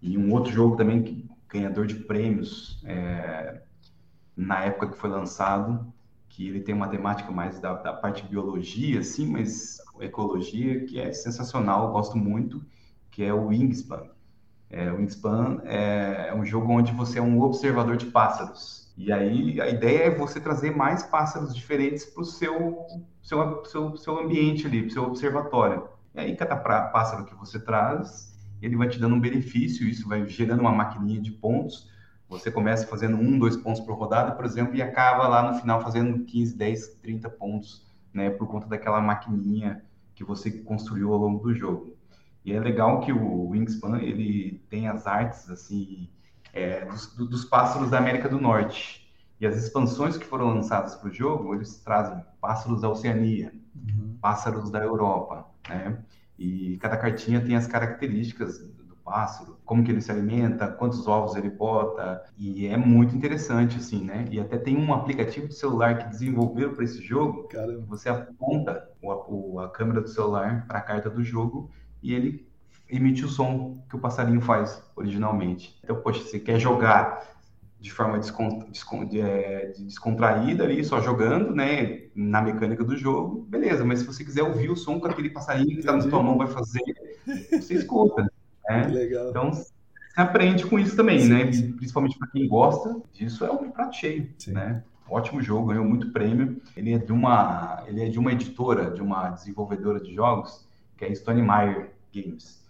E um outro jogo também que ganhador de prêmios é, na época que foi lançado, que ele tem uma temática mais da, da parte biologia, assim, mas ecologia, que é sensacional, gosto muito, que é o Wingspan. É, o Wingspan é, é um jogo onde você é um observador de pássaros. E aí a ideia é você trazer mais pássaros diferentes para o seu, seu, seu, seu ambiente ali, para o seu observatório. E aí cada pássaro que você traz, ele vai te dando um benefício, isso vai gerando uma maquininha de pontos. Você começa fazendo um, dois pontos por rodada, por exemplo, e acaba lá no final fazendo 15, 10, 30 pontos, né, por conta daquela maquininha que você construiu ao longo do jogo. E é legal que o Wingspan ele tem as artes assim é, dos, dos, pássaros da América do Norte. E as expansões que foram lançadas para o jogo, eles trazem pássaros da Oceania, uhum. pássaros da Europa, né? E cada cartinha tem as características do pássaro, como que ele se alimenta, quantos ovos ele bota, e é muito interessante, assim, né? E até tem um aplicativo de celular que desenvolveram para esse jogo, Caramba. você aponta o, a câmera do celular para a carta do jogo e ele emite o som que o passarinho faz originalmente. Então, poxa, você quer jogar de forma descont, descont, de, é, de descontraída ali, só jogando, né, na mecânica do jogo, beleza, mas se você quiser ouvir o som que aquele passarinho que está na sua mão vai fazer, você escuta, né? Legal. Então, você aprende com isso também, sim, né? Sim. Principalmente para quem gosta disso, é um prato cheio, sim. né? Ótimo jogo, ganhou muito prêmio. Ele é de uma, ele é de uma editora, de uma desenvolvedora de jogos que é a Stone Meyer Games.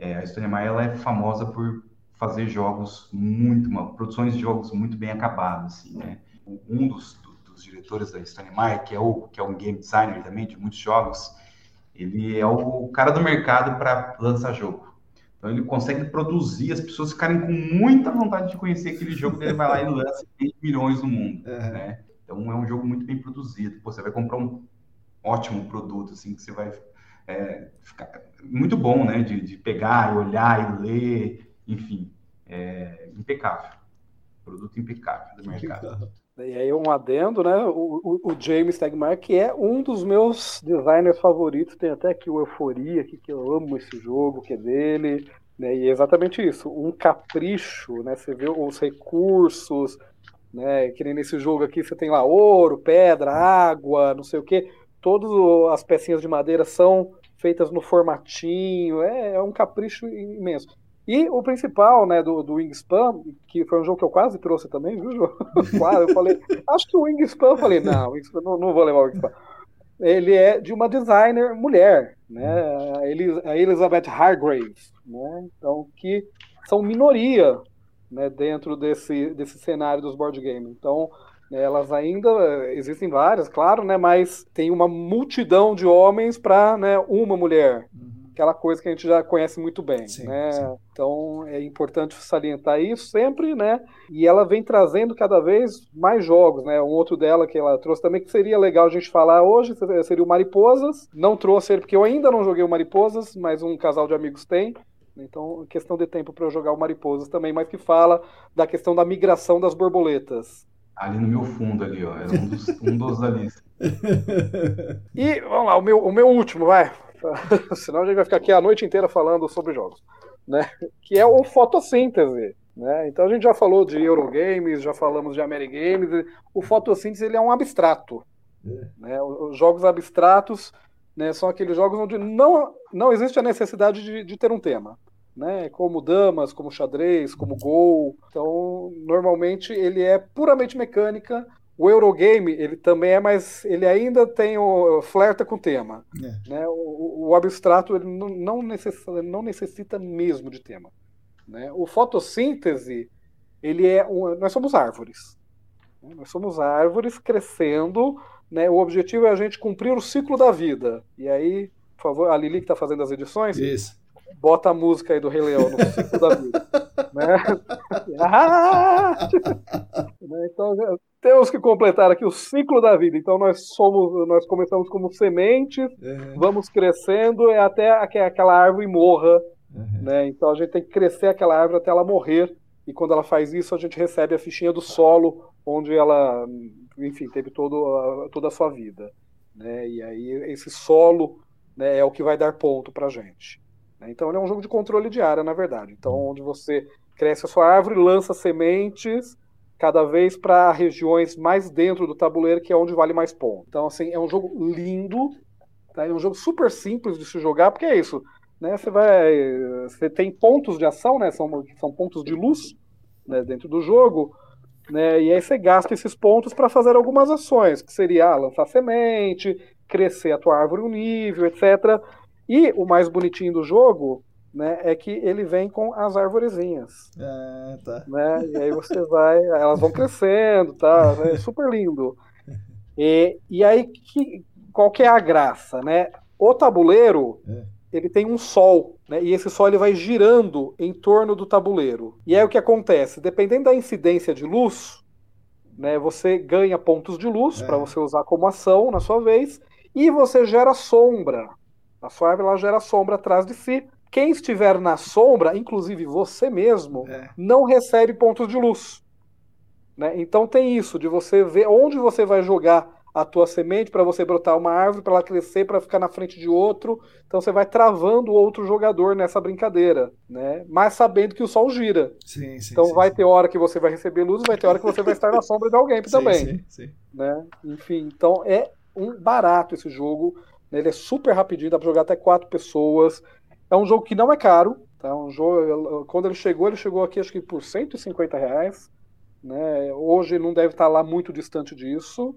É, a Meyer ela é famosa por fazer jogos muito, uma, produções de jogos muito bem acabados, assim, né? Um dos, do, dos diretores da Meyer, que é o que é um game designer também de muitos jogos, ele é o cara do mercado para lançar jogo. Então ele consegue produzir, as pessoas ficarem com muita vontade de conhecer aquele jogo, ele vai lá e lança 20 milhões no mundo, uhum. né? Então é um jogo muito bem produzido. Pô, você vai comprar um ótimo produto, assim, que você vai é, muito bom, né? De, de, pegar e olhar e ler, enfim, é impecável. Produto impecável do mercado. E aí um adendo, né? O, o, o James Stegmaier, que é um dos meus designers favoritos, tem até aqui o Euforia, aqui, que eu amo esse jogo, que é dele. Né? E é exatamente isso, um capricho, né? Você vê os recursos, né? Que nem nesse jogo aqui você tem lá ouro, pedra, água, não sei o quê. Todas as pecinhas de madeira são feitas no formatinho, é, é um capricho imenso. E o principal, né, do, do Wingspan, que foi um jogo que eu quase trouxe também, viu, João? quase, eu falei, acho que o Wingspan, eu falei, não, Wingspan, não, não, vou levar o Wingspan. Ele é de uma designer mulher, né, a Elizabeth Hargraves, né, então, que são minoria, né, dentro desse, desse cenário dos board games. Então, elas ainda existem várias, claro, né? Mas tem uma multidão de homens para né, uma mulher. Uhum. Aquela coisa que a gente já conhece muito bem, sim, né? Sim. Então é importante salientar isso sempre, né? E ela vem trazendo cada vez mais jogos, né? Um outro dela que ela trouxe também que seria legal a gente falar hoje seria o Mariposas. Não trouxe ele porque eu ainda não joguei o Mariposas, mas um casal de amigos tem. Então, questão de tempo para eu jogar o Mariposas também, mas que fala da questão da migração das borboletas. Ali no meu fundo ali, ó. Era um dos, um dos da lista. E vamos lá, o meu, o meu último, vai. Senão a gente vai ficar aqui a noite inteira falando sobre jogos. Né? Que é o fotossíntese. Né? Então a gente já falou de Eurogames, já falamos de Amerigames. O fotossíntese ele é um abstrato. É. Né? Os jogos abstratos né, são aqueles jogos onde não, não existe a necessidade de, de ter um tema né? Como damas, como xadrez, como gol. Então, normalmente ele é puramente mecânica. O Eurogame, ele também é mais. Ele ainda tem o. flerta com o tema. É. Né? O, o, abstrato ele não, não, necessita, não necessita mesmo de tema. Né? O fotossíntese, ele é. Um, nós somos árvores. Né? Nós somos árvores crescendo. Né? O objetivo é a gente cumprir o ciclo da vida. E aí, por favor, a Lili que está fazendo as edições. Isso bota a música aí do Rei Leão no ciclo da vida. né? Ah! Então temos que completar aqui o ciclo da vida. Então nós somos, nós começamos como sementes, uhum. vamos crescendo até que aquela árvore morra. Uhum. Né? Então a gente tem que crescer aquela árvore até ela morrer. E quando ela faz isso, a gente recebe a fichinha do solo, onde ela, enfim, teve todo, toda a sua vida. Né? E aí esse solo né, é o que vai dar ponto para gente. Né? Então ele é um jogo de controle de área, na verdade. Então, onde você cresce a sua árvore, lança sementes, cada vez para regiões mais dentro do tabuleiro, que é onde vale mais ponto. Então, assim, é um jogo lindo, tá? é um jogo super simples de se jogar, porque é isso, né? Você vai, você tem pontos de ação, né? São, são pontos de luz, né? Dentro do jogo, né? E aí você gasta esses pontos para fazer algumas ações, que seria ah, lançar semente, crescer a tua árvore um nível, etc. E o mais bonitinho do jogo né, é que ele vem com as arvorezinhas. É, tá. Né? E aí você vai, elas vão crescendo, tá? É super lindo. E, e aí, que, qual que é a graça, né? O tabuleiro, é. ele tem um sol, né? E esse sol ele vai girando em torno do tabuleiro. E aí o que acontece? Dependendo da incidência de luz, né, você ganha pontos de luz é. para você usar como ação na sua vez, e você gera sombra. A sua árvore ela gera sombra atrás de si, quem estiver na sombra, inclusive você mesmo, é. não recebe pontos de luz. Né? Então tem isso, de você ver onde você vai jogar a tua semente para você brotar uma árvore, para ela crescer, para ficar na frente de outro. Então você vai travando outro jogador nessa brincadeira, né? Mas sabendo que o sol gira. Sim, sim, então sim, vai ter hora que você vai receber luz, vai ter hora que você vai estar na sombra de alguém também. Né? Enfim, então é um barato esse jogo. Né? Ele é super rapidinho, dá para jogar até quatro pessoas. É um jogo que não é caro, tá? Um jogo, quando ele chegou, ele chegou aqui acho que por 150 reais. Né? Hoje não deve estar lá muito distante disso.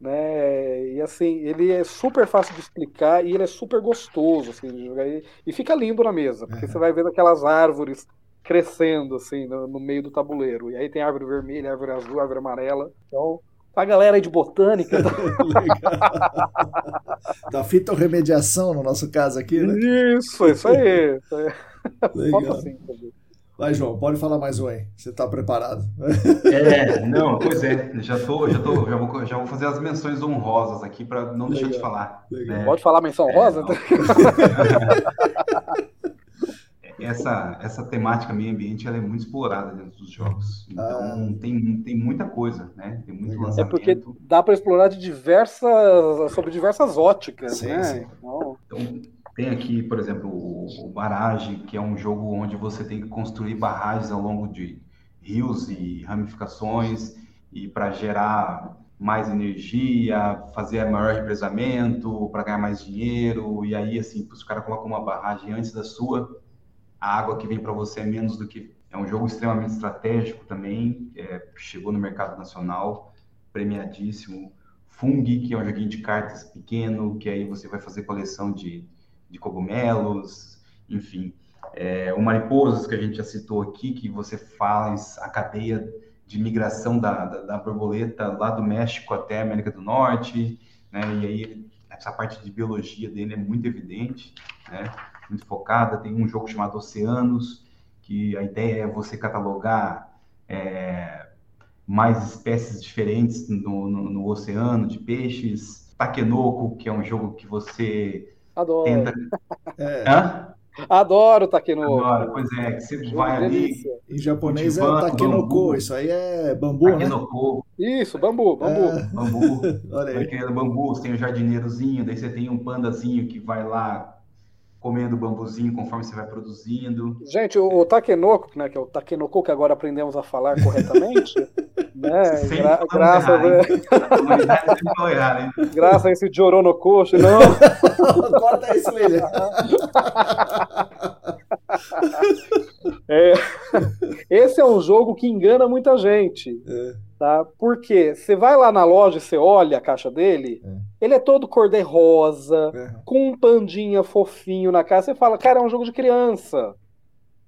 Né? E assim, ele é super fácil de explicar e ele é super gostoso assim, de jogar. E, e fica lindo na mesa, porque uhum. você vai vendo aquelas árvores crescendo assim no, no, meio do tabuleiro. E aí tem árvore vermelha, árvore azul, árvore amarela. Então, a galera aí de botânica. da fitorremediação, no nosso caso aqui, né? Isso, isso aí. Legal. Assim, Vai, João, pode falar mais um aí. Você está preparado? É, não, pois é. Já tô, já tô, já vou, já vou fazer as menções honrosas aqui para não deixar de falar. Né? Pode falar menção honrosa? É, essa, essa temática meio ambiente ela é muito explorada dentro dos jogos. Então ah. tem, tem muita coisa, né? Tem muito lançamento. É porque dá para explorar de diversas sobre diversas óticas, sim, né? Sim. Então... então... tem aqui, por exemplo, o, o Barrage, que é um jogo onde você tem que construir barragens ao longo de rios e ramificações e para gerar mais energia, fazer maior represamento, para ganhar mais dinheiro, e aí, assim, se o cara coloca uma barragem antes da sua, a água que vem para você é menos do que. É um jogo extremamente estratégico também, é, chegou no mercado nacional, premiadíssimo. Fung, que é um joguinho de cartas pequeno, que aí você vai fazer coleção de, de cogumelos, enfim. É, o Mariposas, que a gente já citou aqui, que você faz a cadeia de migração da, da, da borboleta lá do México até a América do Norte, né? E aí essa parte de biologia dele é muito evidente, né? Muito focada. Tem um jogo chamado Oceanos, que a ideia é você catalogar é, mais espécies diferentes no, no, no, oceano de peixes. Takenoko, que é um jogo que você Adoro. tenta. É. Hã? Adoro Takenoko. Adoro, pois é, que você vai ali. Em japonês é Takenoko, isso aí é bambu, né? takenoko. né? Isso, bambu, bambu. É. Bambu. Olha aí. Vai criando bambu, você tem o jardineirozinho, daí você tem um pandazinho que vai lá comendo bambuzinho conforme você vai produzindo. Gente, o, o takenoko, né, que é o takenoko que agora aprendemos a falar corretamente, né, gra graças a... graças a esse Joronokoshi, não. Corta isso, William. é, esse é um jogo que engana muita gente. É. Tá? Porque você vai lá na loja e você olha a caixa dele, é. ele é todo cor-de-rosa, é. com um pandinha fofinho na casa, você fala, cara, é um jogo de criança.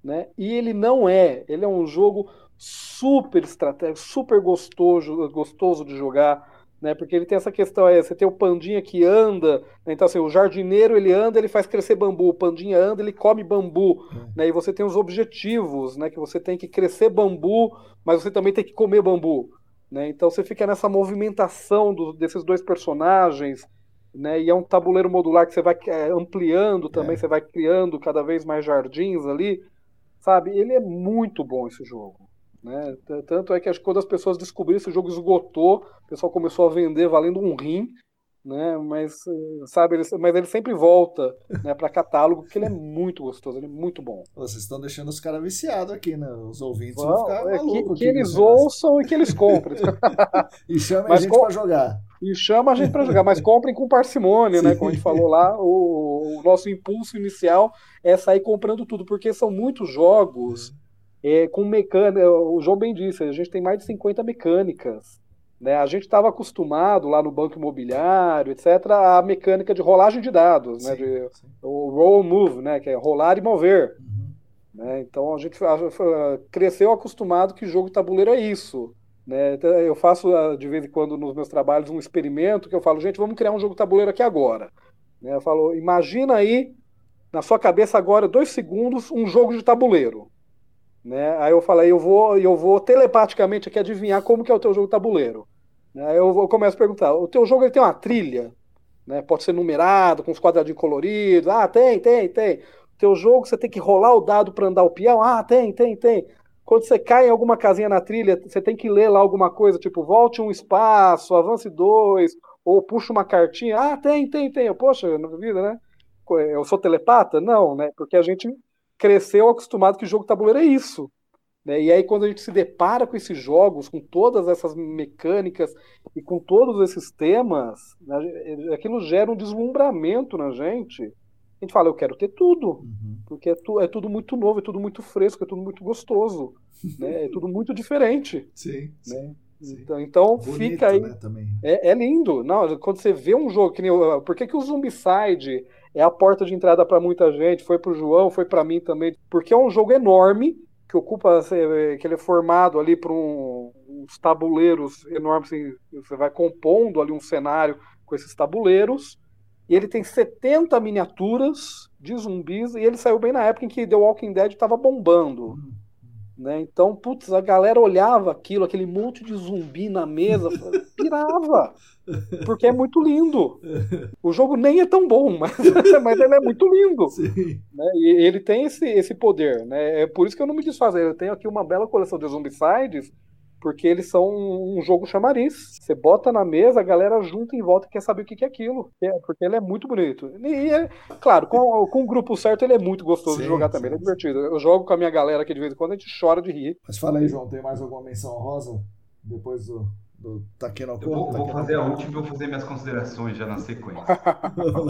Né? E ele não é, ele é um jogo super estratégico, super gostoso, gostoso de jogar, né? Porque ele tem essa questão, é, você tem o pandinha que anda, né? então assim, o jardineiro ele anda, ele faz crescer bambu, o pandinha anda, ele come bambu, é. né? E você tem os objetivos, né? Que você tem que crescer bambu, mas você também tem que comer bambu, né? Então você fica nessa movimentação do, desses dois personagens, né? E é um tabuleiro modular que você vai é, ampliando também, é. você vai criando cada vez mais jardins ali, sabe? Ele é muito bom esse jogo. Né? Tanto é que acho que quando as pessoas descobriram esse jogo esgotou, o pessoal começou a vender valendo um rim. Né? Mas sabe, ele, mas ele sempre volta, né, para catálogo porque ele é muito gostoso, ele é muito bom. Vocês estão deixando os caras viciados aqui, né? Os ouvintes Bom, vão ficar é Que, que eles ouçam e que eles comprem. e chamem a gente com... para jogar. E chama a gente para jogar, mas comprem com parcimônia, né? Como a gente falou lá, o, o, nosso impulso inicial é sair comprando tudo, porque são muitos jogos é, com mecânica. O João bem disse, a gente tem mais de 50 mecânicas. Né? A gente estava acostumado lá no banco imobiliário, etc., a mecânica de rolagem de dados, né? sim, né? De, o roll move, né? que é rolar e mover. Uhum. Né? Então a gente cresceu acostumado que jogo tabuleiro é isso. Né? Então, eu faço ah, de vez em quando nos meus trabalhos um experimento que eu falo, gente, vamos criar um jogo tabuleiro aqui agora. Né? Eu falo, imagina aí na sua cabeça agora, dois segundos, um jogo de tabuleiro. Né? Aí eu falei, eu vou, eu vou telepaticamente aqui adivinhar como que é o teu jogo tabuleiro. Né? Aí eu, começo a perguntar, o teu jogo ele tem uma trilha? Né? Pode ser numerado, com os quadradinhos coloridos. Ah, tem, tem, tem. O teu jogo você tem que rolar o dado para andar o peão? Ah, tem, tem, tem. Quando você cai em alguma casinha na trilha, você tem que ler lá alguma coisa, tipo, volte um espaço, avance dois, ou puxa uma cartinha. Ah, tem, tem, tem. Poxa, na vida, né? Eu sou telepata? Não, né? Porque a gente cresceu acostumado que jogo tabuleiro é isso. Né? E aí, quando a gente se depara com esses jogos, com todas essas mecânicas e com todos esses temas, né, aquilo gera um deslumbramento na gente. A gente fala, eu quero ter tudo, uhum. porque é, tu, é, tudo muito novo, é tudo muito fresco, é tudo muito gostoso, né? é tudo muito diferente. Sim. Né? Sim. Então, então Bonito, fica aí. Né, é, é, lindo. Não, quando você vê um jogo que nem. Por que, que o Zombicide é a porta de entrada para muita gente? Foi para o João, foi para mim também. Porque é um jogo enorme que ocupa, que ele é formado ali por um, uns tabuleiros enormes. Assim, você vai compondo ali um cenário com esses tabuleiros. E ele tem 70 miniaturas de zumbis. E ele saiu bem na época em que The Walking Dead estava bombando. Né? Então, putz, a galera olhava aquilo, aquele monte de zumbi na mesa, pirava. Porque é muito lindo. O jogo nem é tão bom, mas, mas ele é muito lindo. Né? E ele tem esse, esse poder. Né? É por isso que eu não me desfaço. Eu tenho aqui uma bela coleção de Zombicides porque eles são um jogo chamariz. Você bota na mesa, a galera junta em volta e quer saber o que é aquilo. Porque ele é muito bonito. E, é, claro, com, com o grupo certo, ele é muito gostoso sim, de jogar também. Ele é divertido. Eu jogo com a minha galera aqui de vez em quando, a gente chora de rir. Mas fala aí, João, tem mais alguma menção rosa? Depois do, do Taqueno Eu vou, vou fazer a última e vou fazer minhas considerações já na sequência.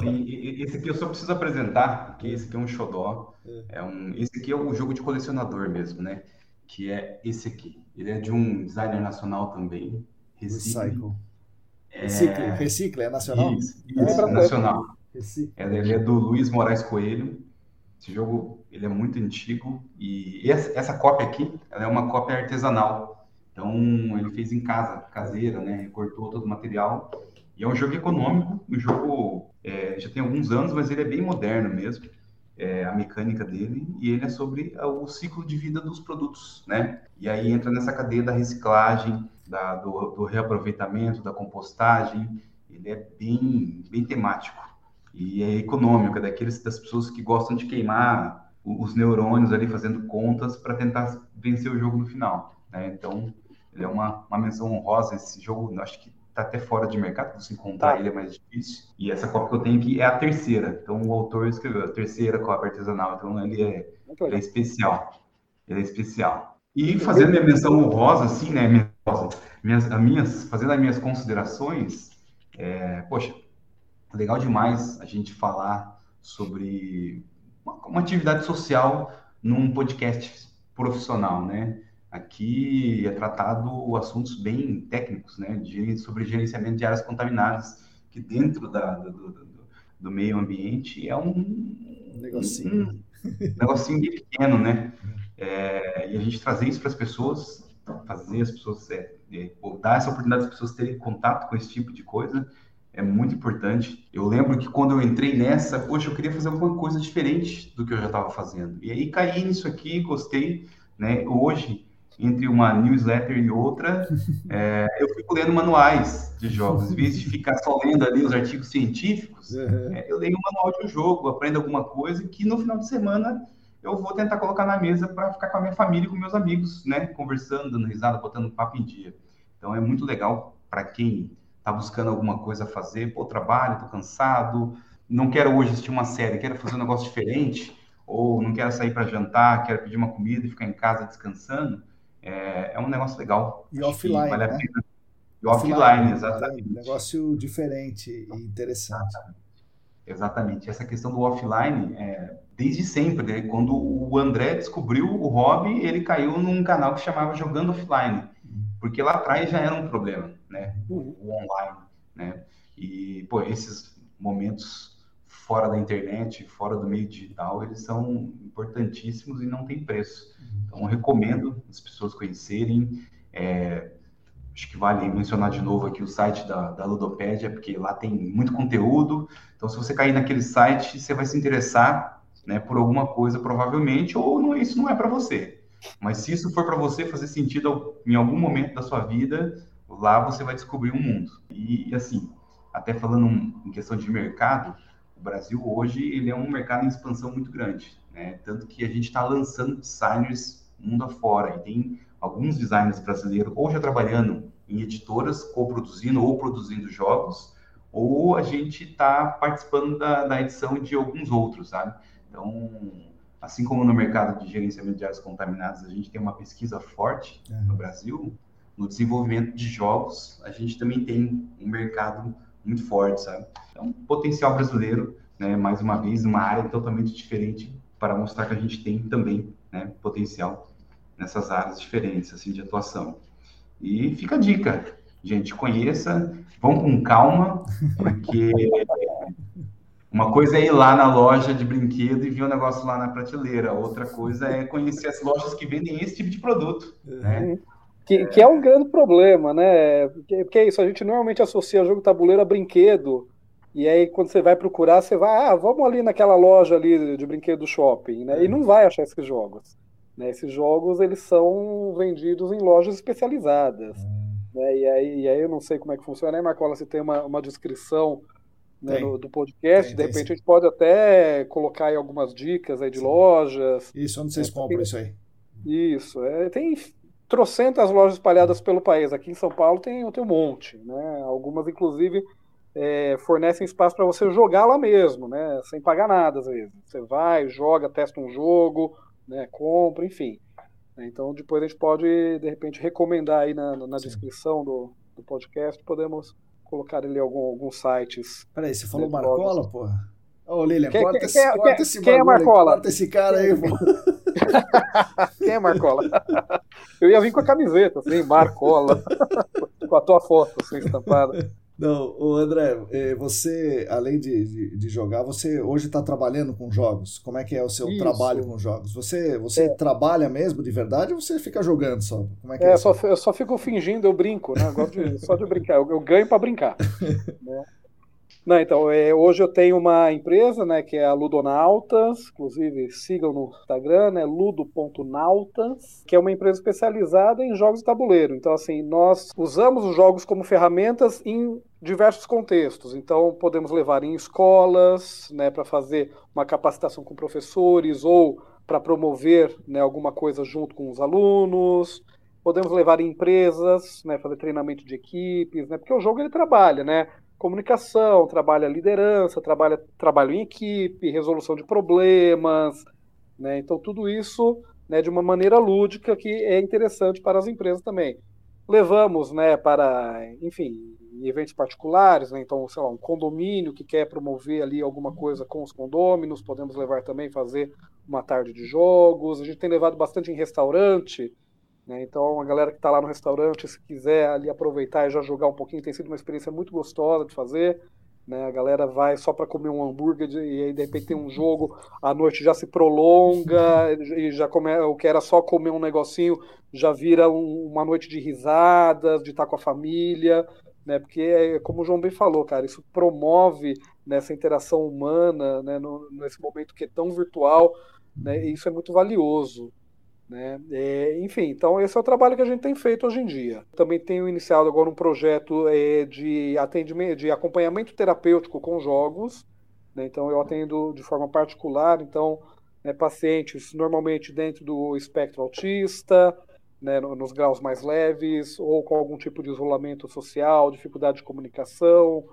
e, esse aqui eu só preciso apresentar, porque esse aqui é um xodó. É. é um, esse aqui é um jogo de colecionador mesmo, né? que é esse aqui. Ele é de um designer nacional também, Recycle. É... Recicle, Recicle, é nacional? Isso, isso é, nacional. Ele é do Luiz Moraes Coelho. Esse jogo ele é muito antigo e essa, essa cópia aqui ela é uma cópia artesanal. Então ele fez em casa, caseira, né? Recortou todo o material. E é um jogo econômico, um jogo é, já tem alguns anos, mas ele é bem moderno mesmo é, a mecânica dele e ele é sobre o ciclo de vida dos produtos, né? E aí entra nessa cadeia da reciclagem, da, do, do, reaproveitamento, da compostagem. Ele é bem, bem temático e é econômico, é daqueles das pessoas que gostam de queimar os neurônios ali fazendo contas para tentar vencer o jogo no final. Né? Então, ele é uma, uma menção honrosa. Esse jogo, acho que está até fora de mercado, você encontrar tá. ele é mais difícil. E essa cópia que eu tenho aqui é a terceira. Então o autor escreveu a terceira cópia artesanal. Então ele é, ele é especial. Ele é especial. E fazendo minha menção honrosa, assim, né? Minha, minhas, as minhas, fazendo as minhas considerações, é, poxa, legal demais a gente falar sobre uma, uma atividade social num podcast profissional, né? Aqui é tratado assuntos bem técnicos, né, de, sobre gerenciamento de áreas contaminadas, que dentro da, do, do, do meio ambiente é um negocinho, um, negocinho bem pequeno, né? É, e a gente trazer isso para as pessoas, fazer as pessoas, é, é, dar essa oportunidade das pessoas terem contato com esse tipo de coisa, é muito importante. Eu lembro que quando eu entrei nessa, poxa, eu queria fazer alguma coisa diferente do que eu já estava fazendo. E aí caí nisso aqui, gostei, né? Hoje entre uma newsletter e outra, é, eu fico lendo manuais de jogos. Em vez de ficar só lendo ali os artigos científicos, uhum. é, eu leio um manual de um jogo, aprendo alguma coisa que no final de semana eu vou tentar colocar na mesa para ficar com a minha família e com meus amigos, né? Conversando, dando risada, botando papo em dia. Então é muito legal para quem está buscando alguma coisa a fazer, pô, trabalho, estou cansado, não quero hoje assistir uma série, quero fazer um negócio diferente, ou não quero sair para jantar, quero pedir uma comida e ficar em casa descansando, é, é um negócio legal. E offline, vale né? E offline, offline, exatamente. É um negócio diferente e interessante. Exatamente. Essa questão do offline, é, desde sempre, né? quando o André descobriu o hobby, ele caiu num canal que chamava Jogando Offline, porque lá atrás já era um problema, né? O, o online, né? E, pô, esses momentos fora da internet, fora do meio digital, eles são importantíssimos e não tem preço. Então, recomendo as pessoas conhecerem. É, acho que vale mencionar de novo aqui o site da, da Ludopédia, porque lá tem muito conteúdo. Então, se você cair naquele site, você vai se interessar né, por alguma coisa, provavelmente, ou não, isso não é para você. Mas se isso for para você fazer sentido em algum momento da sua vida, lá você vai descobrir um mundo. E, assim, até falando em questão de mercado, o Brasil hoje ele é um mercado em expansão muito grande, né? Tanto que a gente está lançando designers mundo afora. E tem alguns designers brasileiros ou já trabalhando em editoras, co-produzindo ou produzindo jogos, ou a gente está participando da, da, edição de alguns outros, sabe? Então, assim como no mercado de gerenciamento de áreas contaminadas, a gente tem uma pesquisa forte é. no Brasil, no desenvolvimento de jogos, a gente também tem um mercado muito forte, sabe? Então, potencial brasileiro, né, mais uma vez, uma área totalmente diferente para mostrar que a gente tem também né, potencial nessas áreas diferentes assim, de atuação. E fica a dica, gente, conheça, vão com calma, porque uma coisa é ir lá na loja de brinquedo e ver o um negócio lá na prateleira, outra coisa é conhecer as lojas que vendem esse tipo de produto, né? Uhum. Que, que, é um grande problema, né? Porque, porque, é isso, a gente normalmente associa jogo tabuleiro a brinquedo, e aí quando você vai procurar, você vai, ah, vamos ali naquela loja ali de brinquedo do shopping, né? E não vai achar esses jogos. Né? Esses jogos, eles são vendidos em lojas especializadas. Né? E, aí, e aí eu não sei como é que funciona, né, Marcola, se tem uma, uma descrição né, no, do podcast, tem, de repente a gente pode até colocar aí algumas dicas aí de sim. lojas. Isso, onde vocês né? compram isso aí? Isso, é, tem trocentas lojas espalhadas pelo país. Aqui em São Paulo tem, tem um monte, né? Algumas, inclusive, é, fornecem espaço para você jogar lá mesmo, né? Sem pagar nada, às vezes. Você vai, joga, testa um jogo, né? compra, enfim. Então, depois a gente pode, de repente, recomendar aí na, na descrição do, do podcast, podemos colocar ali algum, alguns sites. Peraí, você falou Marcola, porra? Ô, Lilian, quem, corta, quem, esse, corta quem, esse quem é Marcola? Corta esse cara aí, pô. Quem é Marcola? Eu ia vir com a camiseta, assim, Marcola, com a tua foto, assim, estampada. Não, o André, eh, você, além de, de, de jogar, você hoje está trabalhando com jogos. Como é que é o seu isso. trabalho com jogos? Você, você é. trabalha mesmo de verdade ou você fica jogando só? Como é que é? é só, eu só fico fingindo, eu brinco, né? Eu gosto de, só de brincar. Eu, eu ganho para brincar. né? Não, então, é, hoje eu tenho uma empresa, né, que é a Ludonautas, inclusive sigam no Instagram, né, ludo.nautas, que é uma empresa especializada em jogos de tabuleiro. Então, assim, nós usamos os jogos como ferramentas em diversos contextos. Então, podemos levar em escolas, né, para fazer uma capacitação com professores ou para promover né, alguma coisa junto com os alunos. Podemos levar em empresas, né, fazer treinamento de equipes, né, porque o jogo ele trabalha, né? comunicação, trabalha liderança, trabalha trabalho em equipe, resolução de problemas, né? Então tudo isso, né, de uma maneira lúdica que é interessante para as empresas também. Levamos, né, para, enfim, eventos particulares, né? Então, sei lá, um condomínio que quer promover ali alguma coisa com os condôminos, podemos levar também fazer uma tarde de jogos. A gente tem levado bastante em restaurante, né? Então, a galera que está lá no restaurante, se quiser ali aproveitar e já jogar um pouquinho, tem sido uma experiência muito gostosa de fazer. Né? A galera vai só para comer um hambúrguer e aí de repente tem um jogo, a noite já se prolonga e já come, o que era só comer um negocinho já vira um, uma noite de risadas, de estar tá com a família, né? Porque é, como o João bem falou, cara, isso promove nessa interação humana, né? No, nesse momento que é tão virtual, né? E isso é muito valioso. Né? É, enfim, então esse é o trabalho que a gente tem feito hoje em dia. Também tenho iniciado agora um projeto é, de atendimento, de acompanhamento terapêutico com jogos. Né? Então eu atendo de forma particular, então né, pacientes normalmente dentro do espectro autista, né, nos graus mais leves, ou com algum tipo de isolamento social, dificuldade de comunicação,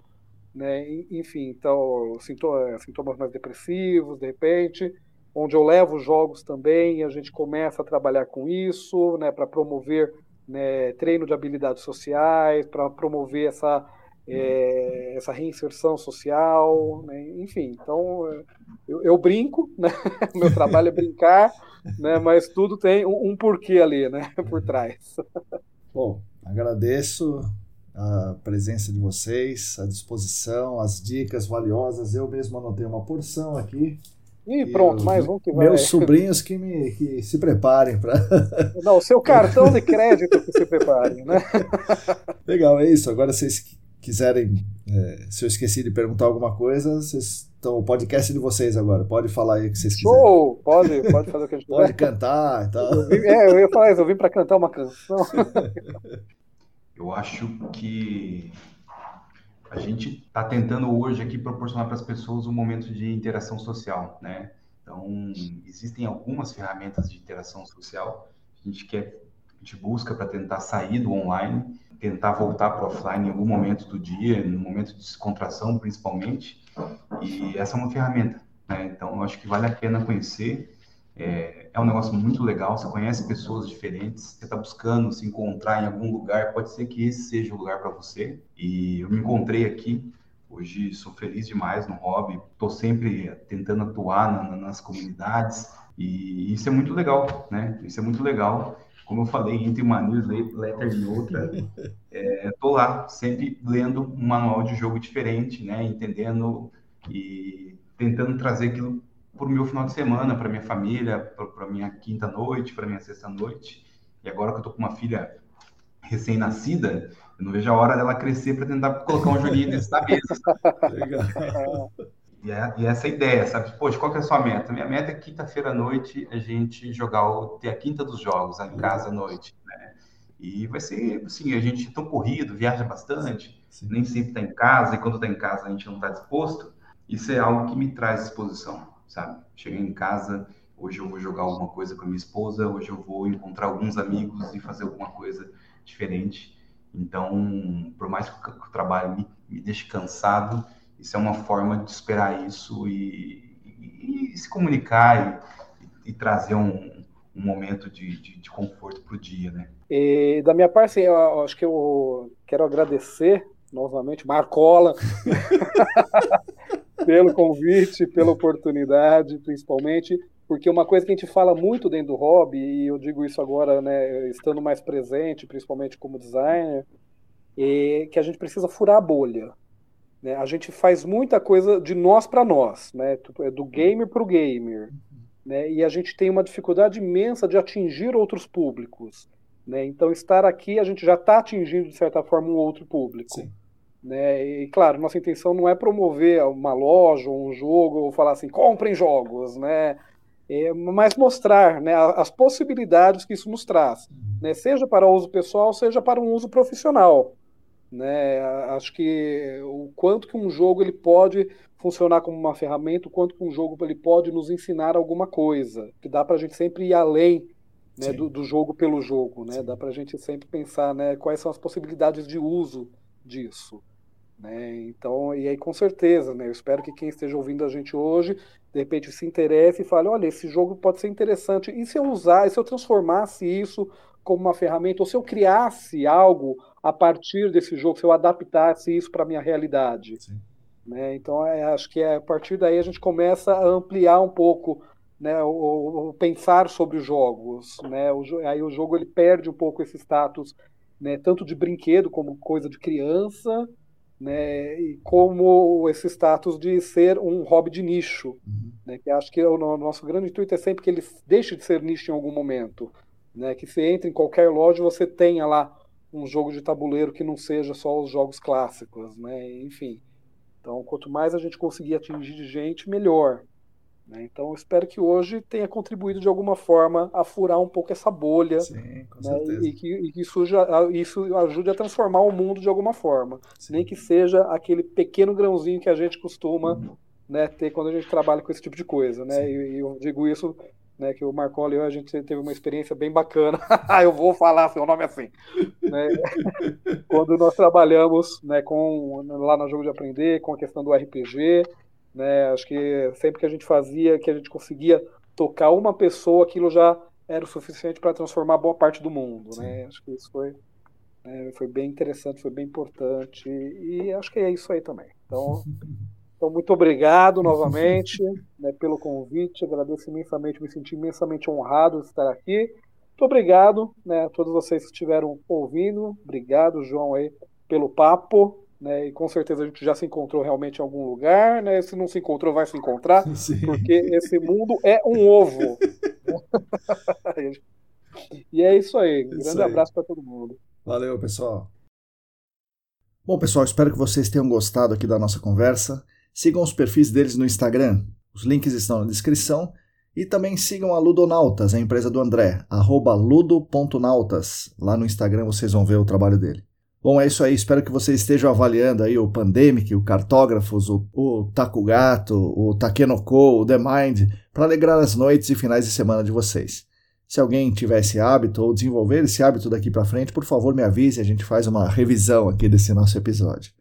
né, enfim, então sintomas mais depressivos, de repente, onde eu levo jogos também, a gente começa a trabalhar com isso, né, para promover né, treino de habilidades sociais, para promover essa, é, essa reinserção social, né, enfim. Então, eu, eu brinco, né, meu trabalho é brincar, né, mas tudo tem um, um porquê ali, né, por trás. Bom, agradeço a presença de vocês, a disposição, as dicas valiosas. Eu mesmo anotei uma porção aqui. E pronto, mais um que vai. Meus sobrinhos que, me, que se preparem para. Não, o seu cartão de crédito que se preparem, né? Legal, é isso. Agora, vocês quiserem, é, se eu esqueci de perguntar alguma coisa, vocês estão o podcast de vocês agora. Pode falar aí o que vocês quiserem. Show! Pode, pode fazer o que a gente Pode cantar e tal. Eu vim, é, eu ia falar isso, eu vim para cantar uma canção. eu acho que a gente está tentando hoje aqui proporcionar para as pessoas um momento de interação social, né? Então, existem algumas ferramentas de interação social que a gente quer, a gente busca para tentar sair do online, tentar voltar para offline em algum momento do dia, no momento de descontração principalmente, e essa é uma ferramenta, né? Então, eu acho que vale a pena conhecer é, é um negócio muito legal, você conhece pessoas diferentes, você está buscando se encontrar em algum lugar, pode ser que esse seja o lugar para você. E eu me encontrei aqui, hoje sou feliz demais no hobby, estou sempre tentando atuar na, nas comunidades, e isso é muito legal, né? Isso é muito legal. Como eu falei, entre uma newsletter e outra, estou é, lá sempre lendo um manual de jogo diferente, né? Entendendo e tentando trazer aquilo para o meu final de semana, para minha família, para minha quinta noite, para minha sexta noite. E agora que eu tô com uma filha recém-nascida, eu não vejo a hora dela crescer para tentar colocar um joguinho desse na mesa. Legal. E, é, e essa é a ideia, sabe? Poxa, qual que é a sua meta? Minha meta é quinta-feira à noite a gente jogar o, ter a quinta dos jogos em casa à noite, né? E vai ser, assim, a gente é tão corrido, viaja bastante, Sim. nem sempre está em casa, e quando está em casa a gente não está disposto. Isso é algo que me traz disposição sabe? Cheguei em casa, hoje eu vou jogar alguma coisa com a minha esposa, hoje eu vou encontrar alguns amigos e fazer alguma coisa diferente. Então, por mais que o trabalho me, me deixe cansado, isso é uma forma de esperar isso e, e, e se comunicar e, e trazer um, um, momento de, de, de conforto para o dia, né? E da minha parte, eu acho que eu quero agradecer novamente Marcola pelo convite, pela oportunidade, principalmente, porque uma coisa que a gente fala muito dentro do hobby, e eu digo isso agora, né, estando mais presente, principalmente como designer, é que a gente precisa furar a bolha. Né? A gente faz muita coisa de nós para nós, né? É do gamer para o gamer. Né? E a gente tem uma dificuldade imensa de atingir outros públicos. Né? Então, estar aqui, a gente já está atingindo, de certa forma, um outro público. Sim. Né? E claro, nossa intenção não é promover uma loja ou um jogo ou falar assim, comprem jogos, né? É, mas mostrar né, as possibilidades que isso nos traz, uhum. né? seja para uso pessoal, seja para um uso profissional. Né? Acho que o quanto que um jogo ele pode funcionar como uma ferramenta, o quanto que um jogo ele pode nos ensinar alguma coisa, que dá para a gente sempre ir além né, do, do, jogo pelo jogo, né? Dá para a gente sempre pensar né, quais são as possibilidades de uso disso. Né? Então, e aí com certeza, né? Eu espero que quem esteja ouvindo a gente hoje, de repente se interesse e fale, olha, esse jogo pode ser interessante. E se eu usar, e se eu transformasse isso como uma ferramenta, ou se eu criasse algo a partir desse jogo, se eu adaptasse isso para a minha realidade. Né? Então, é, acho que é, a partir daí a gente começa a ampliar um pouco né, o, o pensar sobre os jogos. Né? O, aí o jogo ele perde um pouco esse status né, tanto de brinquedo como coisa de criança, né, e como esse status de ser um hobby de nicho, uhum. né, que acho que o nosso grande intuito é sempre que ele deixe de ser nicho em algum momento, né, que você entre em qualquer loja você tenha lá um jogo de tabuleiro que não seja só os jogos clássicos, né, enfim. Então, quanto mais a gente conseguir atingir gente, melhor. Né? Então, espero que hoje tenha contribuído de alguma forma a furar um pouco essa bolha Sim, né? e, que, e que isso, já, isso, ajude a transformar o mundo de alguma forma. Sim. Nem que seja aquele pequeno grãozinho que a gente costuma uhum. né, ter quando a gente trabalha com esse tipo de coisa. Né? E, e, eu digo isso né, que o Marcolo e eu, a gente teve uma experiência bem bacana. eu vou falar seu nome assim. né, quando nós trabalhamos né, com, lá no Jogo de Aprender, com a questão do RPG, né, acho que sempre que a gente fazia, que a gente conseguia tocar uma pessoa, aquilo já era o suficiente para transformar boa parte do mundo. Né? Acho que isso foi, né, foi bem interessante, foi bem importante. E acho que é isso aí também. Então. Então, muito obrigado novamente né, pelo convite. Agradeço imensamente, me senti imensamente honrado de estar aqui. Muito obrigado né, a todos vocês que estiveram ouvindo. Obrigado, João, aí, pelo papo. Né, e com certeza a gente já se encontrou realmente em algum lugar. Né? Se não se encontrou, vai se encontrar, Sim. porque esse mundo é um ovo. e é isso aí. Um grande aí. abraço para todo mundo. Valeu, pessoal. Bom, pessoal, espero que vocês tenham gostado aqui da nossa conversa. Sigam os perfis deles no Instagram, os links estão na descrição. E também sigam a Ludonautas, a empresa do André, ludo.nautas. Lá no Instagram vocês vão ver o trabalho dele. Bom, é isso aí. Espero que vocês estejam avaliando aí o Pandemic, o Cartógrafos, o, o Takugato, o Takenoko, o The Mind, para alegrar as noites e finais de semana de vocês. Se alguém tiver esse hábito ou desenvolver esse hábito daqui para frente, por favor me avise a gente faz uma revisão aqui desse nosso episódio.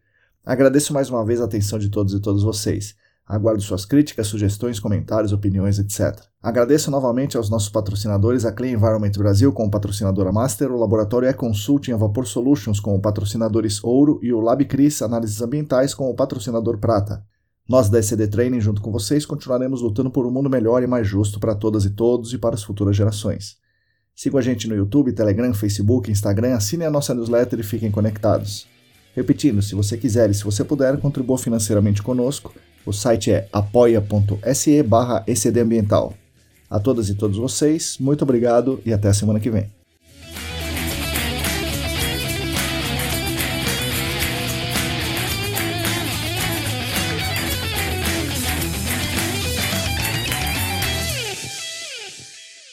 Agradeço mais uma vez a atenção de todos e todas vocês. Aguardo suas críticas, sugestões, comentários, opiniões, etc. Agradeço novamente aos nossos patrocinadores, a Clean Environment Brasil como patrocinadora Master, o Laboratório E-Consulting a Vapor Solutions como patrocinadores Ouro e o LabCris Análises Ambientais como patrocinador Prata. Nós da ECD Training, junto com vocês, continuaremos lutando por um mundo melhor e mais justo para todas e todos e para as futuras gerações. Sigam a gente no YouTube, Telegram, Facebook, Instagram, assinem a nossa newsletter e fiquem conectados. Repetindo, se você quiser e se você puder, contribua financeiramente conosco. O site é apoia.se barra A todas e todos vocês, muito obrigado e até a semana que vem.